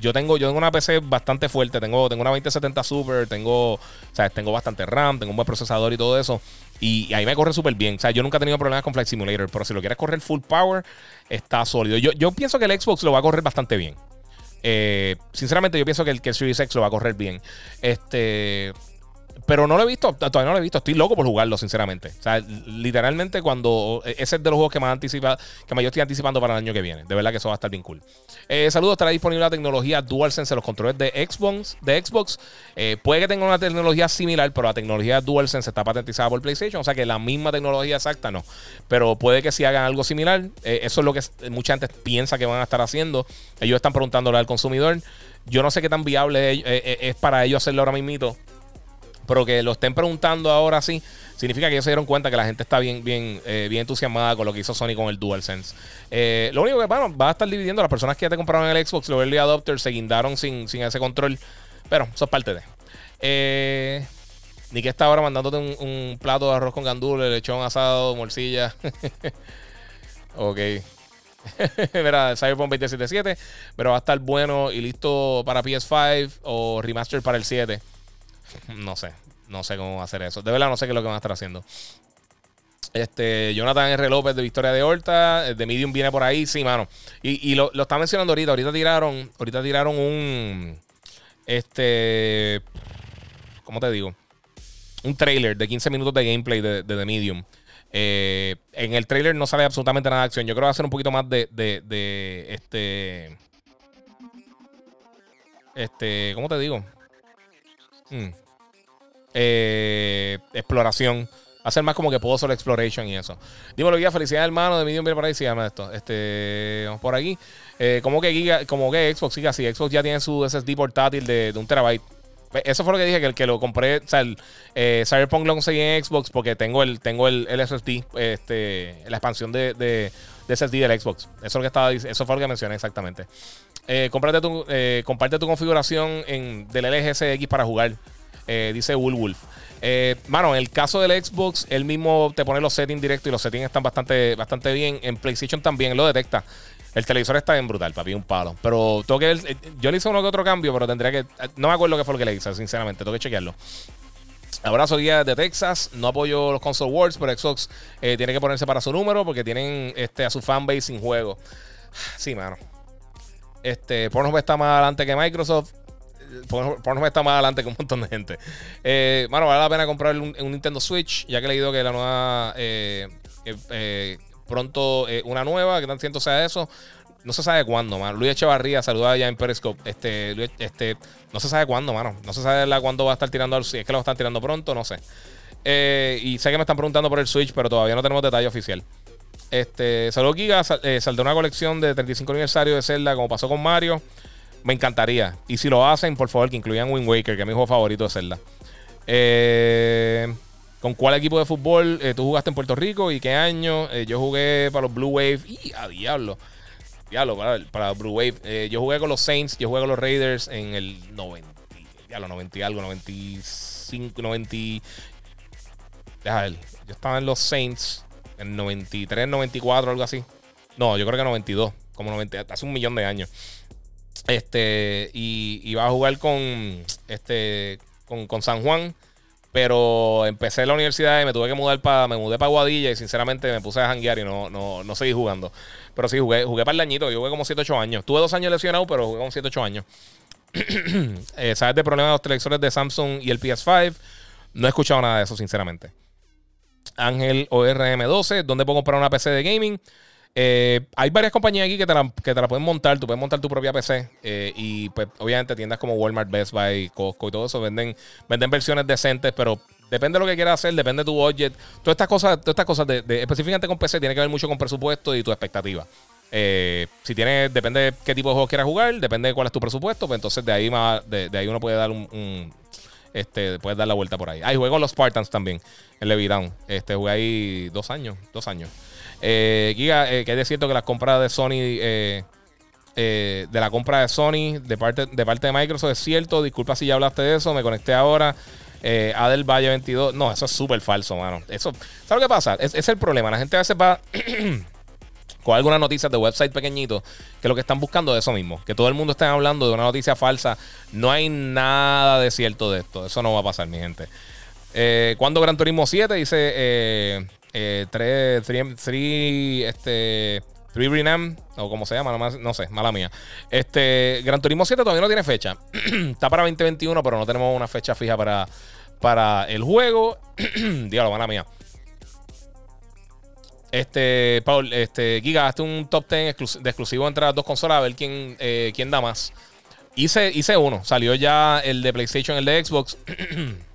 yo tengo, yo tengo una PC bastante fuerte. Tengo, tengo una 2070 Super, tengo, sea, tengo bastante RAM, tengo un buen procesador y todo eso. Y, ahí me corre súper bien. O sea, yo nunca he tenido problemas con Flight Simulator, pero si lo quieres correr full power, está sólido. Yo, yo pienso que el Xbox lo va a correr bastante bien. Eh, sinceramente, yo pienso que el, que Series X lo va a correr bien. Este. Pero no lo he visto, todavía no lo he visto. Estoy loco por jugarlo, sinceramente. O sea, literalmente cuando. E, ese es de los juegos que más anticipa, que más yo estoy anticipando para el año que viene. De verdad que eso va a estar bien cool. Eh, saludos, estará disponible la tecnología DualSense en los controles de Xbox. De Xbox. Eh, puede que tenga una tecnología similar, pero la tecnología DualSense está patentizada por PlayStation. O sea que la misma tecnología exacta no. Pero puede que si hagan algo similar. Eh, eso es lo que mucha gente piensa que van a estar haciendo. Ellos están preguntándole al consumidor. Yo no sé qué tan viable es para ellos hacerlo ahora mismo pero que lo estén preguntando ahora sí, significa que ellos se dieron cuenta que la gente está bien, bien, eh, bien entusiasmada con lo que hizo Sony con el DualSense. Eh, lo único que bueno, va a estar dividiendo las personas que ya te compraron el Xbox, los early adopters se guindaron sin, sin ese control. Pero eso es parte de. Eh, ni que está ahora mandándote un, plato de arroz con gandules, lechón asado, morcilla. ok. Mira, Cyberpunk 2077. Pero va a estar bueno y listo para PS5 o remaster para el 7. No sé. No sé cómo hacer eso. De verdad, no sé qué es lo que van a estar haciendo. Este, Jonathan R. López de Victoria de Horta. De Medium viene por ahí. Sí, mano. Y, lo, lo está mencionando ahorita. Ahorita tiraron. Ahorita tiraron un. Este. ¿Cómo te digo? Un trailer de 15 minutos de gameplay de, The Medium. Eh, en el trailer no sale absolutamente nada de acción. Yo creo que va a ser un poquito más de, de, de este. Este. ¿Cómo te digo? Hmm. Eh, exploración. Hacer más como que puedo solo exploration y eso. Dímelo, Guía. Felicidades, hermano. De Medium por ahí. Se llama esto. Este, vamos por aquí. Eh, como que Giga, como que Xbox, siga así. Xbox ya tiene su SSD portátil de, un terabyte. Eso fue lo que dije, que el que lo compré, o sea, el eh, Cyberpunk lo conseguí en Xbox porque tengo el, tengo el, SSD, este, la expansión de, de, SSD del Xbox. Eso, es lo que estaba, eso fue lo que mencioné exactamente. Eh, tu, eh, comparte tu configuración en, del LG para jugar. Eh, dice Woolwolf. Eh, mano, en el caso del Xbox, él mismo te pone los settings directos y los settings están bastante, bastante bien. En PlayStation también lo detecta. El televisor está bien brutal, papi, un palo. Pero tengo que. Eh, yo le hice uno que otro cambio, pero tendría que. No me acuerdo qué fue lo que le hice, sinceramente. Tengo que chequearlo. Abrazo guía de Texas. No apoyo los console wars, pero Xbox tiene que ponerse para su número porque tienen este, a su fanbase sin juego. Sí, mano. Este, Pornhub está más adelante que Microsoft. Pornhub está más adelante que un montón de gente. Eh, vale la pena comprar un, Nintendo Switch, ya que he leído que la nueva. Eh, eh, pronto una nueva, que tan siento sea eso. No se sabe cuándo, mano. Luis Echevarría, saluda ya en Periscope. Este, este, no se sabe cuándo, mano. No se sabe la, cuándo va a estar tirando. Si es que lo están tirando pronto, no sé. y sé que me están preguntando por el Switch, pero todavía no tenemos detalle oficial. Este, saludos Giga, saldrá una colección de 35 aniversario de Zelda, como pasó con Mario. Me encantaría. Y si lo hacen, por favor, que incluyan Wind Waker, que es mi juego favorito de Zelda. Eh, ¿Con cuál equipo de fútbol eh, tú jugaste en Puerto Rico y qué año? Eh, yo jugué para los Blue Wave. ¡Y a diablo! Diablo, para, para Blue Wave. yo jugué con los Saints, yo jugué con los Raiders en el 90. Diablo, 90 y algo, 95, 90. Deja ver. Yo estaba en los Saints en 93, 94, algo así. No, yo creo que 92, como 90, hace un millón de años. Este, y iba a jugar con, este, con, San Juan. Pero empecé la universidad y me tuve que mudar para. Me mudé para Guadilla y sinceramente me puse a janguear y no, no, no seguí jugando. Pero sí, jugué, jugué para el añito. Yo jugué como 7, 8 años. Tuve dos años lesionado, pero jugué como 7, 8 años. Eh, ¿Sabes de problemas de los televisores de Samsung y el PS5? No he escuchado nada de eso, sinceramente. Ángel ORM12, ¿dónde puedo comprar una PC de gaming? Eh, hay varias compañías aquí que te, la, que te la pueden montar. Tú puedes montar tu propia PC. Eh, y pues, obviamente, tiendas como Walmart, Best Buy, Costco y todo eso venden, venden versiones decentes, pero depende de lo que quieras hacer, depende de tu budget. Todas estas cosas, todas estas cosas de, específicamente con PC, tiene que ver mucho con presupuesto y tu expectativa. Eh, si tienes, depende de qué tipo de juego quieras jugar, depende de cuál es tu presupuesto, pues entonces de ahí, más, de, ahí uno puede dar un, este, puedes dar la vuelta por ahí. Ahí juego los Spartans también, en Levitown. Este, jugué ahí dos años, dos años. Eh, Giga, eh, que es cierto que las compras de Sony, eh, eh, de la compra de Sony de parte, de parte de Microsoft es cierto. Disculpa si ya hablaste de eso, me conecté ahora. Adel Valle 22. No, eso es súper falso, mano. Eso, ¿Sabes lo que pasa? Es, el problema. La gente a veces va con algunas noticias de website pequeñitos que lo que están buscando es eso mismo. Que todo el mundo esté hablando de una noticia falsa. No hay nada de cierto de esto. Eso no va a pasar, mi gente. cuando Gran Turismo 7 dice eh, 3, 3, este, 3 Renam, o como se llama, no, sé, mala mía. Este, Gran Turismo 7 todavía no tiene fecha. Está para 2021, pero no tenemos una fecha fija para, para el juego. Dígalo, mala mía. Este, Paul, este, Giga, hazte un top 10 de exclusivo entre las dos consolas a ver quién, eh, quién da más. Hice, hice uno. Salió ya el de PlayStation, el de Xbox.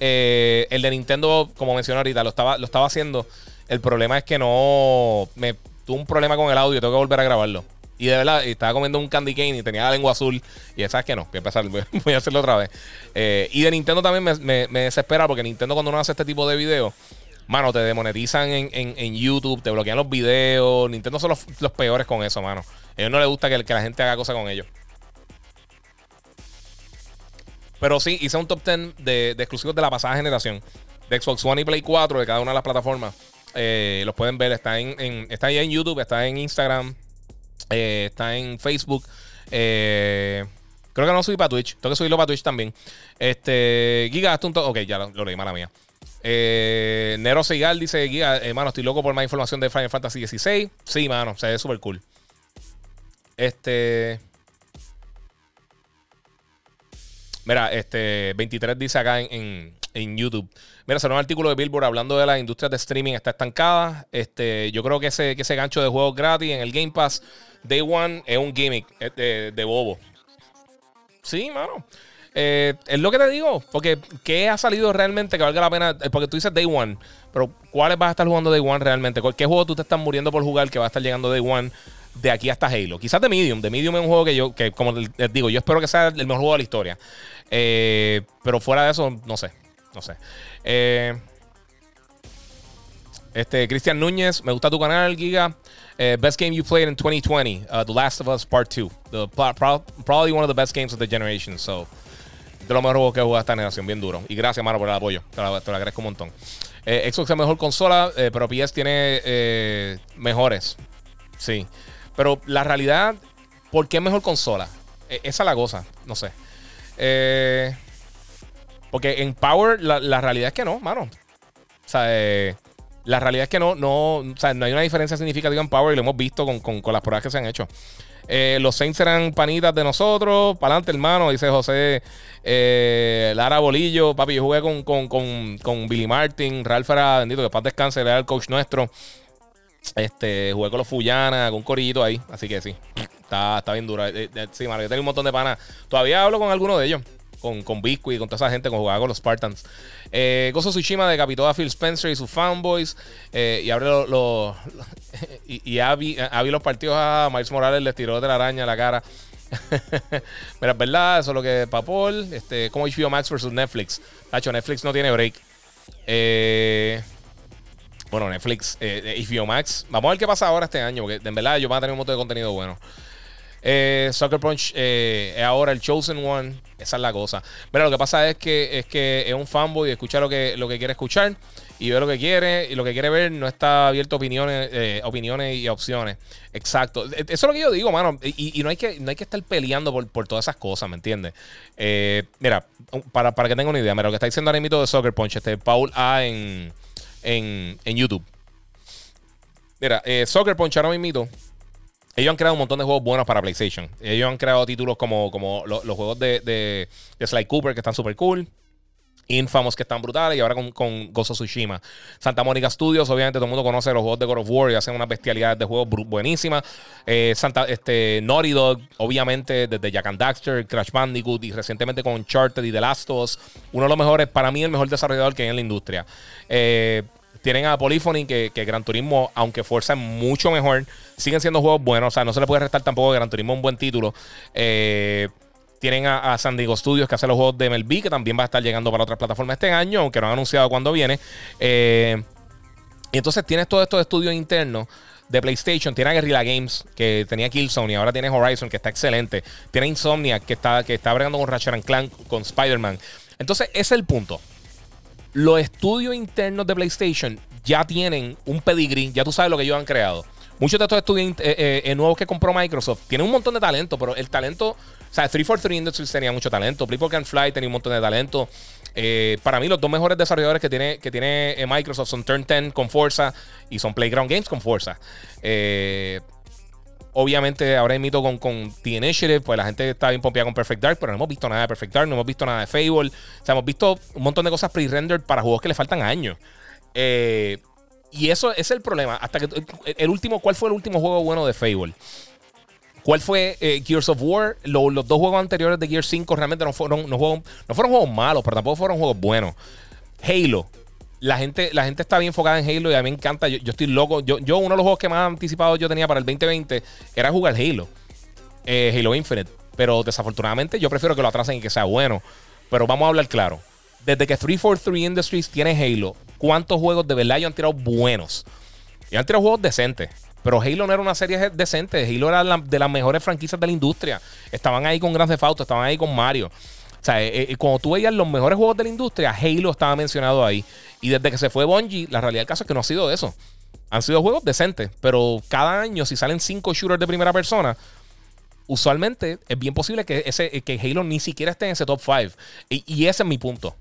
Eh, el de Nintendo, como mencioné ahorita, lo estaba, lo estaba haciendo. El problema es que no. Me tuve un problema con el audio. Tengo que volver a grabarlo. Y de verdad, estaba comiendo un candy cane y tenía la lengua azul. Y sabes que no, voy a empezar, voy a hacerlo otra vez. Eh, y de Nintendo también me, desespera porque Nintendo, cuando uno hace este tipo de videos, mano, te demonetizan en, en, YouTube, te bloquean los videos. Nintendo son los, peores con eso, mano. A ellos no les gusta que, la gente haga cosas con ellos. Pero sí, hice un top 10 de, exclusivos de la pasada generación. De Xbox One y Play 4, de cada una de las plataformas. Eh, los pueden ver, está en, está ahí en YouTube, está en Instagram, eh, está en Facebook. Eh, creo que no subí para Twitch. Tengo que subirlo para Twitch también. Este, Giga, un Ok, ya lo, leí, mala mía. Nero Segal dice: Giga, hermano, estoy loco por más información de Final Fantasy XVI. Sí, mano, se ve súper cool. Este. Mira, este 23 dice acá en, en, YouTube. Mira, salió un artículo de Billboard hablando de las industrias de streaming está estancada. Este, yo creo que ese, que ese gancho de juegos gratis en el Game Pass Day One es un gimmick de, de bobo. Sí, mano. Eh, es lo que te digo, porque ¿qué ha salido realmente que valga la pena? Eh, porque tú dices Day One, pero ¿cuáles vas a estar jugando Day One realmente? ¿Qué juego tú te estás muriendo por jugar que va a estar llegando Day One de aquí hasta Halo? Quizás de Medium. De Medium es un juego que yo, que como les digo, yo espero que sea el mejor juego de la historia. Eh, pero fuera de eso, no sé. No sé. este, Cristian Núñez, me gusta tu canal, Giga. Uh, best game you played in 2020, uh, The Last of Us Part 2. The, pro probably one of the best games of the generation. So, de lo mejor que jugado esta generación, bien duro. Y gracias, mano, por el apoyo. Te lo, agradezco un montón. Eh, Xbox es mejor consola, eh, pero PS tiene eh, mejores. Sí. Pero la realidad, ¿por qué mejor consola? E, esa es la cosa, no sé. Eh, porque en Power, la, realidad es que no, mano. O sea, eh, la realidad es que no, no, o sea, no hay una diferencia significativa en Power y lo hemos visto con, con, las pruebas que se han hecho. Eh, los Saints eran panitas de nosotros. Para adelante, hermano, dice José Lara Bolillo. Papi, yo jugué con, con, con, Billy Martin. Ralph era bendito, que paz descanse, era el coach nuestro. Este, jugué con los Fuyana, con un corillito ahí. Así que sí, está, está bien dura. Eh, sí, mano, yo tengo un montón de panas. Todavía hablo con algunos de ellos con, con y con toda esa gente, con jugaba con los Spartans. Eh, Gozo Tsushima decapitó a Phil Spencer y sus fanboys eh, y abre los. y, y Abby, los partidos a Miles Morales, les tiró de la araña a la cara. Mira, es verdad, eso es lo que Papol. Este, como HBO Max versus Netflix. Tacho, Netflix no tiene break. Eh, bueno, Netflix, eh, HBO Max. Vamos a ver qué pasa ahora este año, porque en verdad yo van a tener un montón de contenido bueno. Eh, Soccer Punch eh, es ahora el Chosen One. Esa es la cosa. Mira, lo que pasa es que es que es un fanboy y escucha lo que, lo que quiere escuchar y ve lo que quiere y lo que quiere ver no está abierto a opiniones, eh, opiniones y opciones. Exacto. E, eso es lo que yo digo, mano. Y, no, hay que, no hay que estar peleando por, todas esas cosas, ¿me entiendes? mira, para, para que tenga una idea, mira, lo que está diciendo ahora mismo de Soccer Punch, este Paul A en, en, en YouTube. Mira, Soccer Punch ahora mismo ellos han creado un montón de juegos buenos para PlayStation. Ellos han creado títulos como, como los, juegos de, de, Sly Cooper, que están súper cool. Infamous, que están brutales. Y ahora con, con Gozo Tsushima. Santa Mónica Studios, obviamente todo el mundo conoce los juegos de God of War y hacen unas bestialidades de juegos buenísimas. Eh, Santa, este, Naughty Dog, obviamente, desde Jack and Daxter, Crash Bandicoot y recientemente con Uncharted y The Last of Us. Uno de los mejores, para mí, el mejor desarrollador que hay en la industria. Eh, tienen a Polyphony, que, que Gran Turismo, aunque es mucho mejor, siguen siendo juegos buenos. O sea, no se le puede restar tampoco a Gran Turismo un buen título. Eh, tienen a, San Diego Studios que hace los juegos de MLB, que también va a estar llegando para otras plataformas este año, aunque no han anunciado cuándo viene. Eh, y entonces tienes todos estos estudios internos de PlayStation. Tiene a Guerrilla Games, que tenía Killzone, y ahora tiene Horizon, que está excelente. Tiene Insomnia, que está, que está bregando con Ratchet Clank, con Spider-Man. Entonces, ese es el punto los estudios internos de PlayStation ya tienen un pedigree, ya tú sabes lo que ellos han creado. Muchos de estos estudios eh, eh, eh, nuevos que compró Microsoft tienen un montón de talento, pero el talento, o sea, 343 Industries tenía mucho talento, People Can Fly tenía un montón de talento. para mí, los dos mejores desarrolladores que tiene, que tiene Microsoft son Turn 10 con Forza y son Playground Games con Forza. Obviamente, ahora mito con, con The Initiative, pues la gente está bien pompeada con Perfect Dark, pero no hemos visto nada de Perfect Dark, no hemos visto nada de Fable. O sea, hemos visto un montón de cosas pre-rendered para juegos que le faltan años. Eh, y eso es el problema. Hasta que el último, ¿cuál fue el último juego bueno de Fable? ¿Cuál fue eh, Gears of War? los dos juegos anteriores de Gears 5 realmente no fueron, no, fueron, no fueron juegos malos, pero tampoco fueron juegos buenos. Halo. La gente, la gente está bien enfocada en Halo y a mí me encanta. Yo, estoy loco. Yo, yo, uno de los juegos que más anticipado yo tenía para el 2020 era jugar Halo. Eh, Halo Infinite. Pero desafortunadamente yo prefiero que lo atrasen y que sea bueno. Pero vamos a hablar claro. Desde que 343 Industries tiene Halo, ¿cuántos juegos de verdad ellos han tirado buenos? Y han tirado juegos decentes. Pero Halo no era una serie decente. Halo era de las mejores franquicias de la industria. Estaban ahí con Grand Theft Auto, estaban ahí con Mario. O sea, eh, eh, cuando tú veías los mejores juegos de la industria, Halo estaba mencionado ahí. Y desde que se fue Bungie, la realidad del caso es que no ha sido eso. Han sido juegos decentes, pero cada año, si salen cinco shooters de primera persona, usualmente es bien posible que, ese, que Halo ni siquiera esté en ese top 5. y, ese es mi punto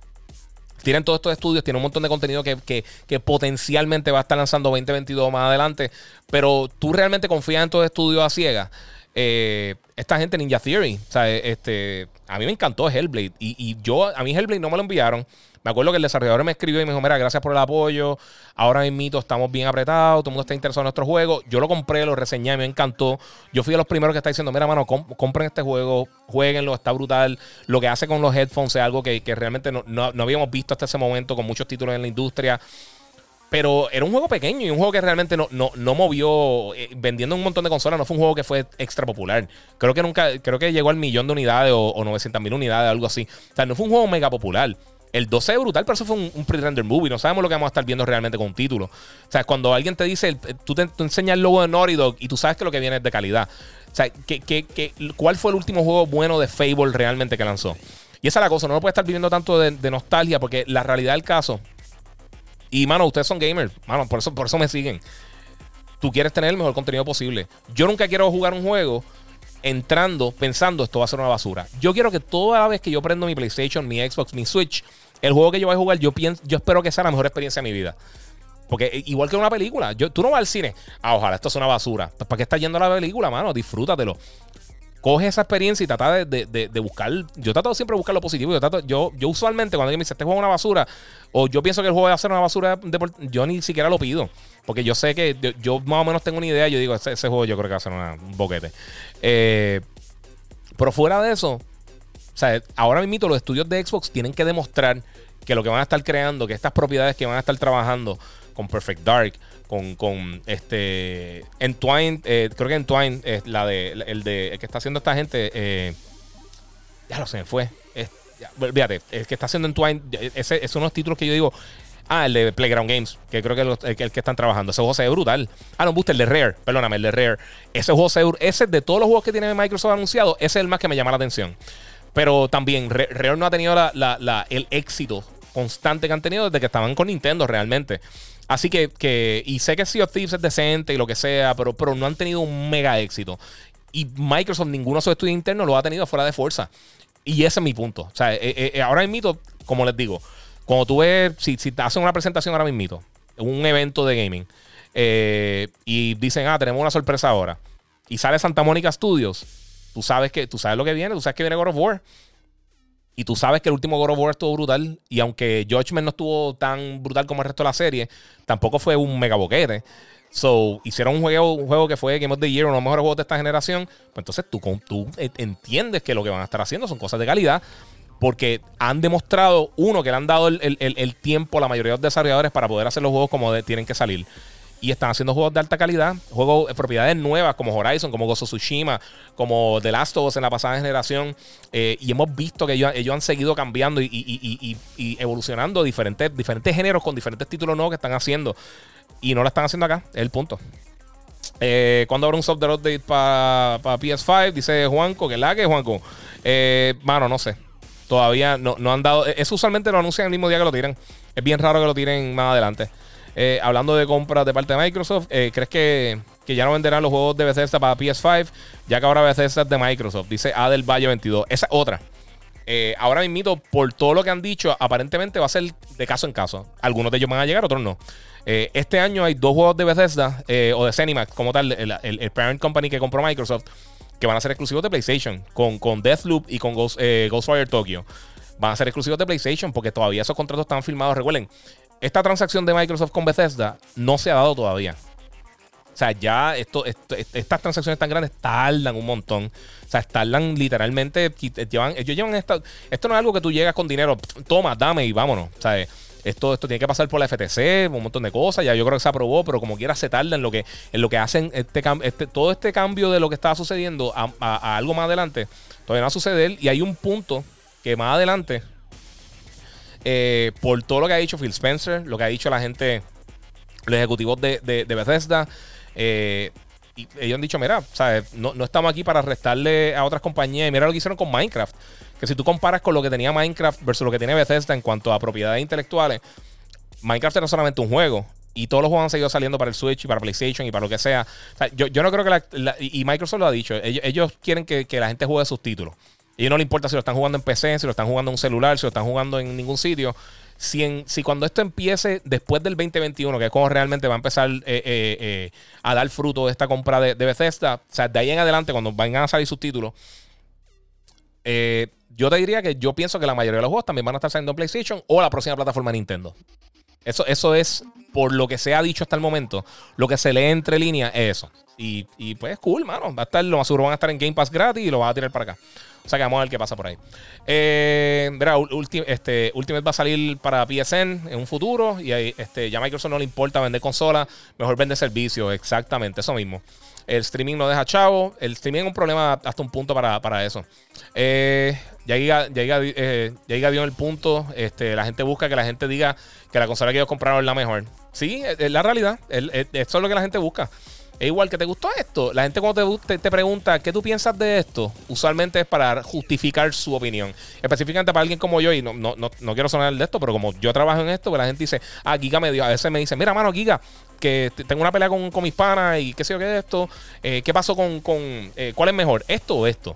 tienen todos estos estudios, tienen un montón de contenido que, potencialmente va a estar lanzando 2022 más adelante. Pero tú realmente confías en estos estudios a ciegas. Eh, esta gente Ninja Theory, o sea, este, a mí me encantó Hellblade. Y, y yo, a mí Hellblade no me lo enviaron. Me acuerdo que el desarrollador me escribió y me dijo, mira, gracias por el apoyo. Ahora mismo estamos bien apretados, todo el mundo está interesado en nuestro juego. Yo lo compré, lo reseñé, me encantó. Yo fui a los primeros que está diciendo, mira, mano, compren este juego, jueguenlo, está brutal. Lo que hace con los headphones es algo que, realmente no, habíamos visto hasta ese momento con muchos títulos en la industria. Pero era un juego pequeño y un juego que realmente no, no, movió. Eh, vendiendo un montón de consolas, no fue un juego que fue extra popular. Creo que nunca, creo que llegó al millón de unidades o, o 900 mil unidades, algo así. O sea, no fue un juego mega popular. El 12 es brutal, pero eso fue un, pre-render movie. No sabemos lo que vamos a estar viendo realmente con un título. O sea, cuando alguien te dice, tú, te, enseñas el logo de Naughty Dog y tú sabes que lo que viene es de calidad. O sea, cuál fue el último juego bueno de Fable realmente que lanzó? Y esa es la cosa, no lo puede estar viviendo tanto de, nostalgia, porque la realidad del caso. Y, mano, ustedes son gamers. Mano, por eso, por eso me siguen. Tú quieres tener el mejor contenido posible. Yo nunca quiero jugar un juego entrando pensando esto va a ser una basura. Yo quiero que toda vez que yo prendo mi PlayStation, mi Xbox, mi Switch, el juego que yo voy a jugar, yo, pienso, yo espero que sea la mejor experiencia de mi vida. Porque eh, igual que una película, yo, tú no vas al cine, ah, ojalá esto es una basura. ¿Para qué estás yendo a la película, mano? Disfrútatelo. Coge esa experiencia y trata de, buscar. Yo trato siempre de buscar lo positivo. Yo, yo, yo usualmente, cuando alguien me dice este juego es una basura, o yo pienso que el juego va a ser una basura, yo ni siquiera lo pido. Porque yo sé que yo, más o menos tengo una idea. Yo digo, ese, juego yo creo que va a ser un boquete. Eh, pero fuera de eso, o sea, ahora mismo los estudios de Xbox tienen que demostrar que lo que van a estar creando, que estas propiedades que van a estar trabajando con Perfect Dark, con, este Entwine, eh, creo que Entwine es la de el de que está haciendo esta gente, eh, ya lo se fue. Es, el que está haciendo Entwine, ese es uno de los títulos que yo digo. Ah, el de Playground Games, que creo que es el, que están trabajando. Ese juego se ve brutal. Ah, no, Booster, el de Rare, perdóname, el de Rare. Ese juego se ve, ese de todos los juegos que tiene Microsoft anunciado, ese es el más que me llama la atención. Pero también Rare no ha tenido el éxito constante que han tenido desde que estaban con Nintendo realmente. Así que, y sé que Sea of es decente y lo que sea, pero, pero no han tenido un mega éxito. Y Microsoft, ninguno de sus estudios internos lo ha tenido fuera de fuerza. Y ese es mi punto. O sea, eh, eh, eh, ahora mismo, como les digo, cuando tú ves, si, si te hacen una presentación ahora mismo, un evento de gaming, y dicen, ah, tenemos una sorpresa ahora, y sale Santa Mónica Studios, Tú sabes que tú sabes lo que viene, tú sabes que viene God of War. Y tú sabes que el último God of War estuvo brutal. Y aunque Judgment no estuvo tan brutal como el resto de la serie, tampoco fue un mega boquete. So, hicieron un juego, un juego que fue Game of the Year, uno de los mejores juegos de esta generación. Pues entonces tú, tú entiendes que lo que van a estar haciendo son cosas de calidad. Porque han demostrado, uno, que le han dado el, tiempo a la mayoría de los desarrolladores para poder hacer los juegos como tienen que salir y están haciendo juegos de alta calidad, juegos, de propiedades nuevas como Horizon, como Gozo Tsushima, como The Last of Us en la pasada generación. Eh, y hemos visto que ellos, han seguido cambiando y, evolucionando diferentes, diferentes géneros con diferentes títulos nuevos que están haciendo. Y no lo están haciendo acá, es el punto. Eh, cuando habrá un software update para PS5? Dice Juanco, que la que Juanco. Eh, mano, no sé. Todavía no, no han dado. Eso usualmente lo anuncian el mismo día que lo tiran. Es bien raro que lo tiren más adelante. Eh, hablando de compras de parte de Microsoft, eh, ¿crees que, ya no venderán los juegos de Bethesda para PS5? Ya que ahora Bethesda es de Microsoft, dice Adel Valle 22. Esa otra. Eh, ahora mismo, por todo lo que han dicho, aparentemente va a ser de caso en caso. Algunos de ellos van a llegar, otros no. Eh, este año hay dos juegos de Bethesda o de Cinemax, como tal, el, parent company que compró Microsoft, que van a ser exclusivos de PlayStation, con, con Deathloop y con Ghost, Ghostwire Tokyo. Van a ser exclusivos de PlayStation porque todavía esos contratos están firmados. Recuerden, esta transacción de Microsoft con Bethesda no se ha dado todavía. O sea, ya esto, estas transacciones tan grandes tardan un montón. O sea, tardan literalmente. Llevan, ellos llevan esta. Esto no es algo que tú llegas con dinero, toma, dame y vámonos. O sea, esto, esto tiene que pasar por la FTC, un montón de cosas. Ya yo creo que se aprobó, pero como quiera se tarda en lo que, lo que hacen este, este, todo este cambio de lo que estaba sucediendo a, algo más adelante. Todavía no va a suceder. Y hay un punto que más adelante, eh, por todo lo que ha dicho Phil Spencer, lo que ha dicho la gente, los ejecutivos de, de, Bethesda, eh, ellos han dicho, mira, No, estamos aquí para restarle a otras compañías. Y mira lo que hicieron con Minecraft. Que si tú comparas con lo que tenía Minecraft versus lo que tiene Bethesda en cuanto a propiedades intelectuales, Minecraft era solamente un juego. Y todos los juegos han seguido saliendo para el Switch y para PlayStation y para lo que sea. yo, no creo que la, y Microsoft lo ha dicho. Ellos, quieren que, la gente juegue sus títulos. Y no le importa si lo están jugando en PC, si lo están jugando en un celular, si lo están jugando en ningún sitio si, cuando esto empiece después del 2021, que es como realmente va a empezar eh, eh, eh, a dar fruto de esta compra de, Bethesda, o sea, de ahí en adelante, cuando vayan a salir sus títulos, yo te diría que yo pienso que la mayoría de los juegos también van a estar saliendo en PlayStation o la próxima plataforma Nintendo. Eso, eso es, por lo que se ha dicho hasta el momento, lo que se lee entre líneas es eso. Y, y pues cool, mano. Va a estar, lo más seguro van a estar en Game Pass gratis y lo van a tirar para acá. O sea que vamos a ver qué pasa por ahí. Eh, este, Ultimate va a salir para PSN en un futuro. Y ahí, este, ya a Microsoft no le importa vender consolas. Mejor vende servicios. Exactamente, eso mismo. El streaming no deja chavo. El streaming es un problema hasta un punto para, eso. Eh, ya llega, ya, eh, ya el punto. Este, la gente busca que la gente diga que la consola que ellos compraron es la mejor. Sí, es, la realidad. eso es lo que la gente busca. Es igual que te gustó esto. La gente cuando te, te, pregunta qué tú piensas de esto, usualmente es para justificar su opinión. Específicamente para alguien como yo, y no, no, no, quiero sonar de esto, pero como yo trabajo en esto, pues la gente dice, ah, Giga me dio, a veces me dice, mira, mano, Giga, que tengo una pelea con, con mis panas y qué sé yo qué es esto. Eh, ¿Qué pasó con, con eh, cuál es mejor, esto o esto?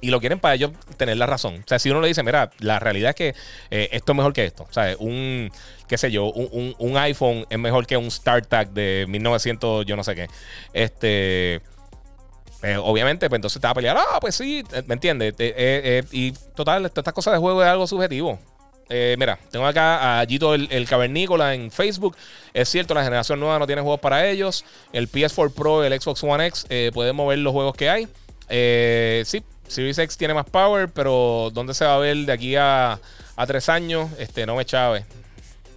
Y lo quieren para ellos tener la razón. O sea, si uno le dice, mira, la realidad es que eh, esto es mejor que esto. O sea, un, qué sé yo, un, iPhone es mejor que un StarTAC de 1900, yo no sé qué. Este. Eh, obviamente, pues entonces te va a pelear, ah, pues sí, eh, ¿me entiendes? y total, estas cosas de juego es algo subjetivo. mira, tengo acá a Gito el, Cavernícola en Facebook. Es cierto, la generación nueva no tiene juegos para ellos. El PS4 Pro, el Xbox One X, pueden mover los juegos que hay. sí, Series X tiene más power, pero ¿dónde se va a ver de aquí a, tres años? Este, no me chave.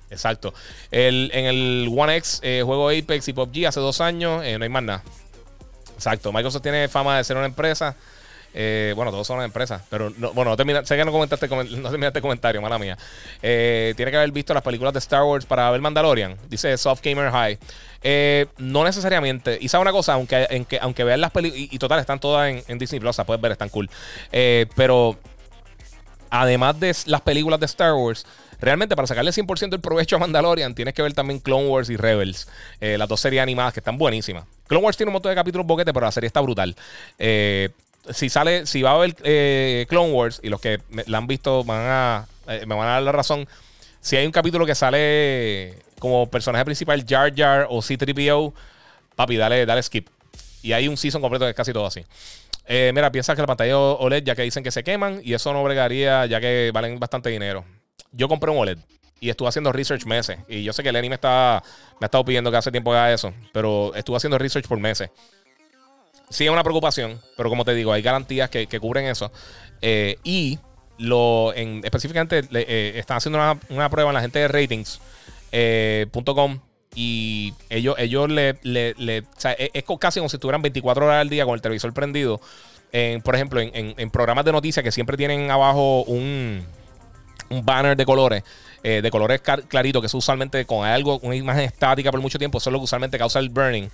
Exacto. El, en el One X eh, juego Apex y PUBG hace dos años, eh, no hay más nada. Exacto. Microsoft tiene fama de ser una empresa. Eh, bueno, todos son una empresa, pero no, bueno, no sé que no comentaste no terminaste comentario, mala mía. tiene que haber visto las películas de Star Wars para ver Mandalorian, dice Soft Gamer High. Eh, no necesariamente. Y sabe una cosa, aunque, aunque vean las películas, y, total, están todas en, Disney Plus, puedes ver, están cool. Eh, pero además de las películas de Star Wars, realmente para sacarle 100% el provecho a Mandalorian, tienes que ver también Clone Wars y Rebels, eh, las dos series animadas que están buenísimas. Clone Wars tiene un montón de capítulos boquete, pero la serie está brutal. Si sale, si va a ver Clone Wars, y los que la han visto van a, me van a dar la razón, si hay un capítulo que sale como personaje principal Jar Jar o C-3PO, papi, dale, dale skip. Y hay un season completo que es casi todo así. Eh, mira, piensa que la pantalla OLED, ya que dicen que se queman, y eso no bregaría, ya que valen bastante dinero. Yo compré un OLED y estuve haciendo research meses. Y yo sé que Lenny me, está, me ha estado pidiendo que hace tiempo haga eso, pero estuve haciendo research por meses. Sí es una preocupación, pero como te digo, hay garantías que, cubren eso. Eh, y lo en, específicamente eh, están haciendo una, una, prueba en la gente de ratings eh, y ellos, ellos le, le, o sea, es, casi como si estuvieran 24 horas al día con el televisor prendido. por ejemplo, en, programas de noticias que siempre tienen abajo un, un banner de colores, eh, de colores claritos, que es usualmente con algo, una imagen estática por mucho tiempo, eso es lo que usualmente causa el burning.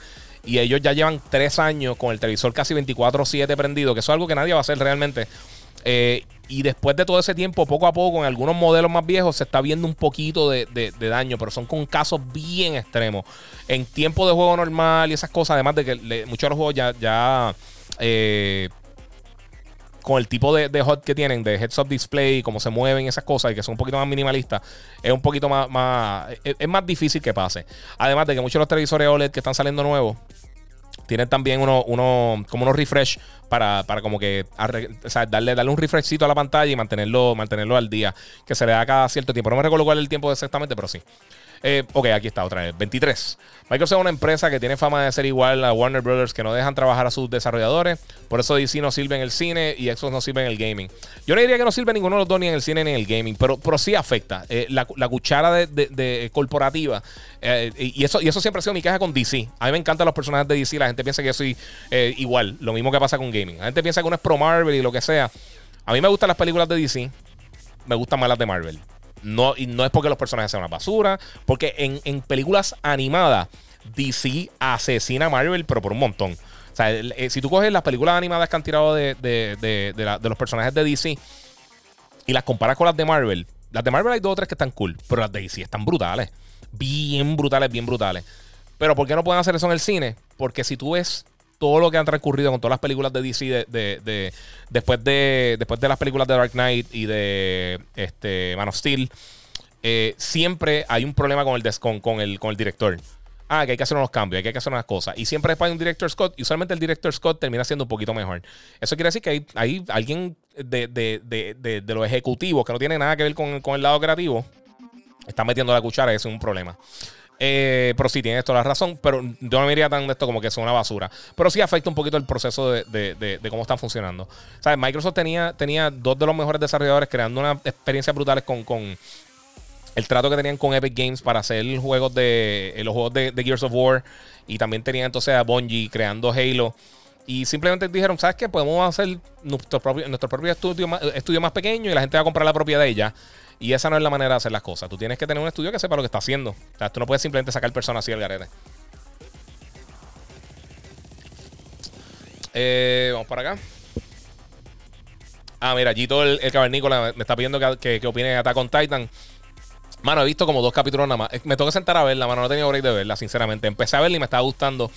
Y ellos ya llevan tres años con el televisor casi 24-7 prendido, que eso es algo que nadie va a hacer realmente. Eh, y después de todo ese tiempo, poco a poco, en algunos modelos más viejos, se está viendo un poquito de, daño, pero son con casos bien extremos. En tiempo de juego normal y esas cosas, además de que muchos de los juegos ya, ya eh, con el tipo de, de HUD que tienen, de heads up display, cómo se mueven esas cosas y que son un poquito más minimalistas, es un poquito más, más es, más difícil que pase. Además de que muchos de los televisores OLED que están saliendo nuevos tienen también uno, uno como unos refresh para, para como que darle, darle un refreshcito a la pantalla y mantenerlo, mantenerlo al día, que se le da cada cierto tiempo. No me recuerdo cuál es el tiempo exactamente, pero sí. Eh, ok, aquí está otra vez. 23. Microsoft es una empresa que tiene fama de ser igual a Warner Brothers, que no dejan trabajar a sus desarrolladores. Por eso DC no sirve en el cine y Xbox no sirve en el gaming. Yo no diría que no sirve ninguno de los dos, ni en el cine ni en el gaming, pero, pero sí afecta. Eh, la, cuchara de, corporativa. Eh, y, eso, y eso siempre ha sido mi queja con DC. A mí me encantan los personajes de DC. La gente piensa que soy igual. Lo mismo que pasa con gaming. La gente piensa que uno es pro Marvel y lo que sea. A mí me gustan las películas de DC. Me gustan más las de Marvel. No, y no es porque los personajes sean una basura, porque en, películas animadas, DC asesina a Marvel, pero por un montón. O sea, eh, si tú coges las películas animadas que han tirado de, de, los personajes de DC y las comparas con las de Marvel, las de Marvel hay dos o tres que están cool, pero las de DC están brutales. Bien brutales, bien brutales. Pero ¿por qué no pueden hacer eso en el cine? Porque si tú ves todo lo que han transcurrido con todas las películas de DC de, después de después de las películas de Dark Knight y de este Man of Steel, eh, siempre hay un problema con el, con, con, el, con el director. Ah, que hay que hacer unos cambios, que hay que hacer unas cosas. Y siempre después hay un director Scott y usualmente el director Scott termina siendo un poquito mejor. Eso quiere decir que hay, hay alguien de, de, los ejecutivos que no tiene nada que ver con, con el lado creativo, está metiendo la cuchara y ese es un problema. Eh, pero sí, tiene toda la razón. Pero yo no me iría tan de esto como que es una basura. Pero sí afecta un poquito el proceso de, cómo están funcionando. ¿Sabes? Microsoft tenía, tenía dos de los mejores desarrolladores creando una experiencia brutales con, con el trato que tenían con Epic Games para hacer juegos de, eh, los juegos de, Gears of War. Y también tenían entonces a Bungie creando Halo. Y simplemente dijeron, ¿sabes qué? Podemos hacer nuestro propio, nuestro propio estudio, más, estudio más pequeño y la gente va a comprar la propiedad de ella. Y esa no es la manera de hacer las cosas. Tú tienes que tener un estudio que sepa lo que está haciendo. O sea, tú no puedes simplemente sacar personas así del garete. Eh, vamos para acá. Ah, mira, Gito el, el cavernícola me está pidiendo que, que, opine de Attack Titan. Mano, he visto como dos capítulos nada más. Me tengo que sentar a verla, mano. No he tenido break de verla, sinceramente. Empecé a verla y me estaba gustando.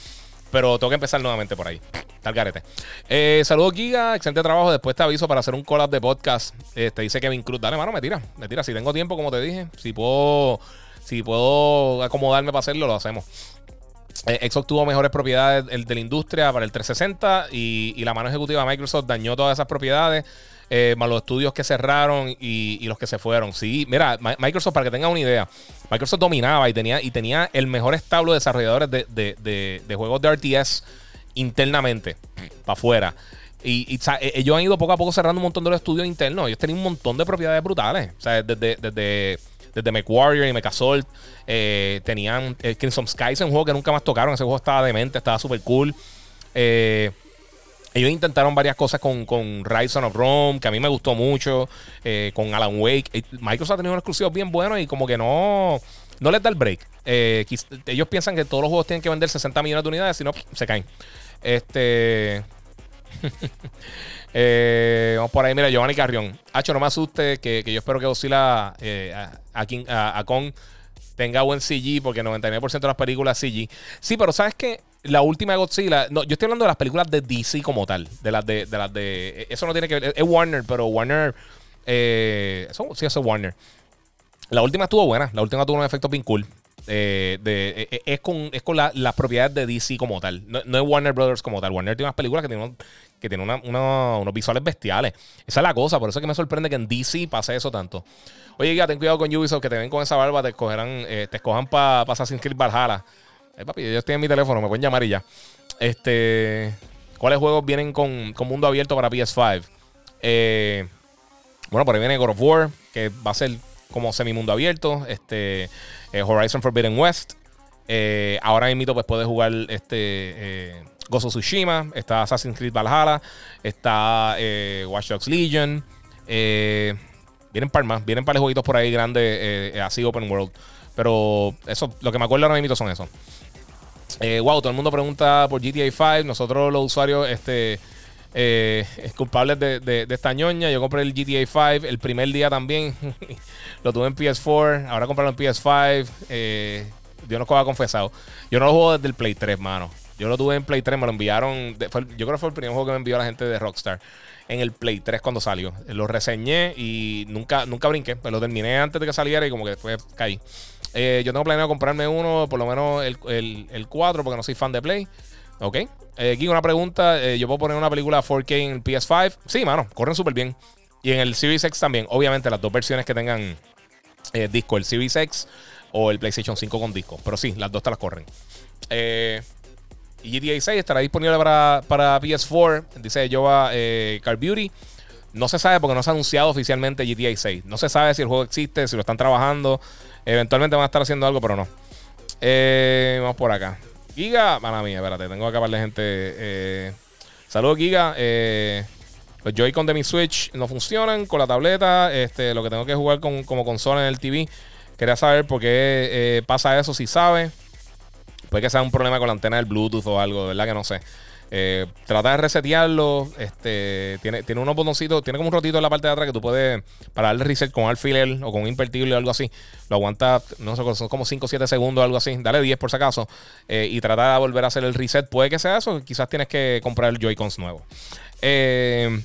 Pero tengo que empezar nuevamente por ahí. Tal garete. Eh, saludos, Giga. Excelente trabajo. Después te aviso para hacer un collab de podcast. Eh, te dice Kevin Cruz. Dale, mano, me tira. Me tira. Si tengo tiempo, como te dije. Si puedo, si puedo acomodarme para hacerlo, lo hacemos. Eh, Xbox tuvo mejores propiedades de la industria para el 360 y, y la mano ejecutiva de Microsoft dañó todas esas propiedades. Eh, más los estudios que cerraron y, los que se fueron. Sí, mira, Microsoft, para que tengan una idea, Microsoft dominaba y tenía, y tenía el mejor establo de desarrolladores de, juegos de RTS internamente, para afuera. Y, e, ellos han ido poco a poco cerrando un montón de los estudios internos. Ellos tenían un montón de propiedades brutales. O sea, desde, desde, desde MechWarrior y MechAssault. Eh, tenían eh, Crimson Skies, un juego que nunca más tocaron. Ese juego estaba demente, estaba súper cool. Eh, ellos intentaron varias cosas con, con Rise of Rome, que a mí me gustó mucho, eh, con Alan Wake. Eh, Microsoft ha tenido unos exclusivos bien buenos y como que no, no les da el break. Eh, ellos piensan que todos los juegos tienen que vender 60 millones de unidades, si no, se caen. Este. vamos por ahí, mira, Giovanni Carrión. Hacho, no me asuste, que, yo espero que Oscila a, a, tenga buen CG, porque 99% de las películas CG. Sí, pero ¿sabes qué? La última Godzilla. No, yo estoy hablando de las películas de DC como tal. De las de, de las de. Eso no tiene que ver. Es Warner, pero Warner. Eh, sí, eso es Warner. La última estuvo buena. La última tuvo un efecto bien cool. Eh, de, eh, es con, es con las propiedades de DC como tal. No, es Warner Brothers como tal. Warner tiene unas películas que tienen, que tienen unos visuales bestiales. Esa es la cosa. Por eso es que me sorprende que en DC pase eso tanto. Oye, ya ten cuidado con Ubisoft que te ven con esa barba, te escogerán, te escojan para pa Assassin's Creed Valhalla. Eh, papi, yo estoy en mi teléfono, me pueden llamar y ya. Este, ¿Cuáles juegos vienen con, mundo abierto para PS5? Eh, bueno, por ahí viene God of War, que va a ser como semi-mundo abierto. Este, eh, Horizon Forbidden West. ahora mismo pues puedes jugar este of Tsushima. Está Assassin's Creed Valhalla. Está Watch Dogs Legion. vienen par más. Vienen par de jueguitos por ahí grandes, así open world. Pero eso, lo que me acuerdo ahora mismo son esos. Eh, wow, todo el mundo pregunta por GTA 5. Nosotros, los usuarios, este. Eh, culpables de, esta ñoña. Yo compré el GTA 5 el primer día también. lo tuve en PS4. Ahora comprarlo en PS5. Eh, Dios nos ha confesado. Yo no lo juego desde el Play 3, mano. Yo lo tuve en Play 3, me lo enviaron. yo creo que fue el primer juego que me envió la gente de Rockstar en el Play 3 cuando salió. Lo reseñé y nunca, nunca brinqué. Pero lo terminé antes de que saliera y como que después caí. Eh, yo tengo planeado comprarme uno, por lo menos el, el, 4, porque no soy fan de Play. Ok. Eh, aquí una pregunta. Eh, ¿Yo puedo poner una película 4K en el PS5? Sí, mano. Corren súper bien. Y en el Series X también. Obviamente las dos versiones que tengan disco. El Series X o el PlayStation 5 con disco. Pero sí, las dos te las corren. Eh, GTA 6 estará disponible para, para PS4, dice Jova eh, Car Beauty. No se sabe porque no se ha anunciado oficialmente GTA 6. No se sabe si el juego existe, si lo están trabajando. Eventualmente van a estar haciendo algo, pero no. Eh, vamos por acá. Giga, mala mía, espérate, tengo que acabarle gente. Eh, saludos, Giga. Eh, los Joy-Con de mi Switch no funcionan con la tableta. Este, lo que tengo que jugar con, como consola en el TV. Quería saber por qué eh, pasa eso, si sabe. Puede que sea un problema con la antena del Bluetooth o algo, verdad que no sé. Eh, trata de resetearlo. Este, tiene, tiene unos botoncitos, tiene como un rotito en la parte de atrás que tú puedes, para darle reset con alfiler o con invertible o algo así. Lo aguanta, no sé, son como 5 o 7 segundos o algo así. Dale 10 por si acaso. Eh, y trata de volver a hacer el reset. Puede que sea eso. Quizás tienes que comprar Joy-Cons nuevo. Eh,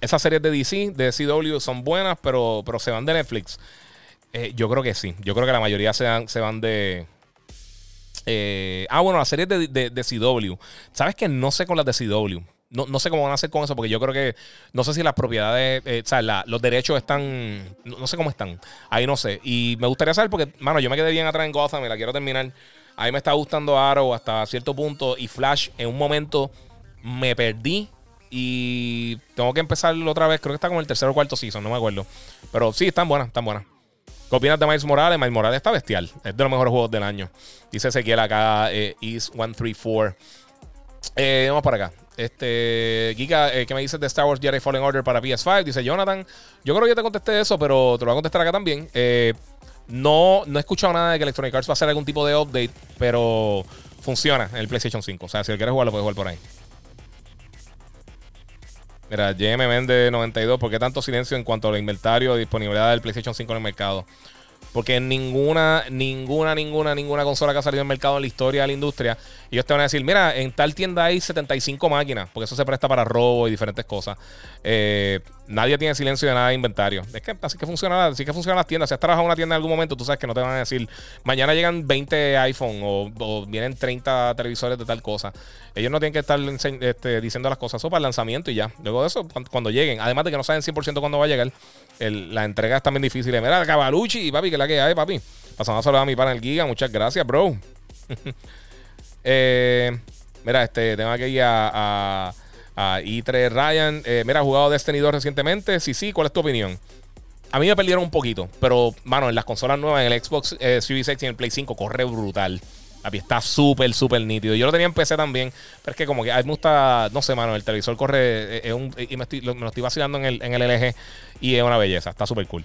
esas series de DC, de CW, son buenas, pero, pero se van de Netflix. yo creo que sí. Yo creo que la mayoría se, se van de eh, ah, bueno, las series de, CW. ¿Sabes que no sé con las de CW? No, sé cómo van a hacer con eso, porque yo creo que no sé si las propiedades, eh, o sea, los derechos están, no, sé cómo están. Ahí no sé. Y me gustaría saber, porque, mano, yo me quedé bien atrás en Gotham y la quiero terminar. A mí me está gustando Arrow hasta cierto punto y Flash en un momento me perdí y tengo que empezar otra vez. Creo que está como el tercer o cuarto season, no me acuerdo. Pero sí, están buenas, están buenas. ¿Qué opinas de Miles Morales? Miles Morales está bestial. Es de los mejores juegos del año. Dice Ezequiel acá, eh, East 134. Eh, vamos para acá. Este, Giga, eh, ¿qué me dices de Star Wars Jedi Fallen Order para PS5? Dice Jonathan. Yo creo que yo te contesté eso, pero te lo voy a contestar acá también. Eh, no, no he escuchado nada de que Electronic Arts va a hacer algún tipo de update, pero funciona en el PlayStation 5. O sea, si quieres jugar, lo puedes jugar por ahí. Mira, JM vende 92. ¿Por qué tanto silencio en cuanto al inventario y disponibilidad del PlayStation 5 en el mercado? Porque ninguna, ninguna, ninguna, ninguna consola que ha salido el mercado en la historia de la industria, ellos te van a decir, mira, en tal tienda hay 75 máquinas, porque eso se presta para robo y diferentes cosas. Eh, nadie tiene silencio de nada de inventario. Es que así que funciona, así que funcionan las tiendas. Si has trabajado en una tienda en algún momento, tú sabes que no te van a decir, mañana llegan 20 iPhone o, vienen 30 televisores de tal cosa. Ellos no tienen que estar este, diciendo las cosas, eso para el lanzamiento y ya. Luego de eso, cuando, lleguen, además de que no saben 100% cuándo va a llegar, la entrega es también difícil. Mira, Cavalucci papi, que la que hay, papi. Pasamos a saludar a mi pana el Giga. Muchas gracias, bro. Eh, mira, este, tengo que ir a, a, I3 Ryan. Eh, mira, ha jugado Destiny 2 recientemente. Sí, sí, ¿cuál es tu opinión? A mí me perdieron un poquito, pero, mano, en las consolas nuevas, en el Xbox eh, Series X y en el Play 5, corre brutal. Papi, está súper, súper nítido. Yo lo tenía en PC también, pero es que como que a mí me gusta, no sé, mano, el televisor corre, un, y me, estoy, lo estoy vacilando en el, en el LG y es una belleza, está súper cool.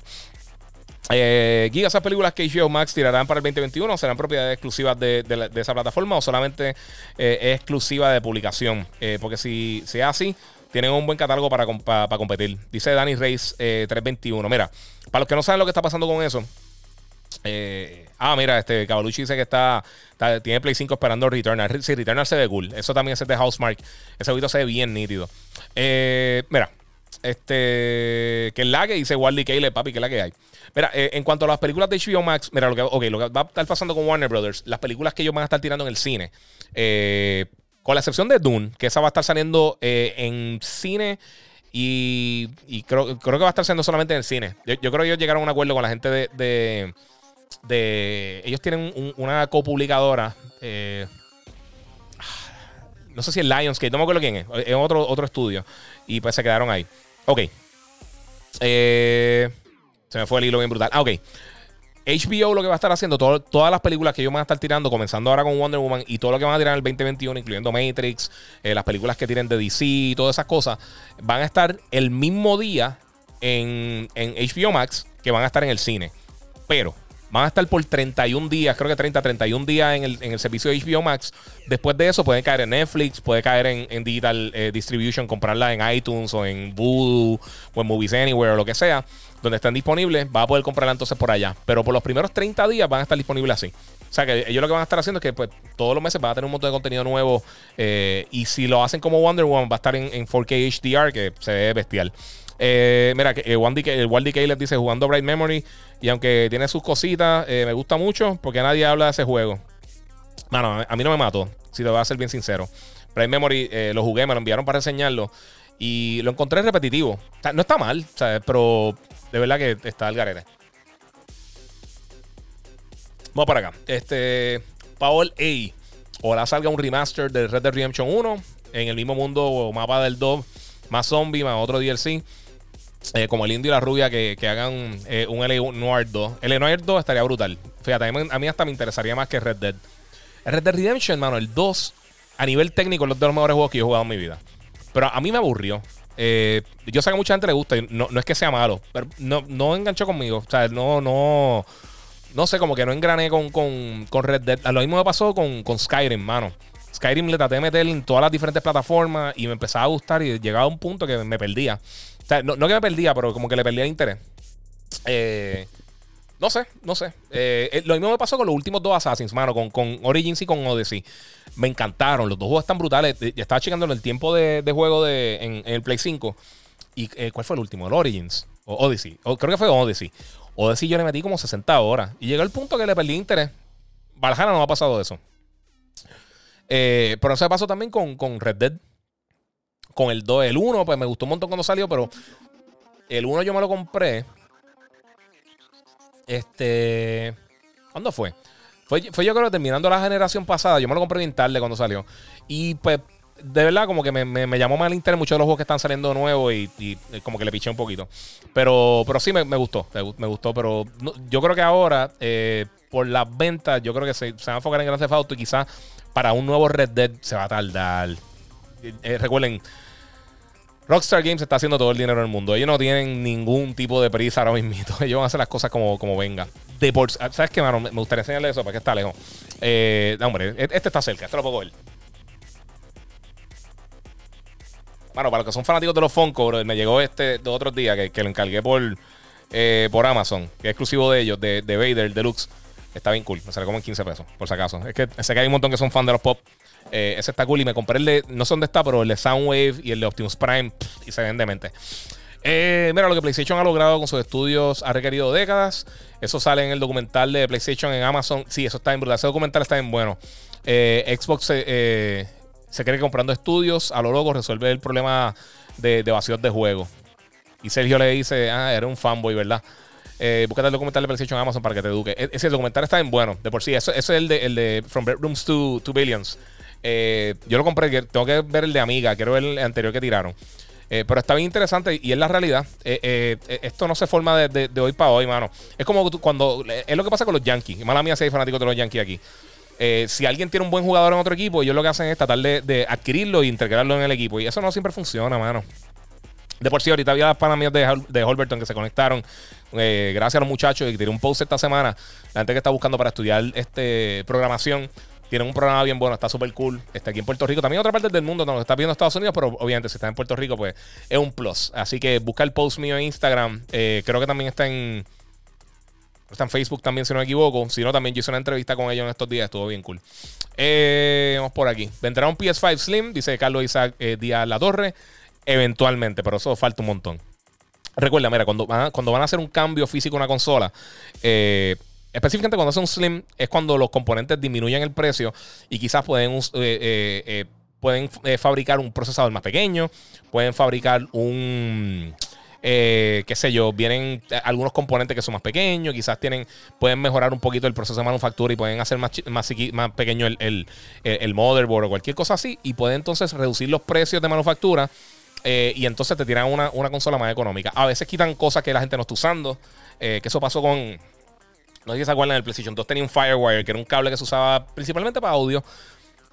Eh, Giga, esas películas que HBO Max tirarán para el 2021 serán propiedades exclusivas de, esa plataforma o solamente eh, exclusiva de publicación. Eh, porque si sea así, tienen un buen catálogo para, competir. Dice Danny Reis 321. Mira, para los que no saben lo que está pasando con eso. ah, mira, este Cavalucci dice que está, tiene Play 5 esperando Returnal. Sí, Returnal se ve cool. Eso también es de Housemark. Ese video se ve bien nítido. mira, este que el la que dice Wally Caleb, papi, que es la que hay. Mira, eh, en cuanto a las películas de HBO Max, mira, lo que, lo que va a estar pasando con Warner Brothers, las películas que ellos van a estar tirando en el cine, eh, con la excepción de Dune, que esa va a estar saliendo eh, en cine y, creo, creo, que va a estar saliendo solamente en el cine. Yo, creo que ellos llegaron a un acuerdo con la gente de. de, ellos tienen una copublicadora. No sé si es Lionsgate, no me acuerdo quién es. Es otro, otro estudio. Y pues se quedaron ahí. Ok. Eh. Se me fue el hilo bien brutal. Ah, ok. HBO lo que va a estar haciendo, todas las películas que ellos van a estar tirando, comenzando ahora con Wonder Woman y todo lo que van a tirar en el 2021, incluyendo Matrix, eh, las películas que tienen de DC y todas esas cosas, van a estar el mismo día en, en HBO Max que van a estar en el cine. Pero Van a estar por 31 días, creo que 30, 31 días en el, en el servicio de HBO Max. Después de eso pueden caer en Netflix, puede caer en, Digital eh, Distribution, comprarla en iTunes o en Voodoo o en Movies Anywhere o lo que sea. Donde estén disponibles, va a poder comprarla entonces por allá. Pero por los primeros 30 días van a estar disponibles así. O sea, que ellos lo que van a estar haciendo es que pues, todos los meses van a tener un montón de contenido nuevo. eh, y si lo hacen como Wonder Woman, va a estar en, en 4K HDR, que se ve bestial. Eh, mira, que, eh, el Walt DK les dice jugando Bright Memory. Y aunque tiene sus cositas, eh, me gusta mucho porque nadie habla de ese juego. Mano, a mí no me mató, si te voy a ser bien sincero. Bright Memory eh, lo jugué, me lo enviaron para reseñarlo. Y lo encontré repetitivo. No está mal, pero de verdad que está al garete. Vamos para acá. Este. Paul A. Ojalá salga un remaster de Red Dead Redemption 1 en el mismo mundo o mapa del 2, más zombie, más otro DLC. Eh, como el indio y la rubia que, que hagan eh, un L.A. Noir 2. El Noir 2 estaría brutal. Fíjate, a mí, hasta me interesaría más que Red Dead. Red Dead Redemption, mano, el 2, a nivel técnico, es uno de los mejores juegos que yo he jugado en mi vida. Pero a mí me aburrió. Eh, yo sé que a mucha gente le gusta. No, no es que sea malo, pero no, no enganchó conmigo. O sea, no, no. No sé, como que no engrané con, con, con Red Dead. Lo mismo me pasó con, con Skyrim, mano. Skyrim le traté de meter en todas las diferentes plataformas y me empezaba a gustar y llegaba a un punto que me perdía. No, no que me perdía, pero como que le perdía el interés. Eh, no sé, no sé. Eh, eh, lo mismo me pasó con los últimos dos Assassins, mano, con, con Origins y con Odyssey. Me encantaron. Los dos juegos están brutales. Ya estaba checando el tiempo de, juego de, en, el Play 5. ¿Y cuál fue el último? ¿El Origins? ¿O Odyssey? Creo que fue Odyssey. Odyssey yo le metí como 60 horas. Y llegó el punto que le perdí interés. Valhalla no me ha pasado eso. Pero eso me pasó también con, con Red Dead. Con el 2. El 1, pues me gustó un montón cuando salió, pero el 1 yo me lo compré. Este. ¿Cuándo fue? Fue, fue yo creo que terminando la generación pasada. Yo me lo compré bien tarde cuando salió. Y pues, de verdad, como que me, me- llamó más el interés muchos de los juegos que están saliendo nuevos y, y, eh, como que le piché un poquito. Pero, pero sí me, me gustó. Me, gu- me gustó. Pero yo creo que ahora, eh, por las ventas, yo creo que se, se van a enfocar en Grand Theft y quizás para un nuevo Red Dead se va a tardar. Eh, recuerden, Rockstar Games está haciendo todo el dinero del mundo. Ellos no tienen ningún tipo de prisa ahora mismo. Ellos van a hacer las cosas como, como venga. De por, ¿Sabes qué, mano? Me gustaría enseñarle eso para que está lejos. Eh, no, hombre, e- este está cerca. Este lo puedo ver. Bueno, para los que son fanáticos de los Funko, me llegó este de otros días que, que lo encargué por, eh, por Amazon, que es exclusivo de ellos, de, de Vader Deluxe. Está bien cool. Me sale como en 15 pesos, por si acaso. Es que sé que hay un montón que son fan de los pop. Eh, ese está cool y me compré el de, no sé dónde está, pero el de Soundwave y el de Optimus Prime y se ven demente. Eh, mira, lo que PlayStation ha logrado con sus estudios ha requerido décadas. Eso sale en el documental de PlayStation en Amazon. Sí, eso está en brutal. Ese documental está bien bueno. Eh, Xbox se, eh, se cree que comprando estudios a lo loco resuelve el problema de, de vacíos de juego. Y Sergio le dice, ah, eres un fanboy, ¿verdad? Eh, búscate el documental de PlayStation en Amazon para que te eduque. E- Ese documental está bien bueno, de por sí. Eso, es el de, el de From Bedrooms to Billions. Eh, yo lo compré, tengo que ver el de Amiga, quiero ver el anterior que tiraron. Eh, pero está bien interesante y es la realidad. Eh, esto no se forma de, hoy para hoy, mano. Es como cuando. Es lo que pasa con los Yankees. Mala mía si hay fanáticos de los Yankees aquí. Si alguien tiene un buen jugador en otro equipo, ellos lo que hacen es tratar de, adquirirlo e integrarlo en el equipo. Y eso no siempre funciona, mano. De por sí, ahorita había las panas mías de, de Holberton que se conectaron. gracias a los muchachos y tiré un post esta semana. La gente que está buscando para estudiar este programación. Tienen un programa bien bueno, está súper cool. Está aquí en Puerto Rico. También en otras partes del mundo, no lo está viendo Estados Unidos, pero obviamente si está en Puerto Rico, pues es un plus. Así que busca el post mío en Instagram. Eh, creo que también está en. Está en Facebook también, si no me equivoco. Si no, también yo hice una entrevista con ellos en estos días. Estuvo bien cool. Eh, vamos por aquí. Vendrá un PS5 Slim, dice Carlos Isaac eh, Díaz La Torre. Eventualmente, pero eso falta un montón. Recuerda, mira, cuando van, a, cuando van a hacer un cambio físico en una consola, eh, específicamente cuando hace un Slim, es cuando los componentes disminuyen el precio y quizás pueden, eh, eh, eh, pueden fabricar un procesador más pequeño, pueden fabricar un. qué sé yo, vienen algunos componentes que son más pequeños, quizás tienen, pueden mejorar un poquito el proceso de manufactura y pueden hacer más, más, más pequeño el, el, el- motherboard o cualquier cosa así, y pueden entonces reducir los precios de manufactura y entonces te tiran una, una consola más económica. A veces quitan cosas que la gente no está usando, que eso pasó con, no sé si se acuerdan, el PlayStation 2 tenía un Firewire, que era un cable que se usaba principalmente para audio.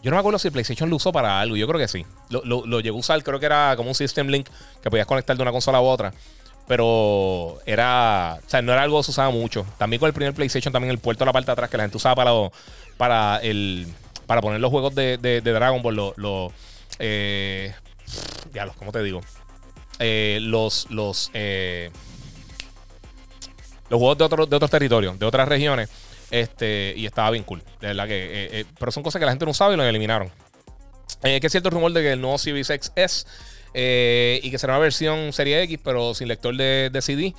Yo no me acuerdo si el PlayStation lo usó para algo, yo creo que sí. Lo, lo, lo llegó a usar, creo que era como un System Link que podías conectar de una consola a otra. Pero era, o sea, no era algo que se usaba mucho. También con el primer PlayStation, también el puerto de la parte de atrás que la gente usaba para, lo- para, el, para poner los juegos de, de- Dragon Ball, los, eh, ya ¿cómo te digo? Eh, los, los, eh, los juegos de, otros de otros territorios, de otras regiones. Este, y estaba bien cool. De verdad que. pero son cosas que la gente no sabe y lo eliminaron. que es cierto el rumor de que el nuevo Series X es. y que será una versión Serie X, pero sin lector de, de CD.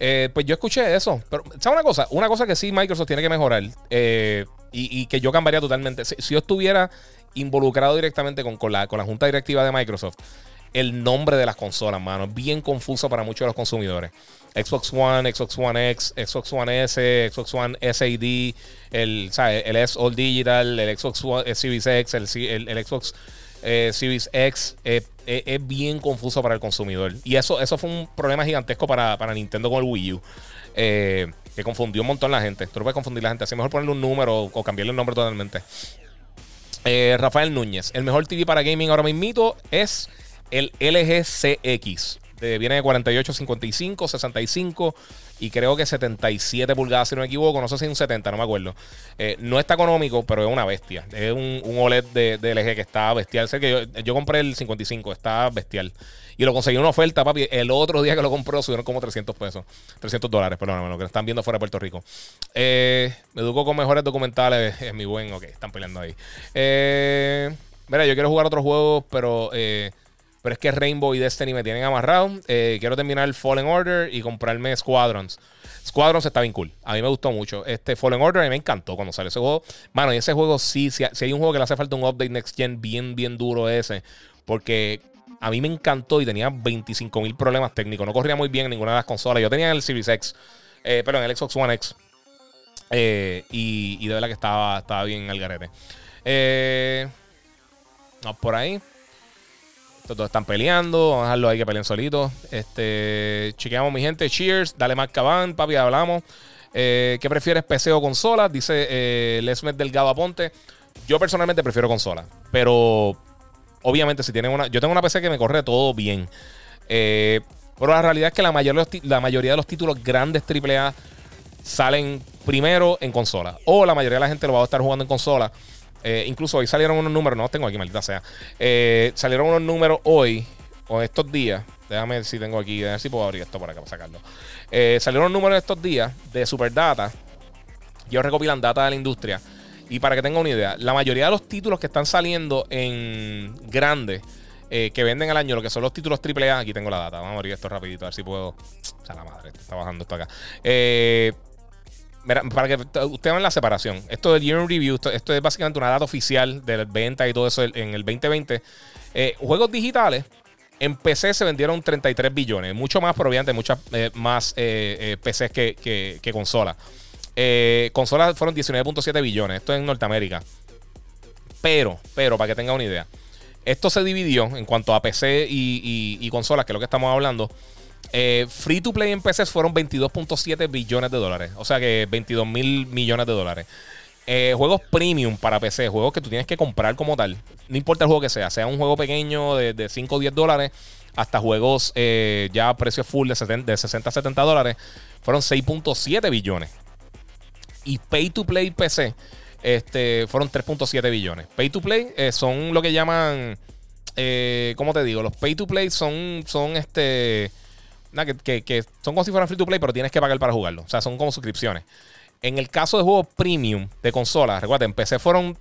Eh, pues yo escuché eso. Pero, ¿sabes una cosa? Una cosa que sí Microsoft tiene que mejorar eh, y, que yo cambiaría totalmente. Si, yo estuviera involucrado directamente con, la, con la junta directiva de Microsoft, el nombre de las consolas, mano, bien confuso para muchos de los consumidores. Xbox One, Xbox One X, Xbox One S, Xbox One SAD, el, el S All Digital, el Xbox One Series X, el, el Xbox eh, Series X eh, eh, es bien confuso para el consumidor. Y eso, eso fue un problema gigantesco para, Nintendo con el Wii U. que confundió un montón la gente. Tú no puedes confundir la gente. Así mejor ponerle un número o, cambiarle el nombre totalmente. Rafael Núñez. El mejor TV para gaming ahora mismo es el LG CX. viene de 48, 55, 65 y creo que 77 pulgadas, si no me equivoco. No sé si es un 70, no me acuerdo. Eh, no está económico, pero es una bestia. Es un, OLED de, LG que está bestial. Sé que yo, compré el 55, está bestial. Y lo conseguí en una oferta, papi. El otro día que lo compró subieron como 300 pesos. 300 dólares, perdón, lo que están viendo fuera de Puerto Rico. Eh, me educo con mejores documentales. Es mi buen, ok, están peleando ahí. Eh, mira, yo quiero jugar otros juegos, pero... Eh, pero es que Rainbow y Destiny me tienen amarrado. Eh, quiero terminar Fallen Order y comprarme Squadrons. Squadrons está bien cool. A mí me gustó mucho. Este Fallen Order me encantó cuando salió ese juego. Mano, y ese juego sí, si, hay un juego que le hace falta un update next gen bien, bien duro ese. Porque a mí me encantó y tenía 25 mil problemas técnicos. No corría muy bien en ninguna de las consolas. Yo tenía el Series X, eh, pero en el Xbox One X. Eh, y, de verdad que estaba, estaba bien al garete. Eh, por ahí. Todos están peleando. Vamos a dejarlo ahí que peleen solitos. Este, chequeamos, mi gente. Cheers. Dale más cabán, papi. Hablamos. Eh, ¿Qué prefieres, PC o consola? Dice eh, Lesmet Delgado Aponte. Yo personalmente prefiero consola. Pero obviamente, si tienen una. Yo tengo una PC que me corre todo bien. Eh, pero la realidad es que la mayoría, la mayoría de los títulos grandes AAA salen primero en consola. O la mayoría de la gente lo va a estar jugando en consola. Eh, incluso hoy salieron unos números, no tengo aquí, maldita sea. Eh, salieron unos números hoy, o estos días. Déjame ver si tengo aquí, a ver si puedo abrir esto para acá para sacarlo. Eh, salieron unos números estos días de Superdata. Ellos recopilan data de la industria. Y para que tengan una idea, la mayoría de los títulos que están saliendo en grandes, que venden al año, lo que son los títulos AAA, aquí tengo la data. Vamos a abrir esto rapidito, a ver si puedo. O sea, la madre, está bajando esto acá. Eh para que ustedes vean la separación. Esto del Year in Review, esto, es básicamente una data oficial de venta y todo eso en el 2020. Eh, juegos digitales. En PC se vendieron 33 billones, mucho más, pero obviamente muchas eh, más eh, PCs que, que, consolas. consolas fueron 19.7 billones, esto es en Norteamérica. Pero, pero, para que tengan una idea, esto se dividió en cuanto a PC y consolas, que es lo que estamos hablando. Eh, free to play en PC fueron 22.7 billones de dólares. O sea que 22 mil millones de dólares. Eh, juegos premium para PC, juegos que tú tienes que comprar como tal. No importa el juego que sea, sea un juego pequeño de, 5 o 10 dólares hasta juegos eh, ya a precio full de, de 60 a 70 dólares. Fueron 6.7 billones. Y pay to play PC este, fueron 3.7 billones. Pay to play son lo que llaman. ¿Cómo te digo? Los pay to play son, son este que, son como si fueran free to play, pero tienes que pagar para jugarlo. O sea, son como suscripciones. En el caso de juegos premium de consolas, recuerden, en PC fueron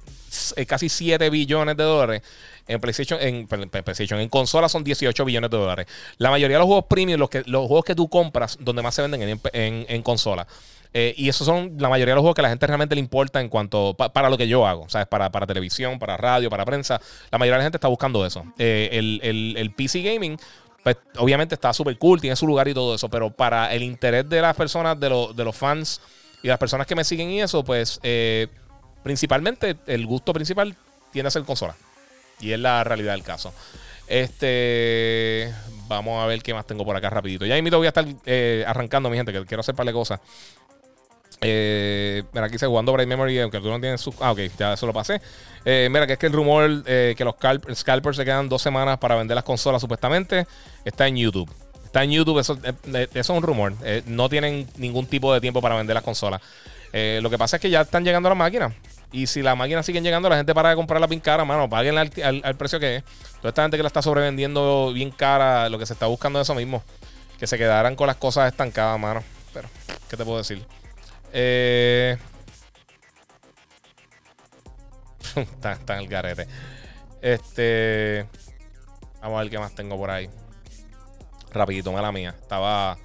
eh, casi 7 billones de dólares. En PlayStation, en, PlayStation, en consolas son 18 billones de dólares. La mayoría de los juegos premium, los, que, los juegos que tú compras, donde más se venden en, en, en consola. Eh, y esos son la mayoría de los juegos que a la gente realmente le importa en cuanto para lo que yo hago, ¿sabes? Para, para televisión, para radio, para prensa. La mayoría de la gente está buscando eso. Eh, el, el, el, PC Gaming pues obviamente está súper cool, tiene su lugar y todo eso, pero para el interés de las personas, de, de los fans y las personas que me siguen y eso, pues eh, principalmente el gusto principal tiene a ser consola. Y es la realidad del caso. Este, vamos a ver qué más tengo por acá rapidito. Ya invito voy a estar eh, arrancando, mi gente, que quiero hacer par de cosas. Eh, mira, aquí se jugando Bright Memory, aunque tú no tienes su. Ah, ok, ya eso lo pasé. Eh, mira, que es que el rumor eh, que los scalpers se quedan dos semanas para vender las consolas, supuestamente, está en YouTube. Está en YouTube, eso, es un rumor. no tienen ningún tipo de tiempo para vender las consolas. lo que pasa es que ya están llegando las máquinas. Y si las máquinas siguen llegando, la gente para de comprarlas bien cara, mano, paguen al, al, precio que es. Toda esta gente que la está sobrevendiendo bien cara, lo que se está buscando es eso mismo. Que se quedaran con las cosas estancadas, mano. Pero, ¿qué te puedo decir? Eh, está, está, en el garete. Este. Vamos a ver qué más tengo por ahí. Rapidito, mala mía. Estaba,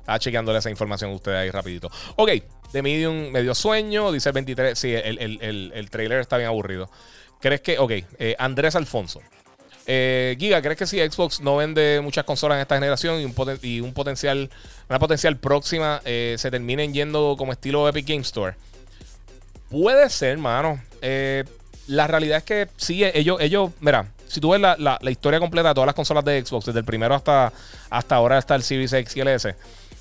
estaba chequeándole esa información a ustedes ahí rapidito. Ok, de Medium me dio sueño. Dice el 23. Sí, el, el, el, el trailer está bien aburrido. ¿Crees que.? Ok, eh, Andrés Alfonso. Eh, Giga, ¿crees que si Xbox no vende muchas consolas en esta generación y un, potencial, una potencial próxima eh, se terminen yendo como estilo Epic Game Store? Puede ser, mano. la realidad es que sí, ellos, ellos, mira, si tú ves la, historia completa de todas las consolas de Xbox, desde el primero hasta, hasta ahora, hasta el Series X y el S,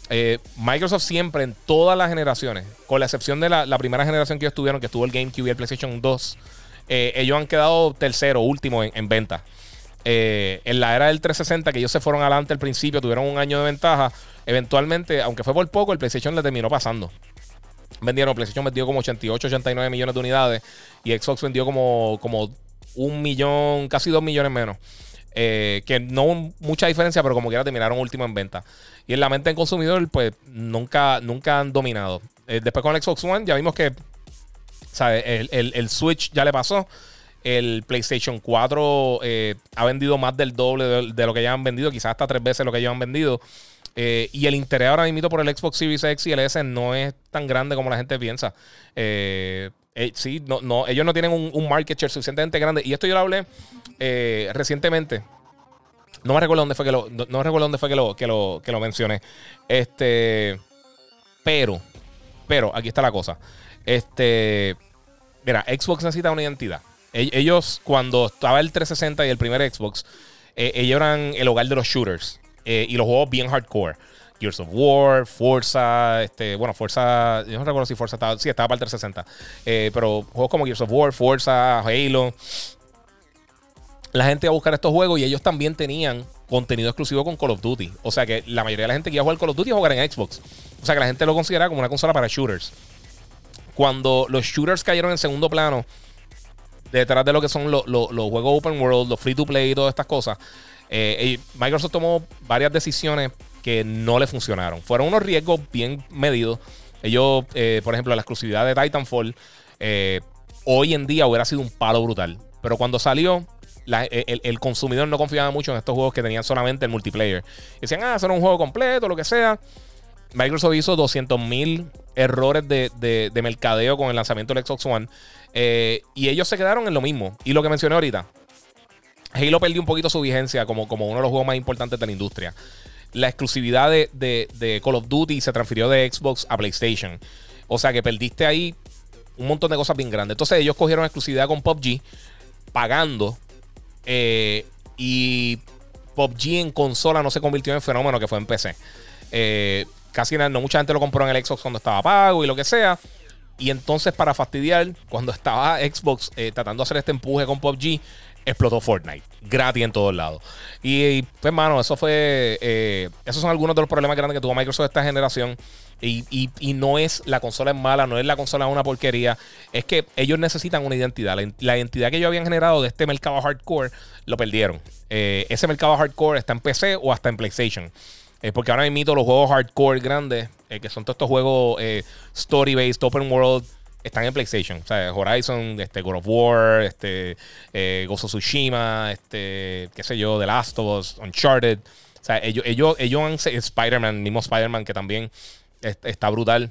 eh, Microsoft siempre en todas las generaciones, con la excepción de la, primera generación que ellos tuvieron, que estuvo el GameCube y el PlayStation 2, eh, ellos han quedado tercero, último en, venta. Eh, en la era del 360, que ellos se fueron adelante al principio, tuvieron un año de ventaja. Eventualmente, aunque fue por poco, el PlayStation le terminó pasando. Vendieron, PlayStation vendió como 88, 89 millones de unidades y Xbox vendió como, como un millón, casi dos millones menos. Eh, que no mucha diferencia, pero como quiera terminaron último en venta. Y en la mente del consumidor, pues nunca, nunca han dominado. Eh, después con el Xbox One ya vimos que El, Switch ya le pasó. El PlayStation 4 eh, ha vendido más del doble de, lo que ya han vendido, quizás hasta tres veces lo que ya han vendido. y el interés ahora mismo por el Xbox Series X y el S no es tan grande como la gente piensa. Eh, sí, no, no, ellos no tienen un, market share suficientemente grande. Y esto yo lo hablé eh, recientemente. No me recuerdo dónde fue que lo, no, me recuerdo dónde fue que lo, que lo, que lo mencioné. Este, pero, pero, aquí está la cosa. Este, mira, Xbox necesita una identidad. E, ellos, cuando estaba el 360 y el primer Xbox, eh, ellos eran el hogar de los shooters y los juegos bien hardcore. Gears of War, Forza, este, bueno, Forza, yo no recuerdo si Forza estaba, sí, estaba para el 360, eh, pero juegos como Gears of War, Forza, Halo, la gente iba a buscar estos juegos y ellos también tenían contenido exclusivo con Call of Duty. O sea que la mayoría de la gente que iba a jugar Call of Duty iba a jugar en Xbox. O sea que la gente lo consideraba como una consola para shooters. Cuando los shooters cayeron en segundo plano, detrás de lo que son los juegos open world, los free to play y todas estas cosas, eh, Microsoft tomó varias decisiones que no le funcionaron. Fueron unos riesgos bien medidos. Ellos, eh, por ejemplo, la exclusividad de Titanfall, eh, hoy en día hubiera sido un palo brutal. Pero cuando salió, el, consumidor no confiaba mucho en estos juegos que tenían solamente el multiplayer. Decían, ah, son un juego completo, lo que sea. Microsoft hizo 200.000 errores de, mercadeo con el lanzamiento del Xbox One. Eh, y ellos se quedaron en lo mismo. Y lo que mencioné ahorita. Halo perdió un poquito su vigencia como, como uno de los juegos más importantes de la industria la exclusividad de, Call of Duty se transfirió de Xbox a PlayStation. O sea que perdiste ahí un montón de cosas bien grandes. Entonces ellos cogieron exclusividad con PUBG, pagando. Eh, y PUBG en consola no se convirtió en fenómeno que fue en PC. Eh, casi no mucha gente lo compró en el Xbox cuando estaba pago y lo que sea. Y entonces, para fastidiar, cuando estaba Xbox eh, tratando de hacer este empuje con PUBG, explotó Fortnite. Gratis en todos lados. Y, pues, mano, eso fue. Eh, esos son algunos de los problemas grandes que tuvo Microsoft esta generación. Y, no es la consola mala, no es la consola una porquería. Es que ellos necesitan una identidad. La, identidad que ellos habían generado de este mercado hardcore lo perdieron. Eh, ese mercado hardcore está en PC o hasta en PlayStation. Eh, porque ahora mismo los juegos hardcore grandes, que son todos estos juegos story-based, open world, están en PlayStation. O sea, Horizon, este, God of War, este, eh, Gozo Tsushima, este, qué sé yo, The Last of Us, Uncharted. O sea, ellos, ellos, ellos han, Spider-Man, mismo Spider-Man, que también está brutal.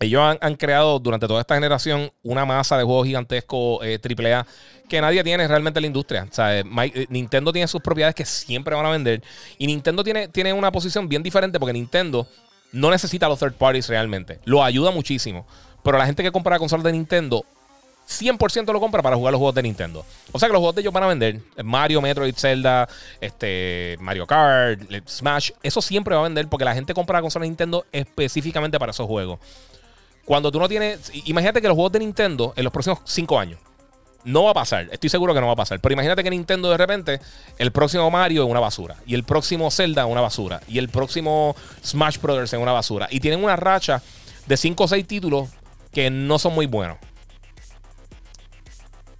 Ellos han, creado durante toda esta generación una masa de juegos gigantescos eh, AAA que nadie tiene realmente en la industria. Sea, eh, Nintendo tiene sus propiedades que siempre van a vender. Y Nintendo tiene, tiene una posición bien diferente porque Nintendo no necesita los third parties realmente. Lo ayuda muchísimo. Pero la gente que compra la consola de Nintendo, 100% lo compra para jugar los juegos de Nintendo. O sea que los juegos de ellos van a vender. Mario, Metroid, Zelda, este, Mario Kart, Smash. Eso siempre va a vender porque la gente compra la consola de Nintendo específicamente para esos juegos. Cuando tú no tienes. Imagínate que los juegos de Nintendo en los próximos 5 años. No va a pasar, estoy seguro que no va a pasar. Pero imagínate que Nintendo de repente, el próximo Mario es una basura. Y el próximo Zelda es una basura. Y el próximo Smash Brothers es una basura. Y tienen una racha de 5 o 6 títulos que no son muy buenos.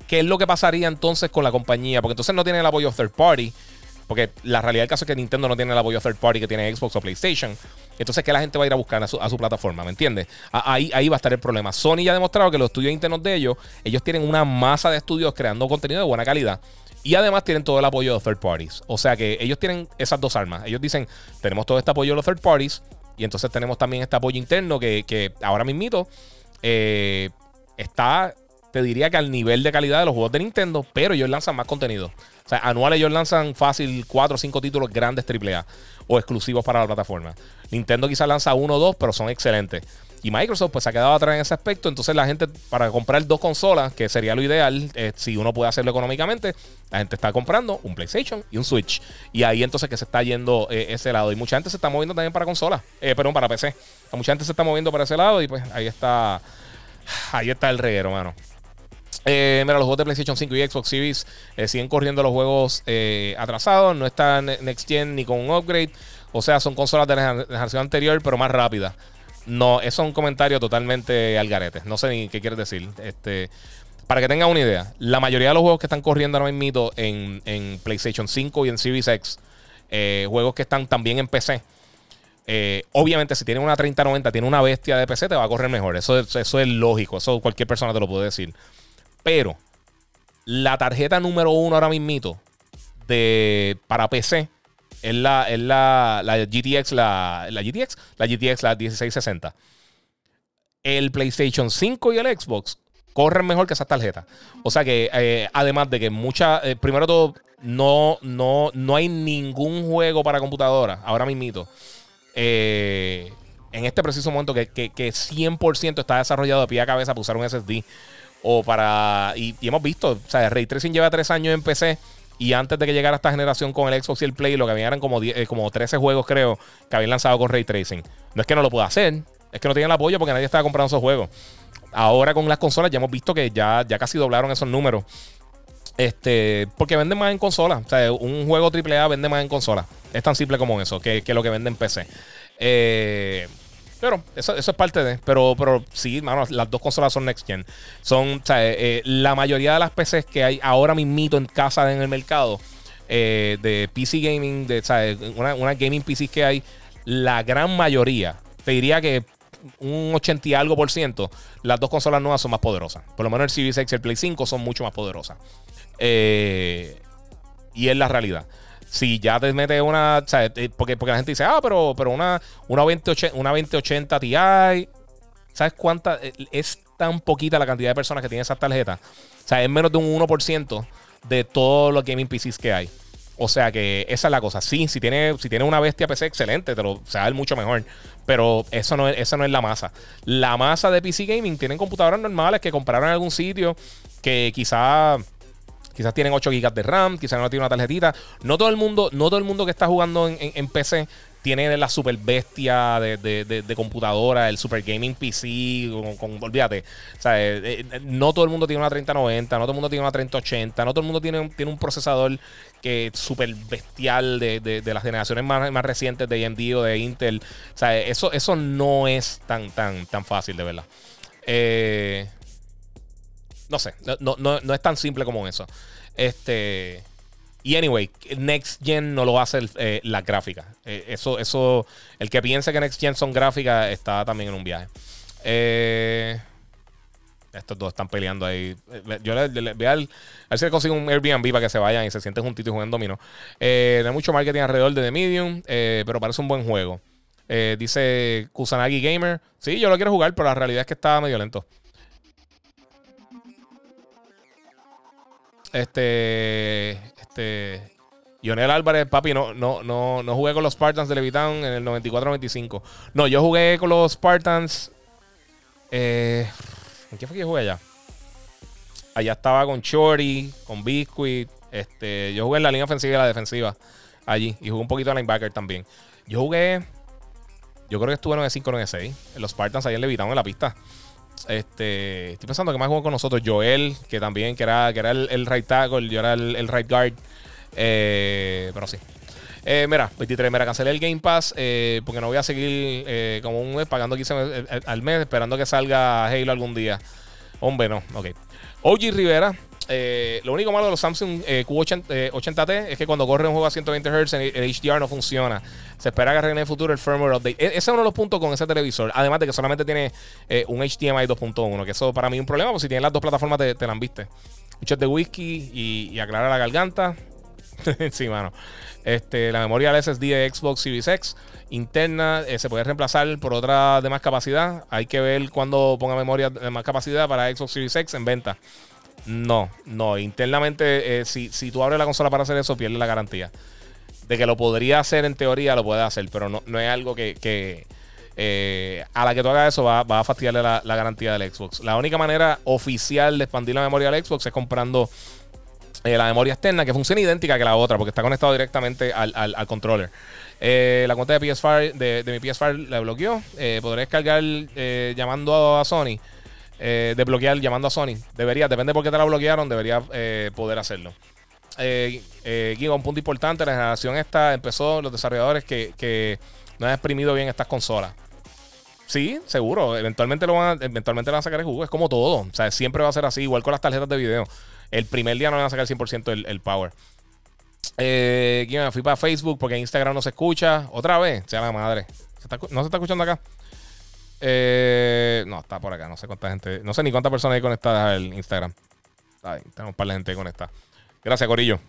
¿Qué es lo que pasaría entonces con la compañía? Porque entonces no tienen el apoyo third party. Porque la realidad del caso es que Nintendo no tiene el apoyo third party que tiene Xbox o PlayStation. Entonces, ¿qué la gente va a ir a buscar a su, plataforma? ¿Me entiendes? Ahí, ahí va a estar el problema. Sony ya ha demostrado que los estudios internos de ellos, ellos tienen una masa de estudios creando contenido de buena calidad. Y además tienen todo el apoyo de third parties. O sea que ellos tienen esas dos armas. Ellos dicen, tenemos todo este apoyo de los third parties. Y entonces tenemos también este apoyo interno que, ahora mismito eh, está, te diría que al nivel de calidad de los juegos de Nintendo, pero ellos lanzan más contenido. O sea, anuales ellos lanzan fácil 4 o 5 títulos grandes AAA o exclusivos para la plataforma. Nintendo quizás lanza uno o dos, pero son excelentes. Y Microsoft pues se ha quedado atrás en ese aspecto. Entonces la gente para comprar dos consolas, que sería lo ideal, eh, si uno puede hacerlo económicamente, la gente está comprando un PlayStation y un Switch. Y ahí entonces que se está yendo eh, ese lado. Y mucha gente se está moviendo también para consolas, eh, perdón, para PC. Mucha gente se está moviendo para ese lado y pues ahí está, ahí está el reguero, mano. Eh, mira, los juegos de PlayStation 5 y Xbox Series siguen corriendo los juegos atrasados. No están Next Gen ni con un upgrade. O sea, son consolas de la generación anterior, pero más rápidas. No, eso es un comentario totalmente al garete. No sé ni qué quieres decir. Este, para que tengan una idea, la mayoría de los juegos que están corriendo ahora mismo en, en PlayStation 5 y en Series X, eh, juegos que están también en PC, eh, obviamente si tienen una 3090, tiene una bestia de PC, te va a correr mejor. Eso es lógico, eso cualquier persona te lo puede decir. Pero la tarjeta número uno ahora mismo de, para PC es la, es la, la GTX, la, la GTX, la GTX, la 1660. El PlayStation 5 y el Xbox corren mejor que esas tarjetas. O sea que, eh, además de que muchas, eh, primero todo, no, no, no hay ningún juego para computadora, ahora mismito, eh, en este preciso momento que, que, que 100% está desarrollado de pie a cabeza para usar un SSD. O para. Y, hemos visto, o sea, Ray Tracing lleva tres años en PC y antes de que llegara esta generación con el Xbox y el Play, lo que habían eran como, eh, como 13 juegos, creo, que habían lanzado con Ray Tracing. No es que no lo pueda hacer, es que no tienen el apoyo porque nadie estaba comprando esos juegos. Ahora con las consolas ya hemos visto que ya, ya casi doblaron esos números. Este, porque venden más en consola. O sea, un juego AAA vende más en consola. Es tan simple como eso, que, que lo que vende en PC. Eh, pero eso, es parte de. Pero, pero sí, mano, las dos consolas son next gen. Son, o sea, eh, eh, la mayoría de las PCs que hay ahora mismito en casa en el mercado eh, de PC gaming, de, o una, una, gaming PC que hay, la gran mayoría, te diría que un 80 y algo por ciento, las dos consolas nuevas son más poderosas. Por lo menos el Series X y el Play 5 son mucho más poderosas. y es la realidad si ya te metes una. Porque, porque la gente dice, ah, pero, pero una, una, 2080, una 2080 Ti. ¿Sabes cuánta? Eh, es tan poquita la cantidad de personas que tienen esas tarjetas. O sea, es menos de un 1% de todos los gaming PCs que hay. O sea que esa es la cosa. Sí, si tiene, si tiene una bestia PC excelente, te lo se mucho mejor. Pero eso no, es, no es la masa. La masa de PC Gaming tienen computadoras normales que compraron en algún sitio que quizá Quizás tienen 8 GB de RAM, quizás no tienen una tarjetita. No todo el mundo, no todo el mundo que está jugando en, PC tiene la super bestia de, computadora, el super gaming PC, con, olvídate. Eh, eh, no todo el mundo tiene una 3090, no todo el mundo tiene una 3080, no todo el mundo tiene, tiene un procesador que es súper bestial de, las generaciones más, más, recientes de AMD o de Intel. Eso, eso no es tan, tan, tan fácil, de verdad. Eh, no sé, no, no, no es tan simple como eso. Este. Y anyway, Next Gen no lo hace eh, las gráficas. Eh, eso, eso, el que piense que Next Gen son gráficas está también en un viaje. Eh, estos dos están peleando ahí. Yo le, voy a ver si le consigo un Airbnb para que se vayan y se sienten juntitos y jueguen domino. No hay mucho marketing alrededor de The Medium, pero parece un buen juego. dice Kusanagi Gamer. Sí, yo lo quiero jugar, pero la realidad es que está medio lento. Este. Este. Lionel Álvarez, papi, no, no, no, no jugué con los Spartans de Levitown en el 94-95. No, yo jugué con los Spartans. Eh, ¿En qué fue que yo jugué allá? Allá estaba con Shorty, con Biscuit. Este, yo jugué en la línea ofensiva y la defensiva allí. Y jugué un poquito de linebacker también. Yo jugué. Yo creo que estuve en el 5 en el 6. En los Spartans ahí en Levitown en la pista. Este, estoy pensando que más jugó con nosotros Joel, que también que era, que era el, right tackle, yo era el, right guard. Eh, pero sí. Eh, mira, 23, mira, cancelé el Game Pass eh, porque no voy a seguir como un mes pagando 15 al mes esperando que salga Halo algún día. Hombre, no, ok. OG Rivera, eh, lo único malo de los Samsung eh, Q80T eh, es que cuando corre un juego a 120 Hz el, HDR no funciona. Se espera que en el futuro el firmware update. E, ese es uno de los puntos con ese televisor. Además de que solamente tiene un HDMI 2.1, que eso para mí es un problema, porque si tienes las dos plataformas te, te la viste. Muchos de whisky y, y aclarar la garganta. sí, mano. Este, la memoria del SSD de Xbox Series X interna se puede reemplazar por otra de más capacidad. Hay que ver cuándo ponga memoria de más capacidad para Xbox Series X en venta. No, no. Internamente, eh, si, si, tú abres la consola para hacer eso, pierdes la garantía. De que lo podría hacer en teoría, lo puede hacer, pero no, no es algo que, eh, a la que tú hagas eso va, a fastidiarle la, garantía del Xbox. La única manera oficial de expandir la memoria del Xbox es comprando eh, la memoria externa, que funciona idéntica que la otra, porque está conectado directamente al, controller. la cuenta de PS5 de, de mi PS5 la bloqueó. podré descargar llamando a Sony. Eh, desbloquear llamando a Sony. Debería, depende de por qué te la bloquearon, debería eh, poder hacerlo. Eh, eh un punto importante, la generación esta empezó los desarrolladores que, no han exprimido bien estas consolas. Sí, seguro. Eventualmente lo van a, eventualmente van a sacar el jugo. Es como todo. O sea, siempre va a ser así. Igual con las tarjetas de video. El primer día no van a sacar el 100% el, el power. Eh, fui para Facebook porque Instagram no se escucha. Otra vez. Sea la madre. ¿No se está escuchando acá? Eh, no, está por acá. No sé cuánta gente. No sé ni cuántas personas hay conectadas al Instagram. tenemos un par de gente conectada. Gracias, Corillo.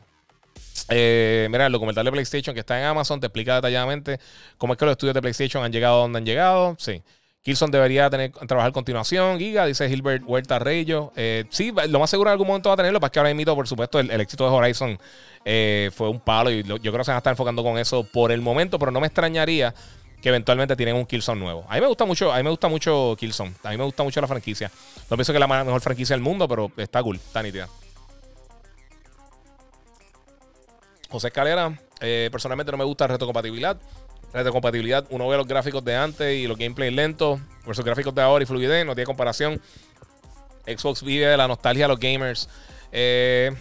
Eh, mira, el documental de PlayStation que está en Amazon te explica detalladamente cómo es que los estudios de PlayStation han llegado a donde han llegado. Sí. Kilson debería tener, trabajar continuación. Giga, dice Gilbert Huerta Reyo. Eh, sí, lo más seguro en algún momento va a tenerlo. Para que ahora mismo, por supuesto, el, éxito de Horizon eh, fue un palo. Y yo creo que se van a estar enfocando con eso por el momento. Pero no me extrañaría que eventualmente tienen un Killzone nuevo. A mí me gusta mucho, a mí me gusta mucho Killzone. A mí me gusta mucho la franquicia. No pienso que es la mejor franquicia del mundo, pero está cool, está nítida. José Escalera, eh, personalmente no me gusta retrocompatibilidad. Retrocompatibilidad, uno ve los gráficos de antes y los gameplays lentos versus gráficos de ahora y fluidez, no tiene comparación. Xbox vive de la nostalgia de los gamers. Eh,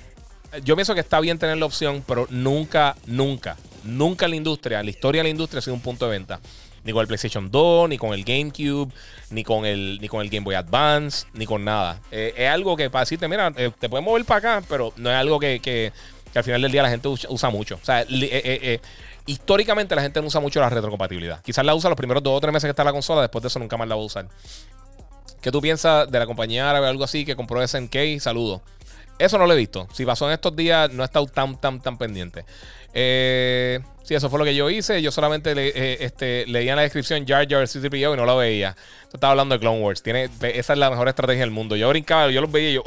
yo pienso que está bien tener la opción, pero nunca, nunca, nunca la industria, la historia de la industria ha sido un punto de venta. Ni con el PlayStation 2, ni con el GameCube, ni con el, ni con el Game Boy Advance, ni con nada. Eh, es algo que para decirte, mira, eh, te puedes mover para acá, pero no es algo que, al final del día la gente usa, mucho. O sea, eh, históricamente la gente no usa mucho la retrocompatibilidad. Quizás la usa los primeros dos o tres meses que está la consola, después de eso nunca más la va a usar. ¿Qué tú piensas de la compañía árabe o algo así que compró SNK? Saludos. Eso no lo he visto. Si pasó en estos días, no he estado tan, tan, tan pendiente. Eh, sí, eso fue lo que yo hice. Yo solamente le, eh, este, leía en la descripción Jar Jar C-3PO y no lo veía. Estaba hablando de Clone Wars. Tiene, esa es la mejor estrategia del mundo. Yo brincaba, yo los veía y yo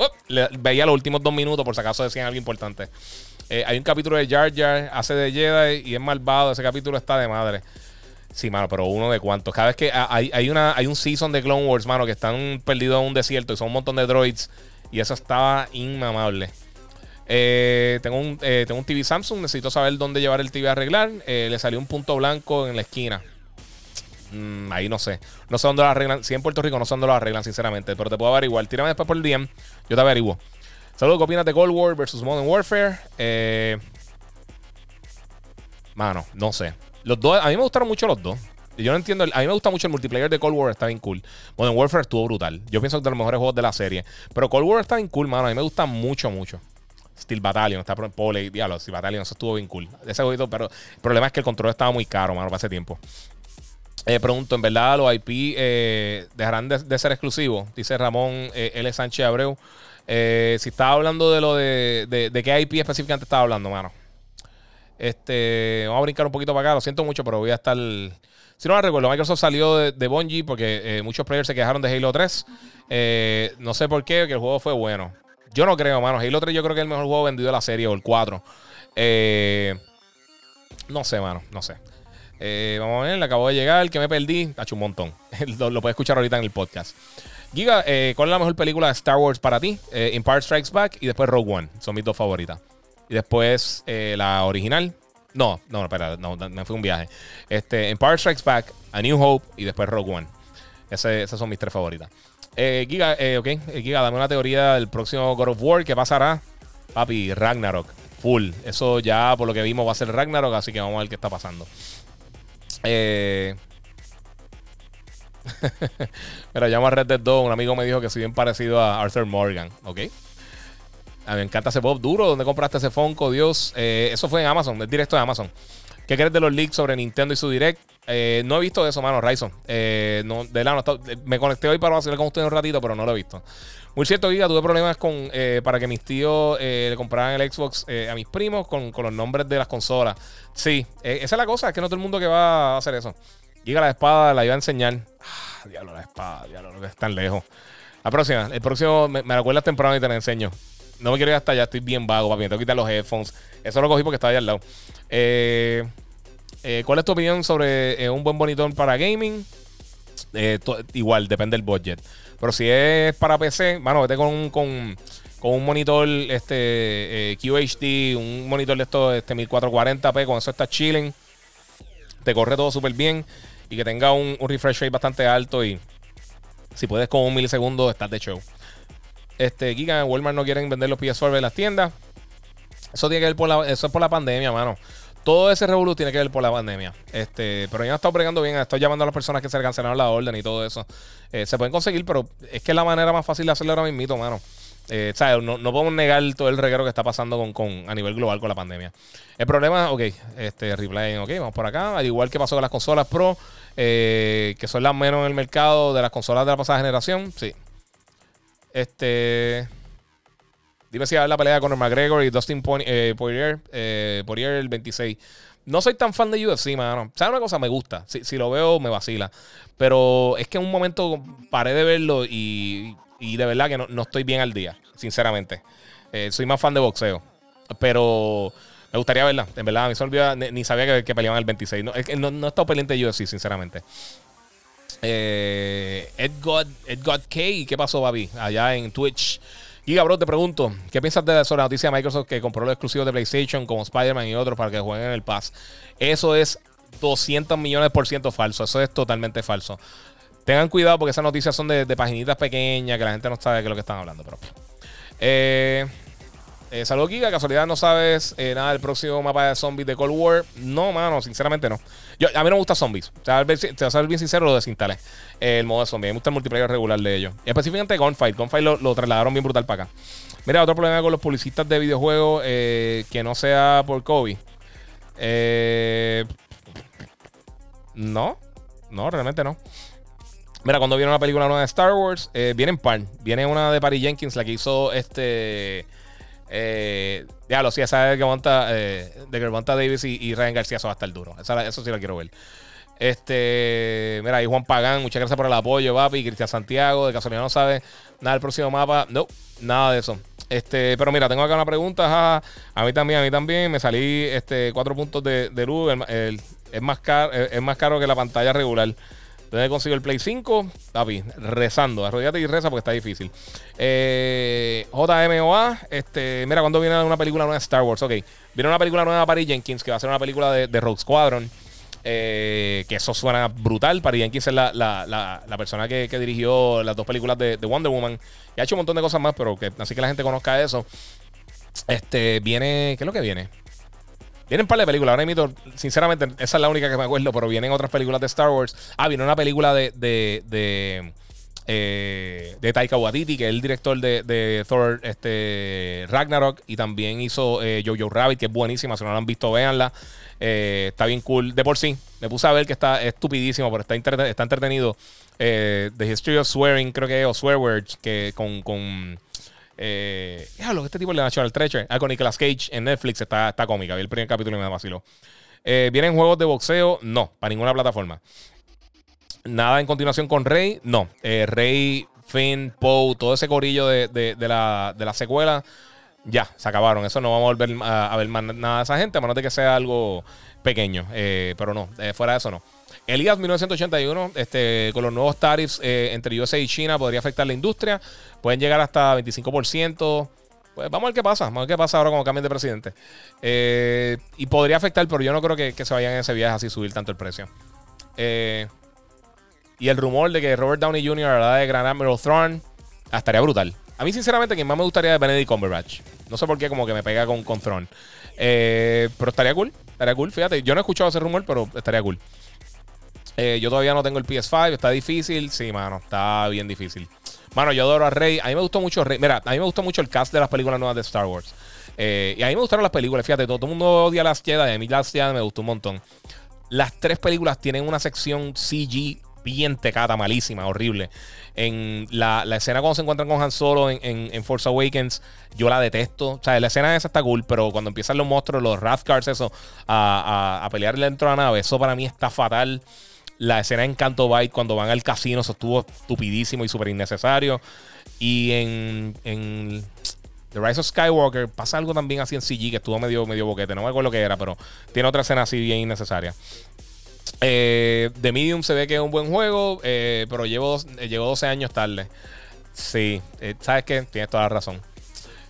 veía los últimos dos minutos por si acaso decían algo importante. Eh, hay un capítulo de Jar Jar, hace de Jedi y es malvado. Ese capítulo está de madre. Sí, mano, pero uno de cuántos. Cada vez que hay, hay, una, hay un season de Clone Wars, mano, que están perdidos en un desierto y son un montón de droids y eso estaba inmamable. Eh, tengo, un, eh, tengo un TV Samsung, necesito saber dónde llevar el TV a arreglar. Eh, le salió un punto blanco en la esquina. Mm, ahí no sé. No sé dónde lo arreglan. Si en Puerto Rico no sé dónde lo arreglan, sinceramente. Pero te puedo averiguar. Tírame después por el DM. Yo te averiguo. Saludos, ¿qué de Cold War versus Modern Warfare? mano, no sé. Los dos, a mí me gustaron mucho los dos. Yo no entiendo. a mí me gusta mucho el multiplayer de Cold War, está bien cool. Modern Warfare estuvo brutal. Yo pienso que es de los mejores juegos de la serie. Pero Cold War está bien cool, mano. A mí me gusta mucho, mucho. Steel Battalion, está Pole, diablo, Steel Battalion, eso estuvo bien cool. Ese jueguito, pero el problema es que el control estaba muy caro, mano, para ese tiempo. Eh, pregunto, ¿en verdad los IP eh, dejarán de, ser exclusivos? Dice Ramón eh, L. Sánchez Abreu. Si estaba hablando de lo de, de, qué IP específicamente estaba hablando, mano. Este, vamos a brincar un poquito para acá. Lo siento mucho, pero voy a estar si no me recuerdo, Microsoft salió de, de porque muchos players se quejaron de Halo 3. Eh, no sé por qué, que el juego fue bueno. Yo no creo, mano. Halo 3 yo creo que es el mejor juego vendido de la serie, o el 4. Eh, no sé, mano, no sé. vamos a ver, le acabo de llegar, que me perdí. Ha hecho un montón. lo, puedes escuchar ahorita en el podcast. Giga, ¿cuál es la mejor película de Star Wars para ti? Empire Strikes Back y después Rogue One. Son mis dos favoritas. Y después la original, no, no, espera, no, me fui un viaje. Este, Empire Strikes Back, A New Hope y después Rogue One. esas son mis tres favoritas. Eh, Giga, eh, ok, eh, Giga, dame una teoría del próximo God of War. ¿Qué pasará? Papi, Ragnarok. Full. Eso ya por lo que vimos va a ser Ragnarok, así que vamos a ver qué está pasando. Eh. Mira, llamo a Red Dead 2. Un amigo me dijo que soy bien parecido a Arthur Morgan. ¿Ok? Me encanta ese pop duro. ¿Dónde compraste ese Funko? Dios. Eh, eso fue en Amazon, es directo de Amazon. ¿Qué crees de los leaks sobre Nintendo y su direct? Eh, no he visto eso, mano, Ryzen. Eh, no, de la, no me conecté hoy para hacer con ustedes un ratito, pero no lo he visto. Muy cierto, Giga, tuve problemas con eh, para que mis tíos le compraran el Xbox a mis primos con, con, los nombres de las consolas. Sí, esa es la cosa, es que no todo el mundo que va a hacer eso. Giga, la espada la iba a enseñar. Ah, diablo, la espada, diablo, que es tan lejos. La próxima, el próximo, me, me acuerdas temprano y te la enseño. No me quiero ir hasta allá, estoy bien vago, papi. Me tengo que quitar los headphones. Eso lo cogí porque estaba ahí al lado. Eh, eh, ¿Cuál es tu opinión sobre eh, un buen monitor para gaming? igual, depende del budget. Pero si es para PC, bueno, vete con, con, con un monitor este, QHD, un monitor de estos este, 1440p, con eso está chilling. Te corre todo súper bien y que tenga un, refresh rate bastante alto y si puedes con un milisegundo, estás de show. Este, Giga, Walmart no quieren vender los PS4 en las tiendas. Eso tiene que ver por la, eso es por la pandemia, mano. Todo ese revolú tiene que ver por la pandemia. Este, pero ya está bregando bien. Estoy llamando a las personas que se cancelaron la orden y todo eso. Eh, se pueden conseguir, pero es que es la manera más fácil de hacerlo ahora mismo, mano. Eh, no, no, podemos negar todo el reguero que está pasando con, con, a nivel global con la pandemia. El problema, ok, este, replay, ok, vamos por acá. Al igual que pasó con las consolas Pro, eh, que son las menos en el mercado de las consolas de la pasada generación, sí, este. Dime si va a haber la pelea con el McGregor y Dustin eh, Poirier, eh, Poirier el 26. No soy tan fan de UFC, mano. ¿Sabes una cosa? Me gusta. Si, lo veo, me vacila. Pero es que en un momento paré de verlo y, y de verdad que no, estoy bien al día, sinceramente. Eh, soy más fan de boxeo. Pero me gustaría verla. En verdad, a mí se olvidó, ni, sabía que, peleaban el 26. No, no, no he estado pendiente de UFC, sinceramente. Eh, Ed God K, ¿qué pasó, Babi? Allá en Twitch. Giga, bro, te pregunto, ¿qué piensas de la noticia de Microsoft que compró los exclusivos de PlayStation como Spider-Man y otros para que jueguen en el Pass? Eso es 200 millones por ciento falso. Eso es totalmente falso. Tengan cuidado porque esas noticias son de, de paginitas pequeñas que la gente no sabe de qué lo que están hablando. Pero, eh, eh, Saludos, Giga. Casualidad, ¿no sabes eh, nada del próximo mapa de zombies de Cold War? No, mano, sinceramente no. Yo, a mí no me gusta zombies. Te voy a ser bien sincero, lo desinstalé. el modo de zombies. Me gusta el multiplayer regular de ellos. Específicamente Gunfight. Gunfight lo, lo, trasladaron bien brutal para acá. Mira, otro problema con los publicistas de videojuegos eh, que no sea por COVID. Eh, no, no, realmente no. Mira, cuando viene una película nueva de Star Wars, eh, viene en par. Viene una de Patty Jenkins, la que hizo este. Eh, ya lo sí, esa de que monta, eh, de que monta Davis y, Ryan García, eso va a estar duro. eso sí lo quiero ver. Este, mira, ahí Juan Pagán, muchas gracias por el apoyo, papi. Cristian Santiago, de casualidad no sabe nada del próximo mapa. No, nada de eso. Este, pero mira, tengo acá una pregunta. A mí también, a mí también. Me salí este, cuatro puntos de, luz. es, más caro, es más caro que la pantalla regular. ¿Dónde consigo el Play 5? Papi, rezando. Arrodillate y reza porque está difícil. Eh, JMOA. Este, mira, cuando viene una película nueva de Star Wars? Ok. Viene una película nueva de Paris Jenkins que va a ser una película de, de Rogue Squadron. Eh, que eso suena brutal. Paris Jenkins es la, la, la, persona que, que, dirigió las dos películas de, de, Wonder Woman. Y ha hecho un montón de cosas más, pero que así que la gente conozca eso. Este, viene. ¿Qué es lo que viene? Vienen un par de películas. Ahora mismo, sinceramente, esa es la única que me acuerdo, pero vienen otras películas de Star Wars. Ah, viene una película de. de, de eh, de Taika Waititi, que es el director de, Thor este, Ragnarok, y también hizo eh, Jojo Rabbit, que es buenísima. Si no la han visto, véanla. Eh, está bien cool. De por sí, me puse a ver que está estupidísimo, pero está, entretenido. The History of Swearing, creo que es, o Swear Words, que con, con eh, este tipo le National Treasure. Ah, con Nicolas Cage en Netflix está, está cómica. Vi el primer capítulo y me vaciló. Eh, ¿Vienen juegos de boxeo? No, para ninguna plataforma. Nada en continuación con Rey, no. Eh, Rey, Finn, Poe, todo ese corillo de, de, la, de, la, secuela, ya, se acabaron. Eso no vamos a volver a, ver más nada de esa gente, a menos de que sea algo pequeño. Eh, pero no, eh, fuera de eso no. Elías 1981, este, con los nuevos tariffs eh, entre USA y China, podría afectar la industria. Pueden llegar hasta 25%. Pues vamos a ver qué pasa. Vamos a ver qué pasa ahora cuando cambien de presidente. Eh, y podría afectar, pero yo no creo que, se vayan en ese viaje así subir tanto el precio. Eh, y el rumor de que Robert Downey Jr. hará de Gran Admiral Thrawn ah, estaría brutal. A mí, sinceramente, quien más me gustaría es Benedict Cumberbatch. No sé por qué, como que me pega con, con pero estaría cool. Estaría cool. Fíjate, yo no he escuchado ese rumor, pero estaría cool. Eh, yo todavía no tengo el PS5, está difícil. Sí, mano, está bien difícil. Mano, yo adoro a Rey. A mí me gustó mucho Rey. Mira, a mí me gustó mucho el cast de las películas nuevas de Star Wars. Eh, y a mí me gustaron las películas. Fíjate, todo, el mundo odia las Jedi. A mí las Jedi me gustó un montón. Las tres películas tienen una sección CG bien tecata, malísima, horrible. En la, escena cuando se encuentran con Han Solo en, Force Awakens, yo la detesto. O sea, la escena esa está cool, pero cuando empiezan los monstruos, los Rathcars, eso, a, a, a pelear dentro de la nave, eso para mí está fatal. La escena en Canto Bight cuando van al casino, eso estuvo estupidísimo y súper innecesario. Y en, en The Rise of Skywalker pasa algo también así en CG que estuvo medio, medio boquete. No me acuerdo lo que era, pero tiene otra escena así bien innecesaria. Eh, The Medium se ve que es un buen juego, eh, pero llevo, llegó 12 años tarde. Sí, eh, ¿sabes qué? Tienes toda la razón.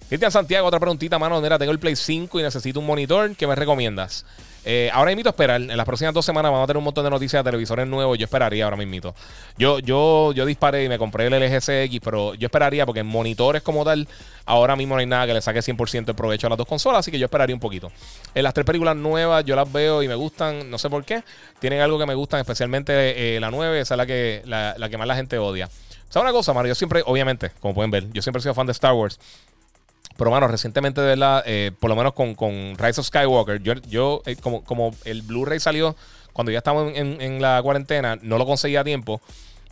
Cristian Santiago, otra preguntita, mano. Mira, tengo el Play 5 y necesito un monitor. ¿Qué me recomiendas? Eh, ahora a esperar. En las próximas dos semanas vamos a tener un montón de noticias de televisores nuevos. Yo esperaría ahora mismo. Yo, yo, yo disparé y me compré el LG CX, pero yo esperaría porque en monitores como tal, ahora mismo no hay nada que le saque 100% el provecho a las dos consolas, así que yo esperaría un poquito. En las tres películas nuevas yo las veo y me gustan, no sé por qué. Tienen algo que me gustan, especialmente eh, la 9, esa es la que, la que más la gente odia. ¿Sabes una cosa, Mario? Yo siempre, obviamente, como pueden ver, yo siempre he sido fan de Star Wars. Pero, bueno, recientemente, de la, eh, por lo menos con, Rise of Skywalker, yo, yo eh, como, como el Blu-ray salió cuando ya estábamos en, la cuarentena, no lo conseguía a tiempo.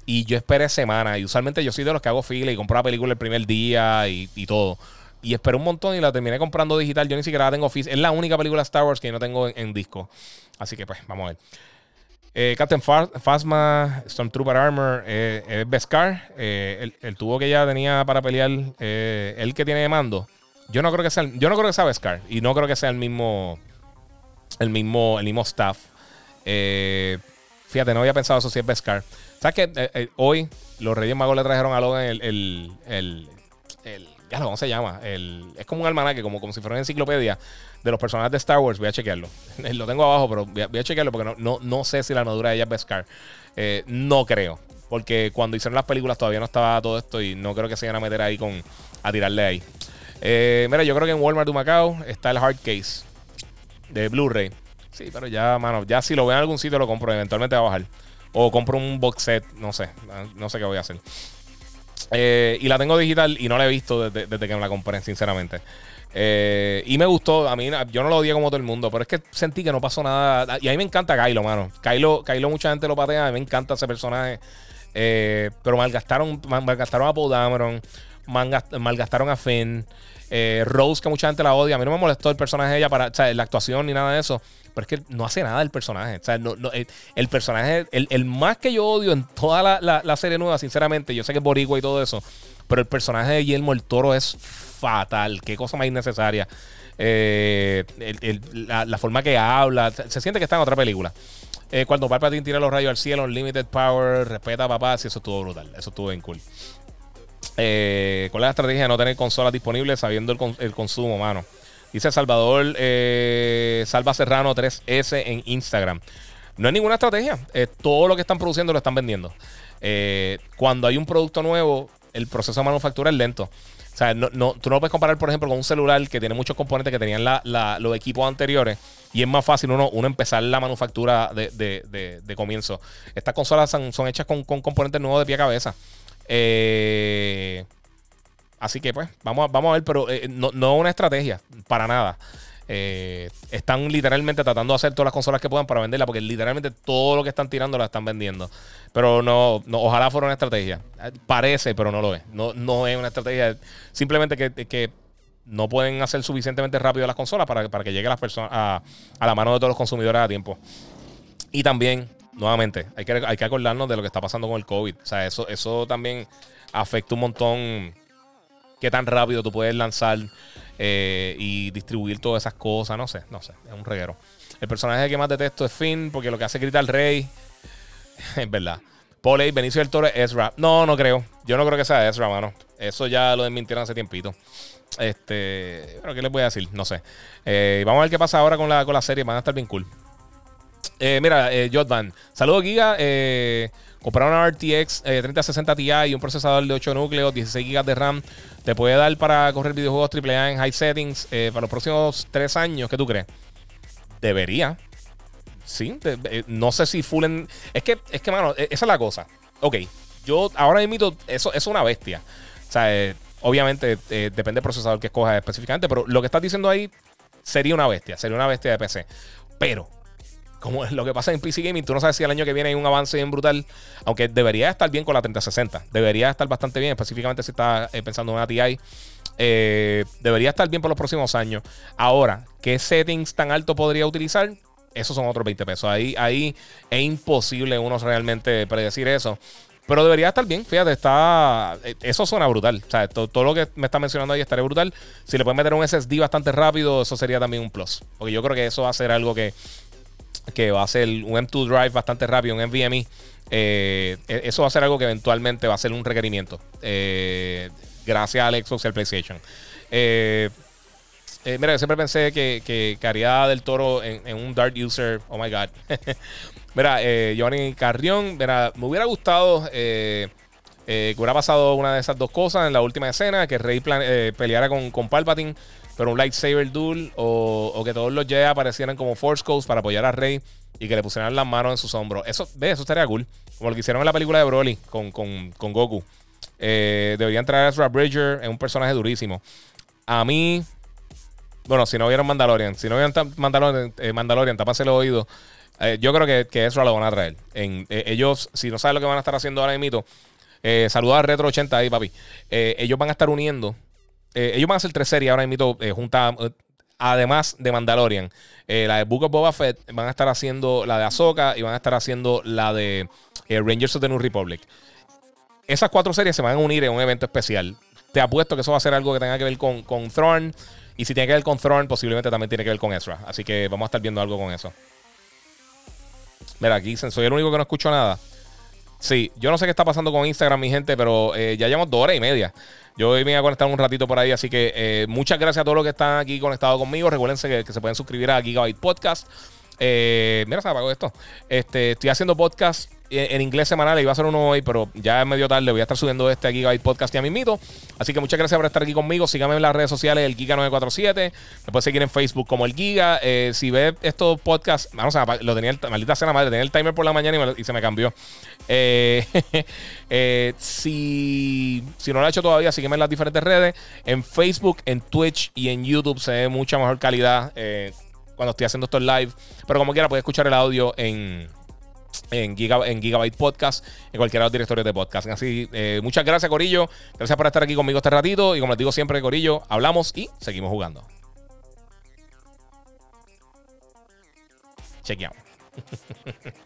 Y yo esperé semanas. Y usualmente yo soy de los que hago fila y compro la película el primer día y, todo. Y esperé un montón y la terminé comprando digital. Yo ni siquiera la tengo física. Es la única película Star Wars que no tengo en, disco. Así que, pues, vamos a ver. Eh, Captain Phasma, Stormtrooper Armor, eh, es Beskar. el, el, tubo que ya tenía para pelear, el que tiene mando. Yo no creo que sea, yo no creo que sea Beskar y no creo que sea el mismo, el mismo, el mismo staff. Eh, fíjate, no había pensado eso si es Beskar. ¿Sabes que eh, eh, hoy los Reyes Magos le trajeron a Logan el, el, el, ya ¿cómo se llama? El, es como un almanaque, como, como si fuera una enciclopedia de los personajes de Star Wars. Voy a chequearlo. Lo tengo abajo, pero voy a, chequearlo porque no, no, no, sé si la armadura de ella es Beskar. no creo. Porque cuando hicieron las películas todavía no estaba todo esto y no creo que se vayan a meter ahí con a tirarle ahí. Eh, mira, yo creo que en Walmart de Macao está el hard case de Blu-ray. Sí, pero ya, mano, ya si lo veo en algún sitio lo compro, eventualmente va a bajar. O compro un box set, no sé, no sé qué voy a hacer. Eh, y la tengo digital y no la he visto desde, que me la compré, sinceramente. Eh, y me gustó, a mí yo no lo odié como todo el mundo, pero es que sentí que no pasó nada. Y a mí me encanta Kylo, mano. Kylo, Kylo mucha gente lo patea, a mí me encanta ese personaje. pero malgastaron, malgastaron a Paul Dameron malgastaron a Finn. Eh, Rose, que mucha gente la odia. A mí no me molestó el personaje de ella para la actuación ni nada de eso. Pero es que no hace nada el personaje. el, personaje, el, más que yo odio en toda la, serie nueva, sinceramente, yo sé que es Boricua y todo eso. Pero el personaje de Guillermo el Toro es fatal. Qué cosa más innecesaria. Eh, la, forma que habla. Se siente que está en otra película. Eh, cuando Palpatine tira los rayos al cielo, Limited Power, respeta a papá, sí, eso estuvo brutal. Eso estuvo bien cool. Eh, ¿Cuál es la estrategia de no tener consolas disponibles sabiendo el, consumo, mano? Dice Salvador eh, Salva Serrano 3S en Instagram. No hay ninguna estrategia. Eh, todo lo que están produciendo lo están vendiendo. cuando hay un producto nuevo, el proceso de manufactura es lento. O sea, no, tú no puedes comparar, por ejemplo, con un celular que tiene muchos componentes que tenían los equipos anteriores y es más fácil uno, uno empezar la manufactura de, comienzo. Estas consolas son, hechas con, con, componentes nuevos de pie a cabeza. Eh, así que pues, vamos a, vamos a ver, pero eh, no, no una estrategia, para nada. Eh, están literalmente tratando de hacer todas las consolas que puedan para venderla, porque literalmente todo lo que están tirando la están vendiendo. Pero no, no ojalá fuera una estrategia. Parece, pero no lo es. No, no es una estrategia. Simplemente que, que no pueden hacer suficientemente rápido las consolas para, para que llegue las personas a, a, la mano de todos los consumidores a tiempo. Y también nuevamente, hay que, hay que acordarnos de lo que está pasando con el COVID. O sea, eso, eso también afecta un montón qué tan rápido tú puedes lanzar eh, y distribuir todas esas cosas. No sé, no sé, es un reguero. El personaje que más detesto es Finn, porque lo que hace grita al rey. es verdad. Paul Benicio del Toro, Ezra. No, no creo. Yo no creo que sea Ezra, mano. Eso ya lo desmintieron hace tiempito. Este, pero ¿qué les voy a decir? No sé. Eh, vamos a ver qué pasa ahora con la, con la serie. Van a estar bien cool. Eh, mira, eh, Jotvan. Saludos, Giga. Eh, comprar una RTX 3060 Ti y un procesador de 8 núcleos, 16 GB de RAM. Te puede dar para correr videojuegos AAA en high settings para los próximos 3 años. ¿Qué tú crees? Debería. Sí. no sé si full en. Es que, es que, mano, e, esa es la cosa. Ok. yo ahora mismo, eso, es una bestia. O sea, eh, obviamente eh, depende del procesador que escojas específicamente, pero lo que estás diciendo ahí sería una bestia, sería una bestia de PC. Pero, como lo que pasa en PC Gaming, tú no sabes si el año que viene hay un avance bien brutal, aunque debería estar bien con la 3060, debería estar bastante bien, específicamente si estás eh, pensando en una TI. debería estar bien por los próximos años. Ahora, ¿qué settings tan alto podría utilizar? Esos son otros 20 pesos. Ahí, ahí es imposible uno realmente predecir eso. Pero debería estar bien, fíjate, está. Eh, eso suena brutal. O sea, todo, lo que me está mencionando ahí estaría brutal. Si le pueden meter un SSD bastante rápido, eso sería también un plus. Porque yo creo que eso va a ser algo que, que va a ser un M2 Drive bastante rápido, un NVMe. Eh, eso va a ser algo que eventualmente va a ser un requerimiento. Eh, gracias al Xbox y al PlayStation. mira, yo siempre pensé que, que, haría del toro en, un Dart User. Oh my God. Mira, eh, Johnny Carrión, mira, me hubiera gustado eh, eh, que hubiera pasado una de esas dos cosas en la última escena, que Rey eh, peleara con, con, Palpatine, pero un lightsaber duel, o, que todos los Jedi aparecieran como Force Ghosts para apoyar a Rey y que le pusieran las manos en sus hombros. Eso, ve, eso estaría cool. Como lo que hicieron en la película de Broly con, con, con Goku. deberían traer a Ezra Bridger, es un personaje durísimo. A mí, bueno, si no vieron Mandalorian, si no vieron Mandalorian, Mandalorian, tápase el oído. Eh, yo creo que, que, eso lo van a traer. En, eh, ellos, si no saben lo que van a estar haciendo ahora mismo, eh, saludar a Retro 80 ahí, papi. Eh, ellos van a estar uniendo. Ellos van a hacer tres series ahora mismo juntas. Además de Mandalorian, la de Book of Boba Fett, van a estar haciendo la de Ahsoka y van a estar haciendo la de Rangers of the New Republic. Esas cuatro series se van a unir en un evento especial. Te apuesto que eso va a ser algo que tenga que ver con, con. Y si tiene que ver con Thrawn, posiblemente también tiene que ver con Ezra. Así que vamos a estar viendo algo con eso. Mira, aquí soy el único que no escucho nada. Sí, yo no sé qué está pasando con Instagram, mi gente, pero eh, ya llevamos dos horas y media. Yo hoy me voy a conectar un ratito por ahí, así que eh, muchas gracias a todos los que están aquí conectados conmigo. Recuérdense que, que se pueden suscribir a Gigabyte Podcast. Eh, mira, se apagó esto. Este, estoy haciendo podcast en, inglés semanal. Iba a ser uno hoy, pero ya es medio tarde. Voy a estar subiendo este Gigabyte Podcast ya mismito. Así que muchas gracias por estar aquí conmigo. Síganme en las redes sociales, el Giga947. Me puedes seguir en Facebook como el Giga. Eh, si ves estos podcasts, vamos a lo tenía, el, maldita sea madre, tenía el timer por la mañana y, se me cambió. Eh, eh, si, si no lo has hecho todavía, sígueme en las diferentes redes. En Facebook, en Twitch y en YouTube se ve mucha mejor calidad cuando estoy haciendo estos live. Pero como quiera, puedes escuchar el audio en, en, en Gigabyte Podcast, en cualquiera de los directorios de podcast. Así, eh, muchas gracias, Corillo. Gracias por estar aquí conmigo este ratito. Y como les digo siempre, Corillo, hablamos y seguimos jugando. Chequeamos.